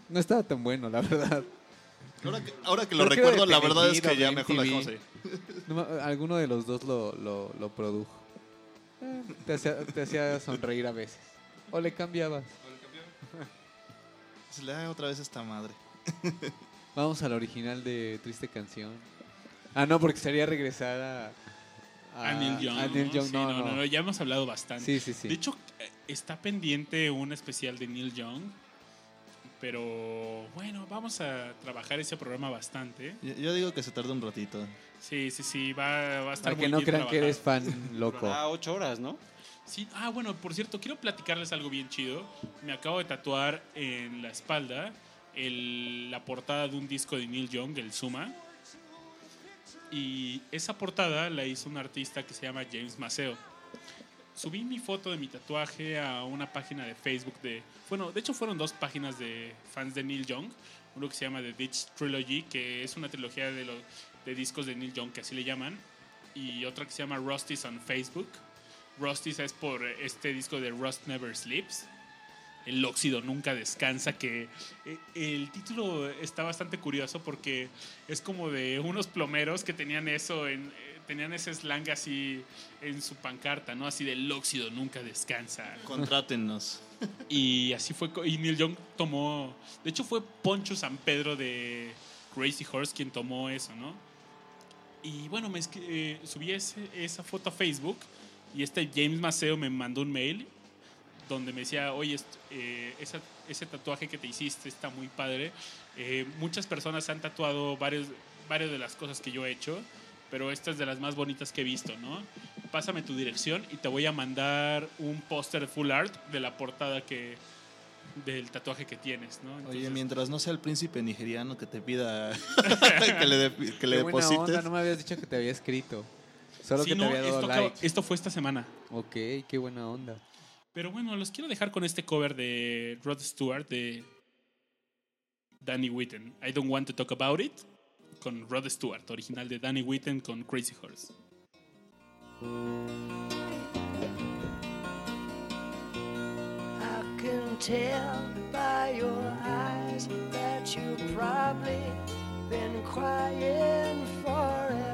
No estaba tan bueno, la verdad. Ahora que, ahora que lo recuerdo, la verdad es o que ya mejor la dejamos ahí. No alguno de los dos lo, lo, lo produjo. Eh, Te hacía, te hacía sonreír a veces. O le cambiabas. Se le da otra vez esta madre. Vamos al original de Triste Canción. Ah, no, porque sería regresar a... A Neil Young. a Neil Young, Sí, no, no. no, ya hemos hablado bastante. Sí, sí, sí. De hecho, eh, está pendiente un especial de Neil Young. Pero bueno, vamos a trabajar ese programa bastante. Yo, yo digo que se tarda un ratito. Sí, sí, sí, va, va a estar Para que muy no bien crean que eres fan loco. Durará ocho horas, ¿no? Sí, ah, bueno, por cierto, quiero platicarles algo bien chido. Me acabo de tatuar en la espalda el- la portada de un disco de Neil Young, el Suma. Y esa portada la hizo un artista que se llama James Maceo. Subí mi foto de mi tatuaje a una página de Facebook de... Bueno, de hecho fueron dos páginas de fans de Neil Young. Uno que se llama The Ditch Trilogy, que es una trilogía de, los, de discos de Neil Young, que así le llaman. Y otra que se llama Rusty's on Facebook. Rusty's es por este disco de Rust Never Sleeps. El óxido nunca descansa, que eh, el título está bastante curioso porque es como de unos plomeros que tenían eso en... eh, Tenían ese slang así en su pancarta, ¿no? Así del óxido nunca descansa. Contrátennos. Y así fue. Y Neil Young tomó. De hecho, fue Poncho San Pedro de Crazy Horse quien tomó eso, ¿no? Y bueno, me eh, subí ese- esa foto a Facebook y este James Maceo me mandó un mail donde me decía, oye, eh, esa- ese tatuaje que te hiciste está muy padre. Eh, muchas personas han tatuado varios, varias de las cosas que yo he hecho, pero esta es de las más bonitas que he visto, ¿no? Pásame tu dirección y te voy a mandar un póster full art de la portada que del tatuaje que tienes, ¿no? Oye, Entonces, mientras no sea el príncipe nigeriano que te pida que le, de- que le Qué buena deposites. onda, no me habías dicho que te había escrito. Solo sí, que te no, había dado esto, like. esto fue esta semana. Ok, qué buena onda. Pero bueno, los quiero dejar con este cover de Rod Stewart de Danny Whitten. I don't want to talk about it. Con Rod Stewart, original de Danny Whitten con Crazy Horse. Can tell by your eyes that you've probably been crying forever.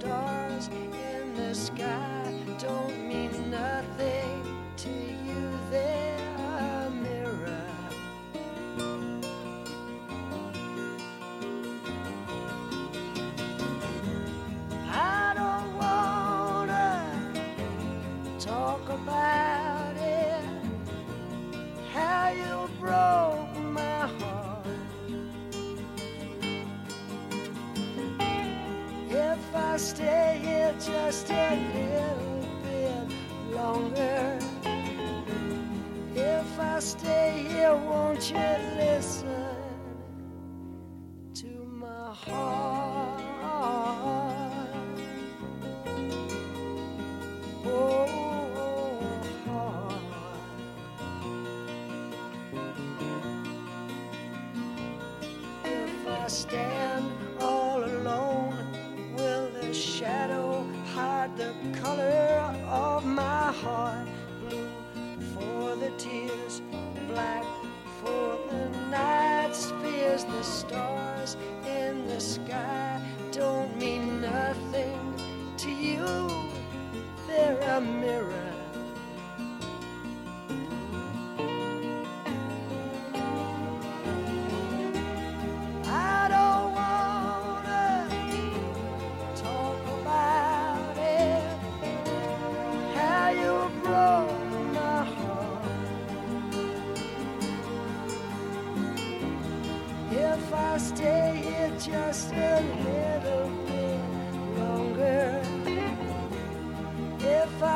Stars in the sky don't mean nothing to you, stay here just a little bit longer. If I stay here, won't you listen to my heart? Tears, black for the night, fears. The stars in the sky don't mean nothing to you. They're a mirror.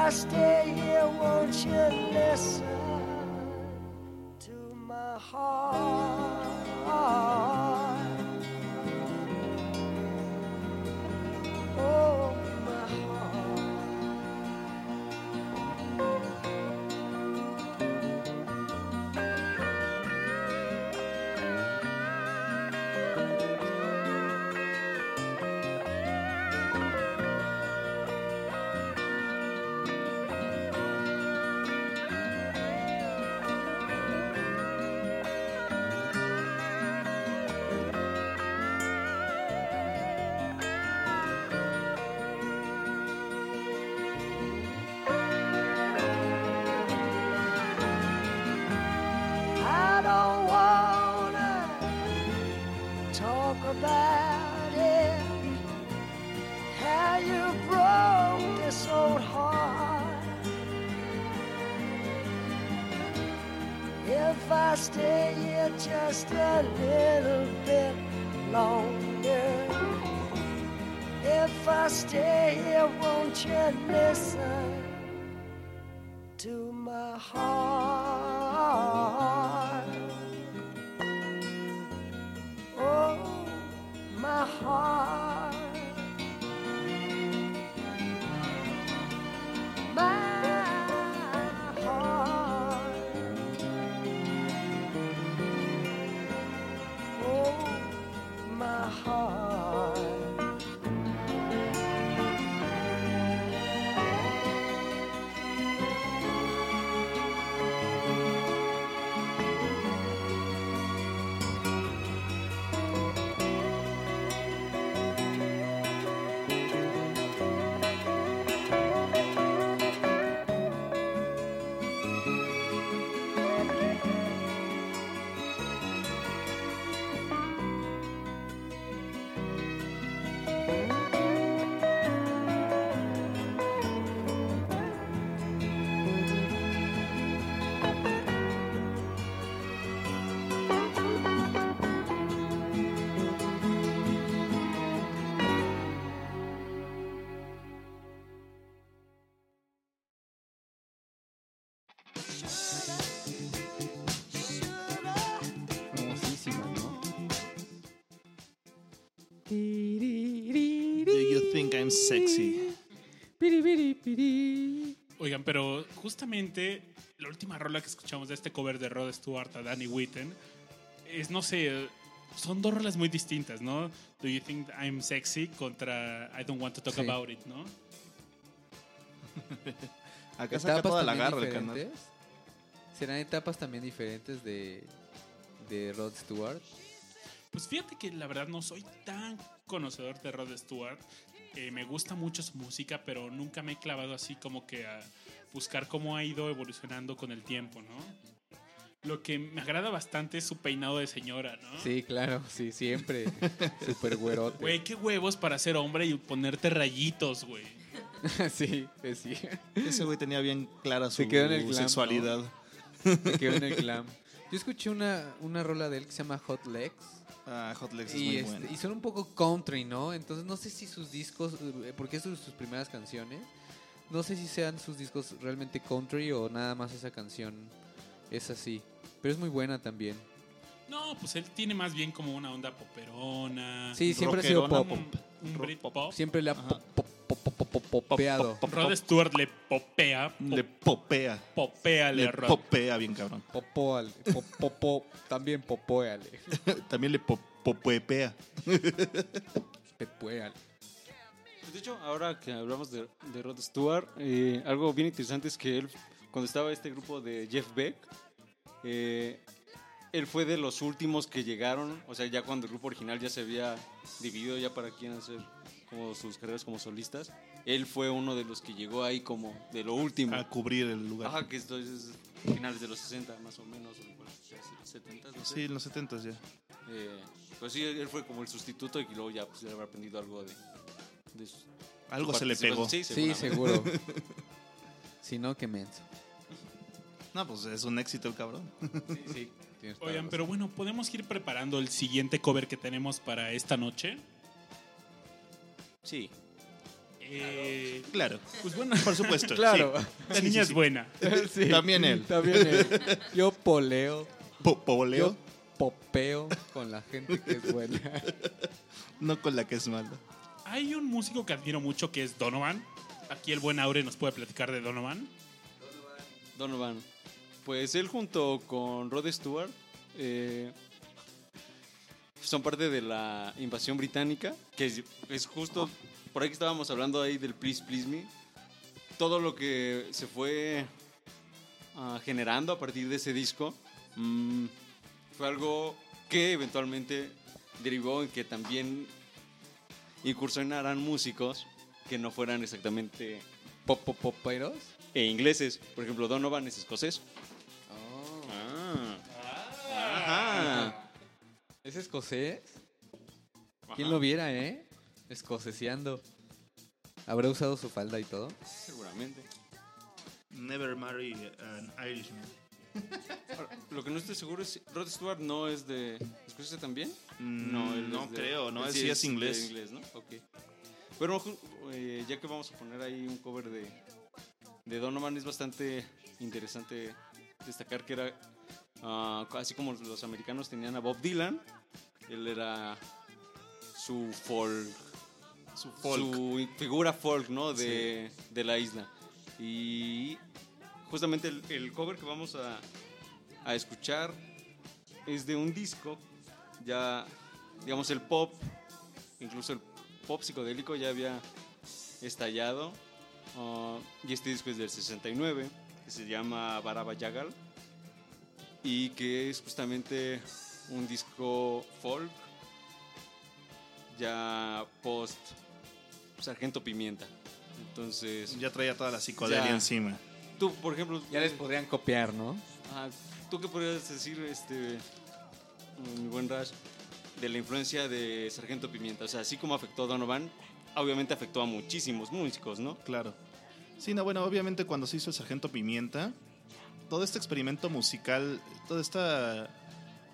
I stay here, won't you listen to my heart? I'm sexy? Oigan, pero justamente la última rola que escuchamos de este cover de Rod Stewart a Danny Whitten es, no sé, son dos rolas muy distintas, ¿no? Do You Think I'm Sexy contra I Don't Want to Talk Sí. About It, ¿no? Acá saca toda la garra el canal. ¿Serán etapas también diferentes de, de Rod Stewart? Pues fíjate que la verdad no soy tan conocedor de Rod Stewart. Eh, me gusta mucho su música, pero nunca me he clavado así como que a buscar cómo ha ido evolucionando con el tiempo, ¿no? Lo que me agrada bastante es su peinado de señora, ¿no? Sí, claro, sí, siempre. Super güerote. Güey, qué huevos para ser hombre y ponerte rayitos, güey. sí, pues sí. Ese güey tenía bien clara su Se quedó en el glam, sexualidad. Me quedó en el glam. Yo escuché una, una rola de él que se llama Hot Legs. Ah, Hot Legs es Y, muy este, bueno. y son un poco country, ¿no? Entonces no sé si sus discos, eh, porque es de sus primeras canciones, no sé si sean sus discos realmente country o nada más esa canción es así. Pero es muy buena también. No, pues él tiene más bien como una onda poperona. Sí, siempre ha sido pop. Un, un Britpop. Siempre le ha pop, popeado. Rod Stewart le popea. Le popea. Popéale Le Rod. popea bien cabrón. Popóale. Pop, popo, también popóale. También le po- popepea. Pepuéale. De hecho, ahora que hablamos de, de Rod Stewart, eh, algo bien interesante es que él, cuando estaba este grupo de Jeff Beck, eh, él fue de los últimos que llegaron, o sea, ya cuando el grupo original ya se había dividido ya para quién hacer como sus carreras como solistas, él fue uno de los que llegó ahí como de lo último. A cubrir el lugar. Ajá, que esto es finales de los 60 más o menos, o igual, 70, no sé. Sí, en los 70 ya. Eh, pues sí, él fue como el sustituto y luego ya pues, habrá aprendido algo de... de su- Algo se le pegó. Sí, Sí, seguro. si no, qué menso. No, pues es un éxito el cabrón. Sí, sí. Oigan, pero bueno, ¿podemos ir preparando el siguiente cover que tenemos para esta noche? Sí. Eh, Claro. Pues bueno, Por supuesto. Claro. sí. la Sí, niña sí, es sí. buena. Sí, También él. También él. Yo poleo. Po- poleo, Yo popeo con la gente que es buena. no con la que es mala. Hay un músico que admiro mucho que es Donovan. Aquí el buen Aure nos puede platicar de Donovan. Donovan. Pues él junto con Rod Stewart eh, son parte de la invasión británica, que es, es justo por ahí que estábamos hablando ahí del Please Please Me. Todo lo que se fue ah, generando a partir de ese disco mm, fue algo que eventualmente derivó en que también incursionaran músicos que no fueran exactamente Pop, pop, poperos. e ingleses. Por ejemplo, Donovan es escocés. ¿Es escocés? ¿Quién lo viera, eh? Escoceseando. ¿Habrá usado su falda y todo? Seguramente. Never marry an Irishman. Ahora, lo que no estoy seguro es, ¿Rod Stewart no es de Escocia también? Mm, él no es de- creo, no, él sí es de inglés. inglés, ¿no? Ok. Pero ju- eh, ya que vamos a poner ahí un cover de, de Donovan, es bastante interesante destacar que era, ah, así como los americanos tenían a Bob Dylan, él era su folk, Su folk. su figura folk, ¿no? De, de la isla. Y justamente el, el cover que vamos a, a escuchar es de un disco, ya, digamos, el pop, incluso el pop psicodélico ya había estallado. ah, y este disco es del 69, que se llama Baraba Yagal, y que es justamente un disco folk, ya post Sargento Pimienta. Entonces, Ya traía toda la psicodelia Ya. encima. tú, por ejemplo, Ya les podrían copiar, ¿no? Ajá, ¿Tú qué podrías decir, este, mi buen Rash, de la influencia de Sargento Pimienta? O sea, así como afectó a Donovan, obviamente afectó a muchísimos músicos, ¿no? Claro. Sí, no, bueno, obviamente cuando se hizo el Sargento Pimienta, todo este experimento musical, toda esta,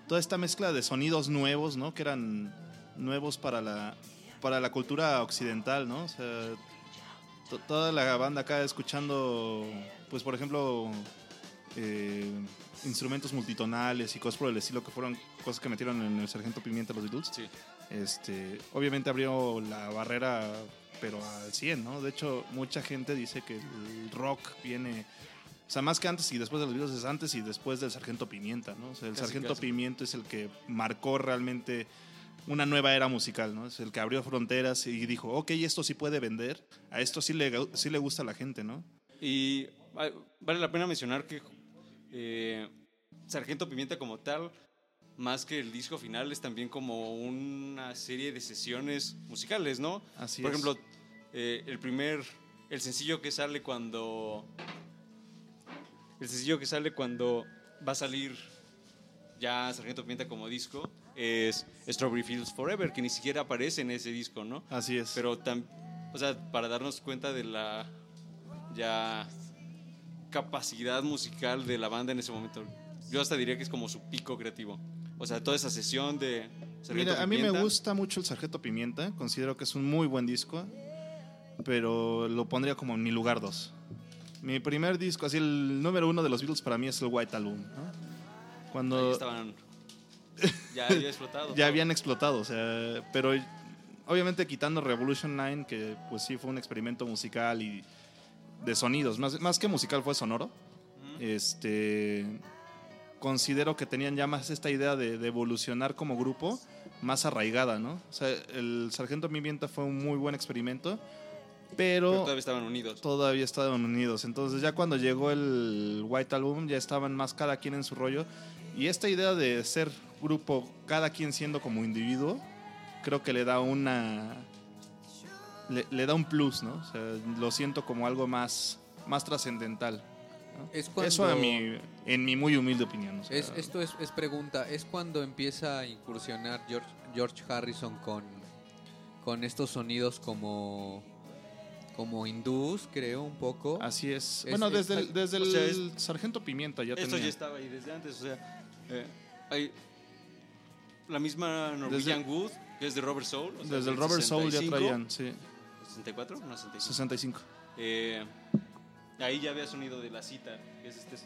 toda esta mezcla de sonidos nuevos, ¿no? Que eran nuevos para la, para la cultura occidental, ¿no? O sea, to- toda la banda acá escuchando, pues por ejemplo, eh, instrumentos multitonales y cosas por el estilo que fueron cosas que metieron en el Sargento Pimienta los Beatles. Sí. Este, obviamente abrió la barrera, pero al 100, ¿no? De hecho, mucha gente dice que el rock viene, o sea, más que antes y después de los Beatles es antes y después del Sargento Pimienta, ¿no? O sea, el Casi, Sargento casi. Pimienta es el que marcó realmente una nueva era musical, ¿no? Es el que abrió fronteras y dijo, ok, esto sí puede vender, a esto sí le, sí le gusta a la gente, ¿no? Y vale la pena mencionar que eh, Sargento Pimienta como tal, más que el disco final, es también como una serie de sesiones musicales, ¿no? Así Por es. ejemplo, eh, el primer, el sencillo que sale cuando, el sencillo que sale cuando va a salir ya Sargento Pimienta como disco es Strawberry Fields Forever, que ni siquiera aparece en ese disco, ¿no? Así es. Pero, o sea, para darnos cuenta de la ya capacidad musical de la banda en ese momento. Yo hasta diría que es como su pico creativo. O sea, toda esa sesión de Sargento Mira, a mí me gusta mucho el Sargento Pimienta. Considero que es un muy buen disco. Pero lo pondría como en mi lugar dos. Mi primer disco, así el número uno de los Beatles para mí es el White Album. ¿no? ahí Cuando estaban ya había explotado. ya habían explotado. O sea, pero obviamente quitando Revolution 9, que pues sí fue un experimento musical y de sonidos. Más, más que musical fue sonoro. Este considero que tenían ya más esta idea de, de evolucionar como grupo más arraigada, ¿no? O sea, el Sargento Pimienta fue un muy buen experimento, pero, Pero todavía estaban unidos. todavía estaban unidos. Entonces ya cuando llegó el White Album ya estaban más cada quien en su rollo. Y esta idea de ser grupo, cada quien siendo como individuo, creo que le da una... Le, le da un plus, ¿no? O sea, lo siento como algo más, más trascendental. ¿no? Es cuando- Eso a mi, en mi muy humilde opinión. o sea, Es, esto es, es pregunta, es cuando empieza a incursionar George, George Harrison con, con estos sonidos como, como hindús, creo, un poco. Así es. Es- bueno, es- desde el, desde o sea, el Sargento Pimienta ya Esto tenía. ya estaba ahí desde antes. O sea, eh, hay la misma Norwegian Wood, que es de Robert Soul. o sea, Desde el Robert Soul ya 65, traían, sí. ¿64? No, 65. 65. Eh, ahí ya había sonido de la cita, que es este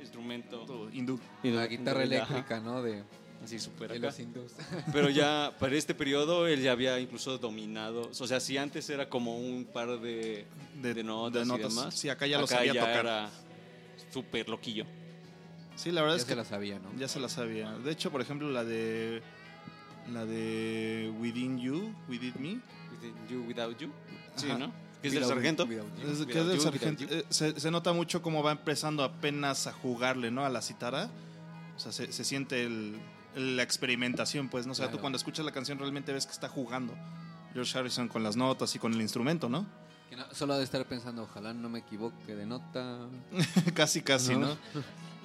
instrumento hindú. La guitarra eléctrica, ¿no? De, Así súper de acá. los hindús. Pero ya para este periodo él ya había incluso dominado. O sea, si antes era como un par de, de, notas, de notas. y demás. Sí, acá ya lo sabía tocar. era súper loquillo. Sí, la verdad Ya es se que la sabía, ¿no? Ya se la sabía. De hecho, por ejemplo, la de la de Within You, Within Me, Within You, Without You. Sí, Ajá. ¿no? Que es del sargento. es, que es del sargento. Eh, se, se nota mucho cómo va empezando apenas a jugarle, ¿no? A la citara. O sea, se, se siente el- la experimentación, pues, ¿no? O sea, tú cuando escuchas la canción realmente ves que está jugando. George Harrison con las notas y con el instrumento, ¿no? Que no- solo ha de estar pensando, ojalá no me equivoque de nota. casi, casi, ¿no?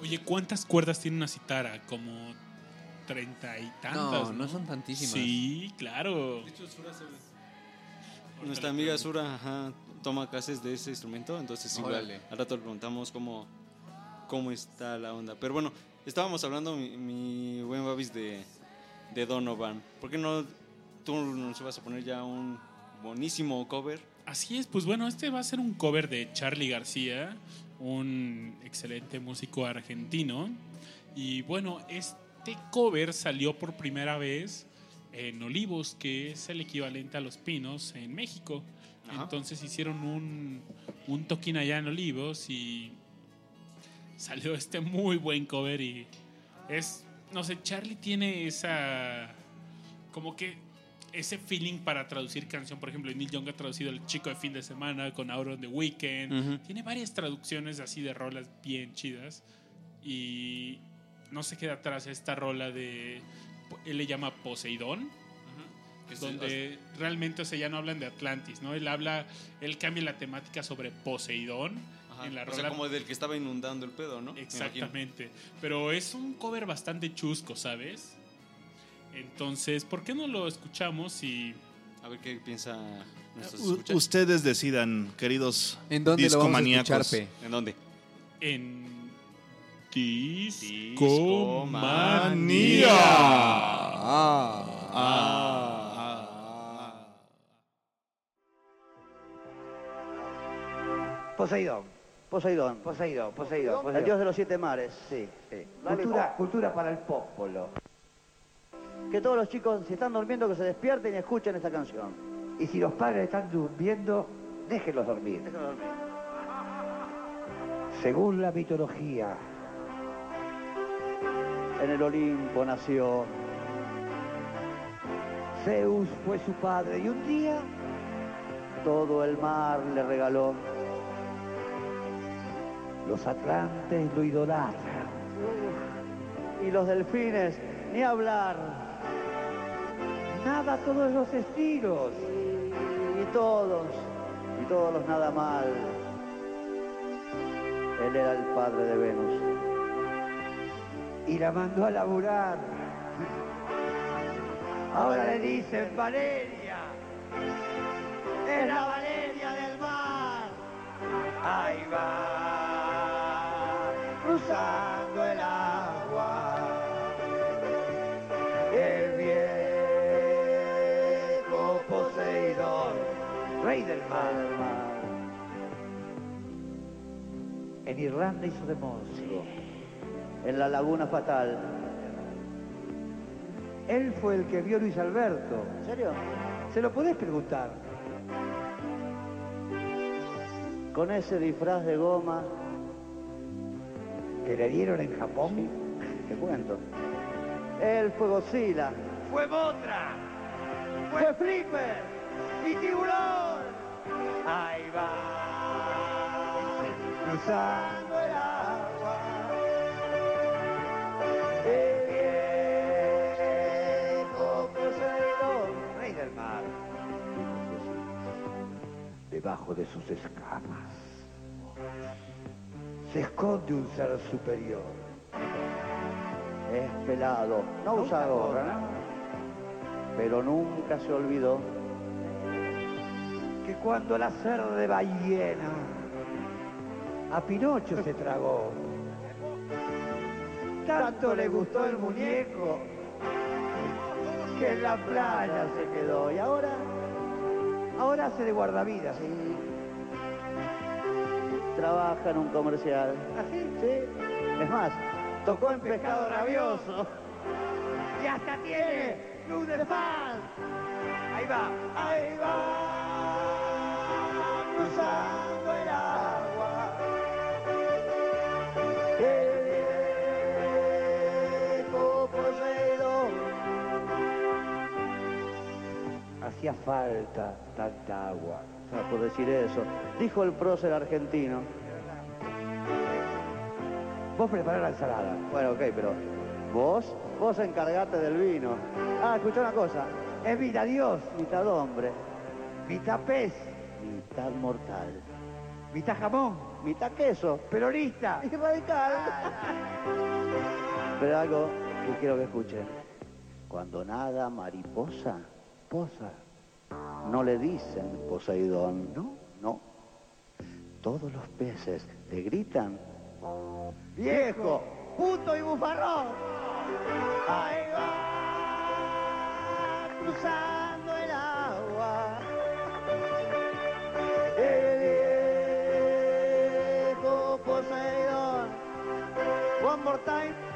Oye, ¿cuántas cuerdas tiene una citara? Como treinta y tantas. No, no son tantísimas. Sí, claro. Nuestra amiga Sura ajá, toma clases de ese instrumento, entonces igual Órale. al rato le preguntamos cómo, cómo está la onda. Pero bueno, estábamos hablando, mi, mi buen Babis, de, de Donovan. ¿Por qué no tú nos vas a poner ya un buenísimo cover? Así es, pues bueno, este va a ser un cover de Charlie García, un excelente músico argentino. Y bueno, este cover salió por primera vez en Olivos, que es el equivalente a Los Pinos en México. Ajá. Entonces hicieron un, un toquín allá en Olivos y salió este muy buen cover y es, no sé, Charlie tiene esa, como que ese feeling para traducir canción. Por ejemplo, Neil Young ha traducido El Chico de Fin de Semana con Out on the Weekend. Ujú. Tiene varias traducciones así de rolas bien chidas y no se queda atrás esta rola de, él le llama Poseidón donde realmente, o sea, ya no hablan de Atlantis, ¿no? Él habla, él cambia la temática sobre Poseidón Ajá, en la o rola. sea, como del que estaba inundando el pedo, ¿no? Exactamente. Pero es un cover bastante chusco, ¿sabes? Entonces, ¿por qué no lo escuchamos y A ver qué piensa nuestros U- escuchas. ustedes decidan, queridos ¿En dónde lo vamos a escuchar? ¿En dónde? en Discomanía. Ah. Poseidón. Poseidón, Poseidón, Poseidón. El dios de los siete mares, sí, sí. Cultura, cultura para el popolo. Que todos los chicos, si están durmiendo, que se despierten y escuchen esta canción. Y si los padres están durmiendo, déjenlos dormir. Según la mitología, en el Olimpo nació. Zeus fue su padre y un día todo el mar le regaló. Los atlantes lo idolatran. Y los delfines, ni hablar. Nada todos los estilos. Y todos, y todos los nada mal. Él era el padre de Venus. Y la mandó a laburar. Ahora le dicen Valeria. Es la Valeria del mar. Ahí va, cruzando el agua. El viejo Poseidón, rey del mar. En Irlanda hizo de monstruo, en la laguna fatal. Él fue el que vio a Luis Alberto. ¿En serio? Se lo podés preguntar. Con ese disfraz de goma que le dieron en Japón. Te cuento. Él fue Godzilla. Fue Motra. Fue Flipper. Y Tiburón. Ahí va. Cruzando el agua. El viejo Poseidón, rey del mar. Debajo de sus escamas se esconde un ser superior. Es pelado, no usa gorra, ¿no? pero nunca se olvidó que cuando la ser de ballena a Pinocho se tragó, tanto le gustó el muñeco que en la playa se quedó. Y ahora, ahora hace de guardavidas. Trabaja en un comercial. ¿Así? Sí. Es más, tocó en Pescado Rabioso. Y hasta tiene luz de. Ahí va, ahí va, cruzando el agua. El viejo. Hacía falta tanta agua. Sea, por decir eso. Dijo el prócer argentino. Vos preparás la ensalada. Bueno, ok, pero vos, vos encargate del vino. Ah, escucha una cosa. Es mitad Dios, mitad hombre. Mitad pez, mitad mortal. Mitad jamón, mitad queso. Peronista. Y radical. Pero algo que quiero que escuchen. Cuando nada mariposa, posa. No le dicen Poseidón, no, no. Todos los peces le gritan. Viejo, puto y bufarrón. Ahí va, cruzando el agua. El viejo Poseidón. One more time.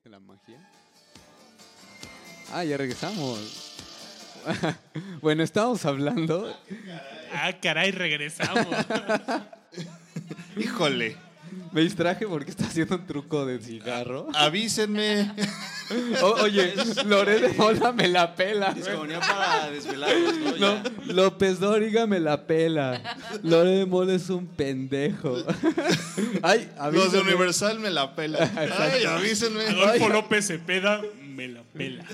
Existe la magia. Ah, ya regresamos. bueno, estábamos hablando. Ah, caray, regresamos. Híjole. Me distraje porque está haciendo un truco de cigarro. Avísenme. O- oye, Loré de Mola me la pela. Discomanía para desvelarnos, ¿no? No, Ya. López Dóriga me la pela. Lore de Mola es un pendejo. Ay, Los de. Universal me la pelan. Ay, avísenme. Adolfo. López Cepeda me la pela.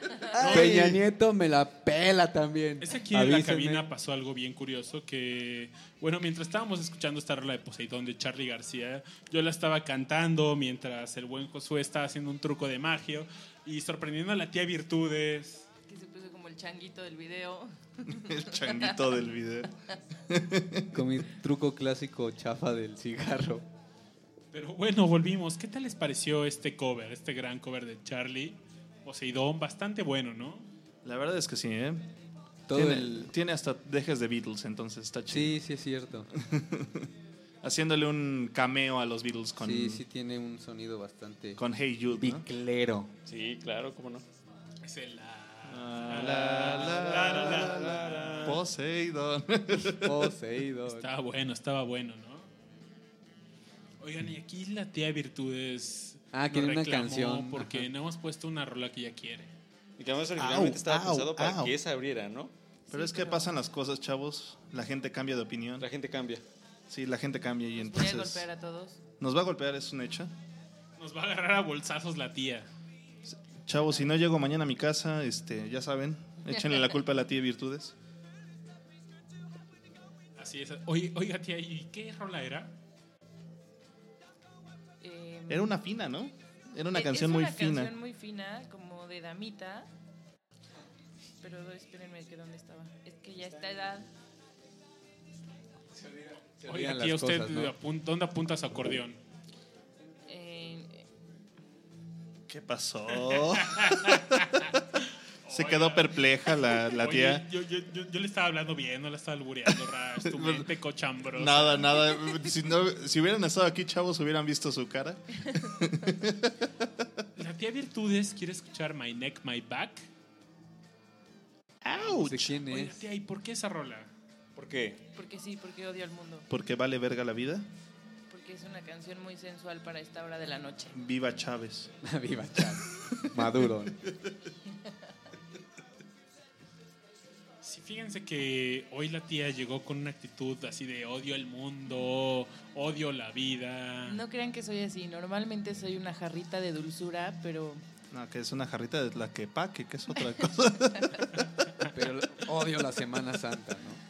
Peña Nieto me la pela también. Es aquí en la Avísenme. cabina pasó algo bien curioso que, bueno, mientras estábamos escuchando esta rola de Poseidón de Charlie García, yo la estaba cantando mientras el buen Josué estaba haciendo un truco de magia y sorprendiendo a la tía Virtudes. Que se puso como el changuito del video. El changuito del video. Con mi truco clásico chafa del cigarro. Pero bueno, volvimos. ¿Qué tal les pareció este cover, este gran cover de Charlie? Poseidón, bastante bueno, ¿no? La verdad es que sí, ¿eh? Todo tiene, el- tiene hasta dejes de Beatles, entonces está chido. Sí, sí es cierto. Haciéndole un cameo a los Beatles con, Sí, sí tiene un sonido bastante con Hey Jude. ¿no? biclero. Sí, claro, cómo no. Es el... La, la, la, la, la, la. Poseidón. Poseidón. Estaba bueno, estaba bueno, ¿no? Oigan, y aquí la tía Virtudes. Ah, nos quiere una canción, Porque ajá. no hemos puesto una rola que ella quiere. Y que además originalmente Au, estaba au, pensado para au. que esa abriera, ¿no? Pero es que pasan las cosas, chavos. La gente cambia de opinión. La gente cambia. Sí, la gente cambia y Nos entonces golpear a todos. nos va a golpear, es un hecho. Nos va a agarrar a bolsazos la tía. Chavos, si no llego mañana a mi casa, este, ya saben, échenle la culpa a la tía Virtudes. Así es. Oye, oiga, tía, ¿y qué rola era? Eh, Era una fina, ¿no? Era una es- canción es muy una fina. canción muy fina, como de damita. Pero espérenme, que dónde estaba. Es que ya está edad. Tía, las ¿usted cosas, dónde apunta su acordeón? Eh, ¿Qué pasó? Se quedó perpleja la, la Oye, tía. yo, yo, yo, yo le estaba hablando bien, no la estaba albureando, Rash. Tu mente cochambrosa. Nada, nada. Si, no- si hubieran estado aquí, chavos, hubieran visto su cara. La tía Virtudes quiere escuchar My Neck, My Back. ¡Auch! ¿De quién tía, ¿y por qué esa rola? ¿Por qué? porque sí, porque odio al mundo. Porque vale verga la vida. Porque es una canción muy sensual para esta hora de la noche. Viva Chávez. Viva Chávez. Maduro. Sí, fíjense que hoy la tía llegó con una actitud así de odio el mundo, odio la vida. No crean que soy así. Normalmente soy una jarrita de dulzura, pero No, que es una jarrita de la que paque, que es otra cosa. Pero odio la Semana Santa, ¿no?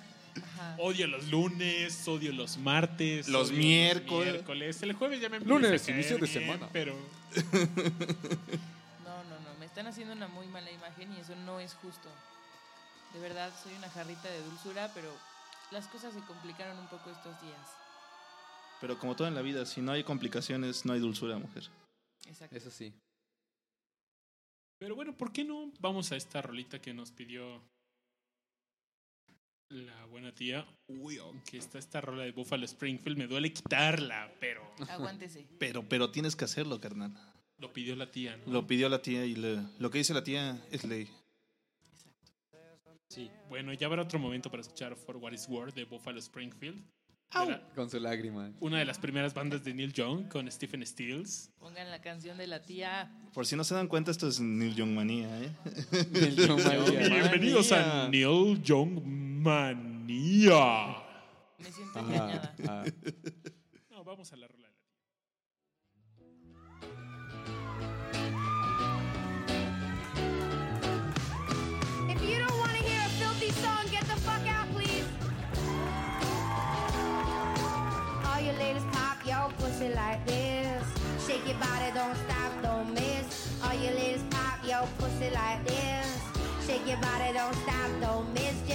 Odio los lunes, odio los martes, Los miércoles. miércoles. El jueves ya me empieza Lunes, a caer inicio de bien, semana. Pero no, no, no. Me están haciendo una muy mala imagen y eso no es justo. De verdad, soy una jarrita de dulzura, pero las cosas se complicaron un poco estos días. Pero como todo en la vida, si no hay complicaciones, no hay dulzura, mujer. Exacto. Eso sí. Pero bueno, ¿por qué no vamos a esta rolita que nos pidió la buena tía? Uy, aunque está esta rola de Buffalo Springfield, me duele quitarla, pero Aguántese. Pero, pero tienes que hacerlo, carnal. lo pidió la tía, ¿no? Lo pidió la tía y le- lo que dice la tía es ley. Sí. Bueno, ya habrá otro momento para escuchar For What Is Worth de Buffalo Springfield. Era Con su lágrima. Una de las primeras bandas de Neil Young con Stephen Stills. Pongan la canción de la tía. Por si no se dan cuenta, esto es Neil Young manía, ¿eh? Neil Young manía. Bienvenidos a Neil Young Manía. Me siento engañada. No, vamos a la rola your pussy like this. Shake your body, don't stop, don't miss. All you ladies pop your pussy like this. Shake your body, don't stop, don't miss.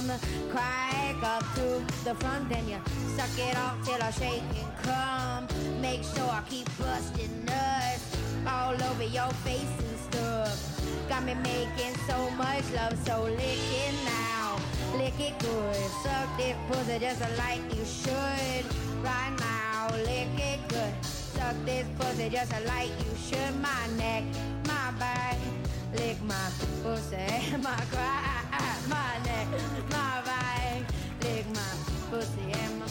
From the crack up to the front. Then you suck it off till I shake and come. Make sure I keep busting nuts all over your face and stuff. Got me making so much love, so lick it now. Lick it good. Suck this pussy just like you should. Right now, lick it good. Suck this pussy just like you should. My neck, my back, lick my pussy, my cry, my neck, my back, lick my pussy and my.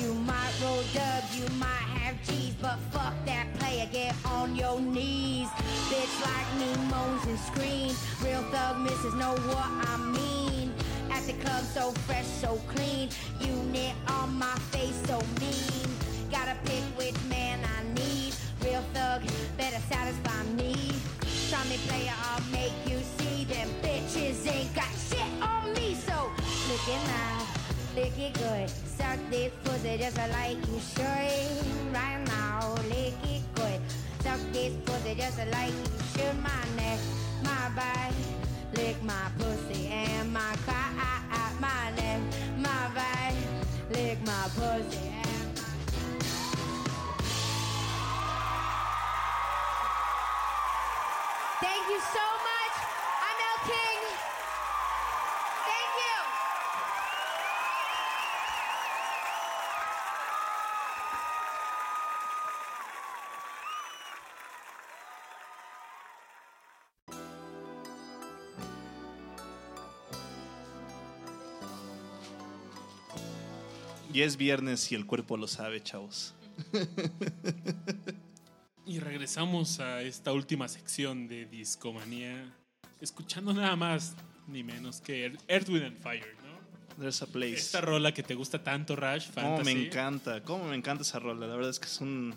You might roll dubs, you might have cheese, but fuck that player, get on your knees. Bitch like me moans and screams. Real thug misses know what I mean. At the club, so fresh, so clean. Unit on my face, so mean. Gotta pick which man I need. Real thug, better satisfy me. Try me, player, I'll make you bitches ain't got shit on me. So lick it now, lick it good. Suck this pussy just like you should. Right now, lick it good. Suck this pussy just like you should. My neck, my back, lick my pussy and my cock. My neck, my back, lick my pussy Thank you so much. Y es viernes y el cuerpo lo sabe, chavos. Y regresamos a esta última sección de Discomanía, escuchando nada más ni menos que Earth- Wind and Fire, ¿no? There's a place. Esta rola que te gusta tanto, Rash, Cómo Fantasy. me encanta, cómo me encanta esa rola. La verdad es que es un,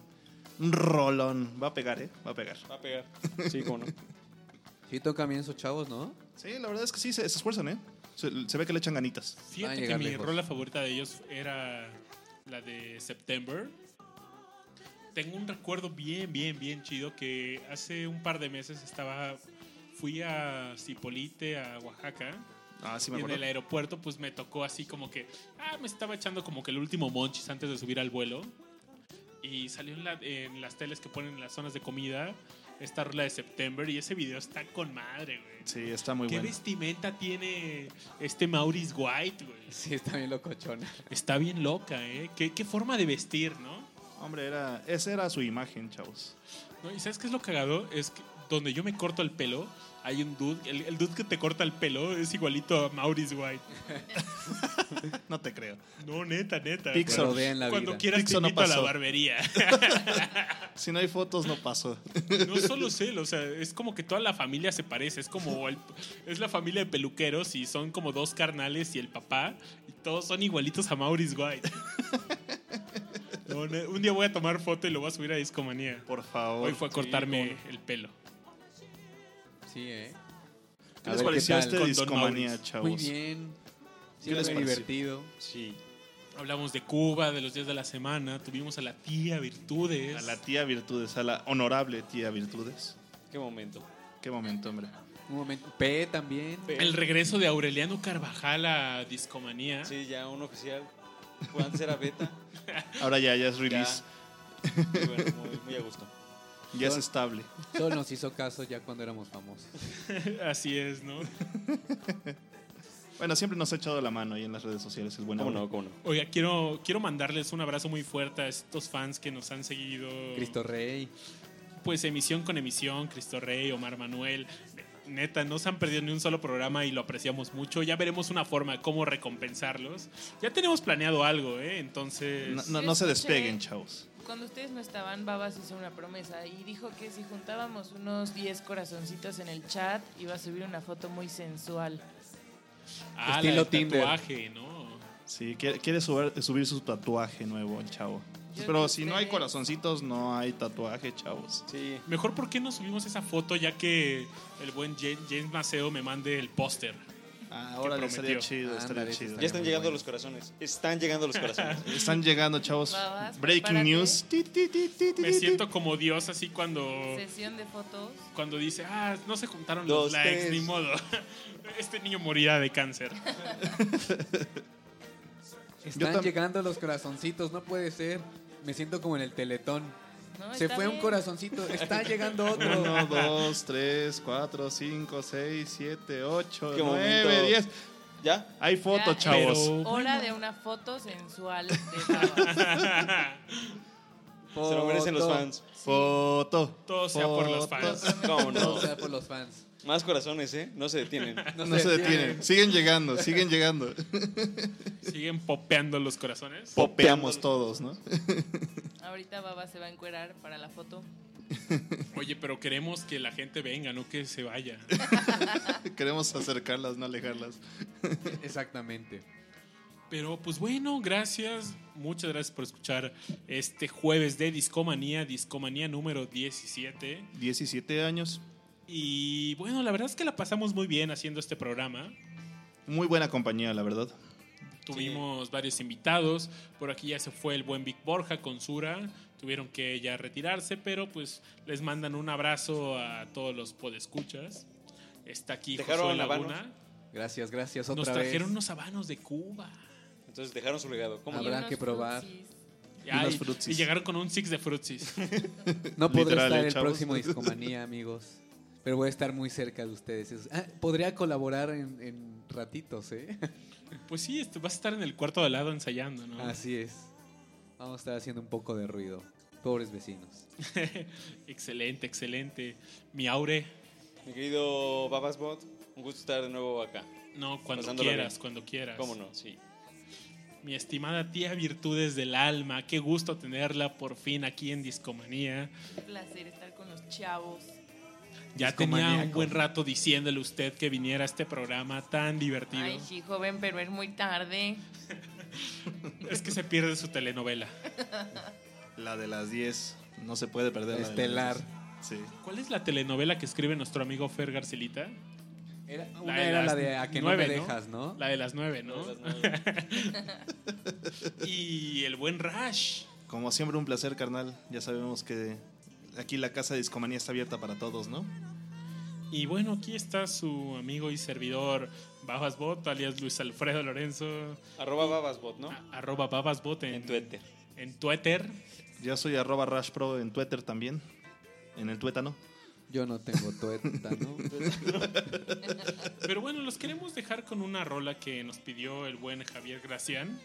un rolón. Va a pegar, ¿eh? Va a pegar. Va a pegar. Sí, cómo no. Sí tocan bien esos chavos, ¿no? Sí, la verdad es que sí, se, se esfuerzan, ¿eh? Se, se ve que le echan ganitas. Fíjate que mi lejos. rola favorita de ellos era la de September. Tengo un recuerdo bien, bien, bien chido que hace un par de meses estaba, fui a Cipolite, a Oaxaca. Ah, sí me y en el aeropuerto pues me tocó así como que, ah, me estaba echando como que el último monchis antes de subir al vuelo. Y salió en, la- en las teles que ponen en las zonas de comida esta rola de September y ese video está con madre, güey. Sí, está muy ¿Qué bueno. vestimenta tiene este Maurice White, güey? Sí, está bien locochona. Está bien loca, ¿eh? ¿Qué, qué forma de vestir, ¿no? Hombre, era, esa era su imagen, chavos. ¿No? ¿Y sabes qué es lo cagado? Es que donde yo me corto el pelo, hay un dude, el, el dude que te corta el pelo es igualito a Maurice White. No te creo. No, neta, neta. Pixar. rodea en la Cuando vida. quieras Pixar te no invito a la barbería. Si no hay fotos, no pasó. No solo sé, o sea, es como que toda la familia se parece. Es como el- es la familia de peluqueros y son como dos carnales y el papá. Y todos son igualitos a Maurice White. No, un día voy a tomar foto y lo voy a subir a Discomanía. Por favor. Hoy fue a cortarme el pelo. Sí, ¿eh? ¿Qué A les ver, pareció tal? este discomanía, chavos? Muy bien. ¿Qué les pareció? divertido. Sí. Hablamos de Cuba, de los días de la semana. Tuvimos a la tía Virtudes. A la tía Virtudes, a la honorable tía Virtudes. Qué momento. Qué momento, hombre. Un momento. P también. El regreso de Aureliano Carvajal a Discomanía. Sí, ya un oficial. Fue antes era beta. Ahora ya, ya es release. Muy bueno, muy, muy a gusto. Ya, es estable. Solo nos hizo caso ya cuando éramos famosos. Así es, ¿no? Bueno, siempre nos ha echado la mano ahí en las redes sociales. El buen ¿Cómo no? ¿Cómo no? Oiga, quiero, quiero mandarles un abrazo muy fuerte a estos fans que nos han seguido. Cristo Rey. Pues emisión con emisión, Cristo Rey, Omar Manuel. Neta, no se han perdido ni un solo programa y lo apreciamos mucho. Ya veremos una forma de cómo recompensarlos. Ya tenemos planeado algo, ¿eh? Entonces. No, no- Yo no se despeguen, chavos. Cuando ustedes no estaban, Babas hizo una promesa y dijo que si juntábamos unos 10 corazoncitos en el chat, iba a subir una foto muy sensual. Ah, la Estilo Tinder. tatuaje, ¿no? Sí, quiere, quiere subir, subir su tatuaje nuevo, el chavo. Yo Pero si no hay corazoncitos, no hay tatuaje, chavos. Sí. Mejor, ¿por qué no subimos esa foto ya que el buen Ja- James Maceo me mande el póster? Ah, ahora le estaría chido, estaría Ándale, chido. Ya están llegando bueno. los corazones. Están llegando los corazones. Están llegando, chavos. Babas, Breaking prepárate. news. Ti, ti, ti, ti, ti, Me siento como Dios así cuando, Sesión de fotos. cuando dice, ah, no se juntaron los likes, tres. ni modo. Este niño morirá de cáncer. Están llegando los corazoncitos, no puede ser. Me siento como en el teletón. No, Se fue un corazoncito, está llegando otro. Uno, dos, tres, cuatro, cinco, seis, siete, ocho, Qué nueve, momento. diez. ¿Ya? Hay fotos, Ya, chavos. Pero- Hora de una foto sensual de Babas. Se lo merecen los Foto. fans. Foto. Todo sea por los Foto. fans. ¿Cómo no? Todo sea por los fans. Más corazones, ¿eh? No se detienen. No, se detienen. Siguen llegando, siguen llegando. Siguen popeando los corazones. Popeamos todos, ¿no? Ahorita Babas se va a encuerar para la foto. Oye, pero queremos que la gente venga, no que se vaya. Queremos acercarlas, no alejarlas. Exactamente. Pero pues bueno, gracias. Muchas gracias por escuchar este jueves de Discomanía, Discomanía número 17. 17 años. Y bueno, la verdad es que la pasamos muy bien haciendo este programa. Muy buena compañía, la verdad. Tuvimos varios invitados. Por aquí ya se fue el buen Vic Borja con Sura. Tuvieron que ya retirarse, pero pues les mandan un abrazo a todos los podescuchas. Está aquí ¿Dejaron Josué habanos? Laguna. Gracias, gracias otra Nos vez. trajeron unos habanos de Cuba. Entonces dejaron su legado. ¿Cómo? Habrá que probar. Y, y llegaron con un six de frutsis. No podré Literal, estar ¿eh, el chavos? próximo Discomanía, amigos. Pero voy a estar muy cerca de ustedes. Ah, podría colaborar en, en ratitos, ¿eh? Pues sí, este, vas a estar en el cuarto de al lado ensayando, ¿no? Así es. Vamos a estar haciendo un poco de ruido. Pobres vecinos. excelente, excelente. Mi Aure, Mi querido Babasbot, un gusto estar de nuevo acá. no, cuando quieras, bien. cuando quieras. ¿Cómo no? Sí. Mi estimada tía Virtudes del Alma, qué gusto tenerla por fin aquí en Discomanía. Un placer estar con los chavos. Ya tenía un buen rato diciéndole usted que viniera a este programa tan divertido. Ay, sí, joven, pero es muy tarde. Es que se pierde su telenovela. La de las 10. No se puede perder. la Estelar. 10. Sí. ¿Cuál es la telenovela que escribe nuestro amigo Fer Garcilita? Era, La una de era la de a que nueve, no me ¿no? dejas, ¿no? La de las nueve, ¿no? De las nueve. y el buen Rash. Como siempre, un placer, carnal. Ya sabemos que aquí la casa de Discomanía está abierta para todos, ¿no? Y bueno, aquí está su amigo y servidor Babasbot, alias Luis Alfredo Lorenzo, Arroba Babasbot, ¿no? a- arroba Babasbot en, En Twitter. En Twitter. Ya soy arroba Rash Pro en Twitter también. En el tuétano. Yo no tengo tuétano. Pero bueno, los queremos dejar con una rola que nos pidió el buen Javier Gracián.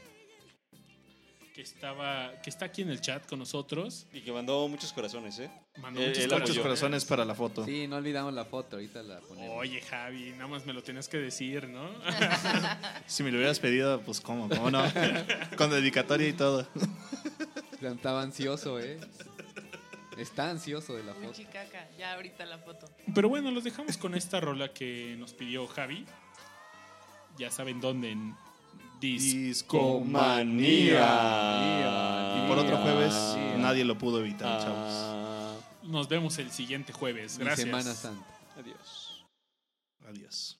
Que estaba. que está aquí en el chat con nosotros. Y que mandó muchos corazones, ¿eh? Mandó Él- muchos él. Muchos corazones para la foto. Sí, no olvidamos la foto, ahorita la ponemos. Oye, Javi, nada más me lo tienes que decir, ¿no? Si me lo hubieras pedido, pues cómo, cómo no. Con dedicatoria y todo. Estaba ansioso, ¿eh? Está ansioso de la foto. chicaca, ya ahorita la foto. Pero bueno, los dejamos con esta rola que nos pidió Javi. Ya saben dónde, en Discomanía. Y por otro jueves, Manía. nadie lo pudo evitar, Ah. chavos. Nos vemos el siguiente jueves. Gracias. Semana Santa. Adiós. Adiós.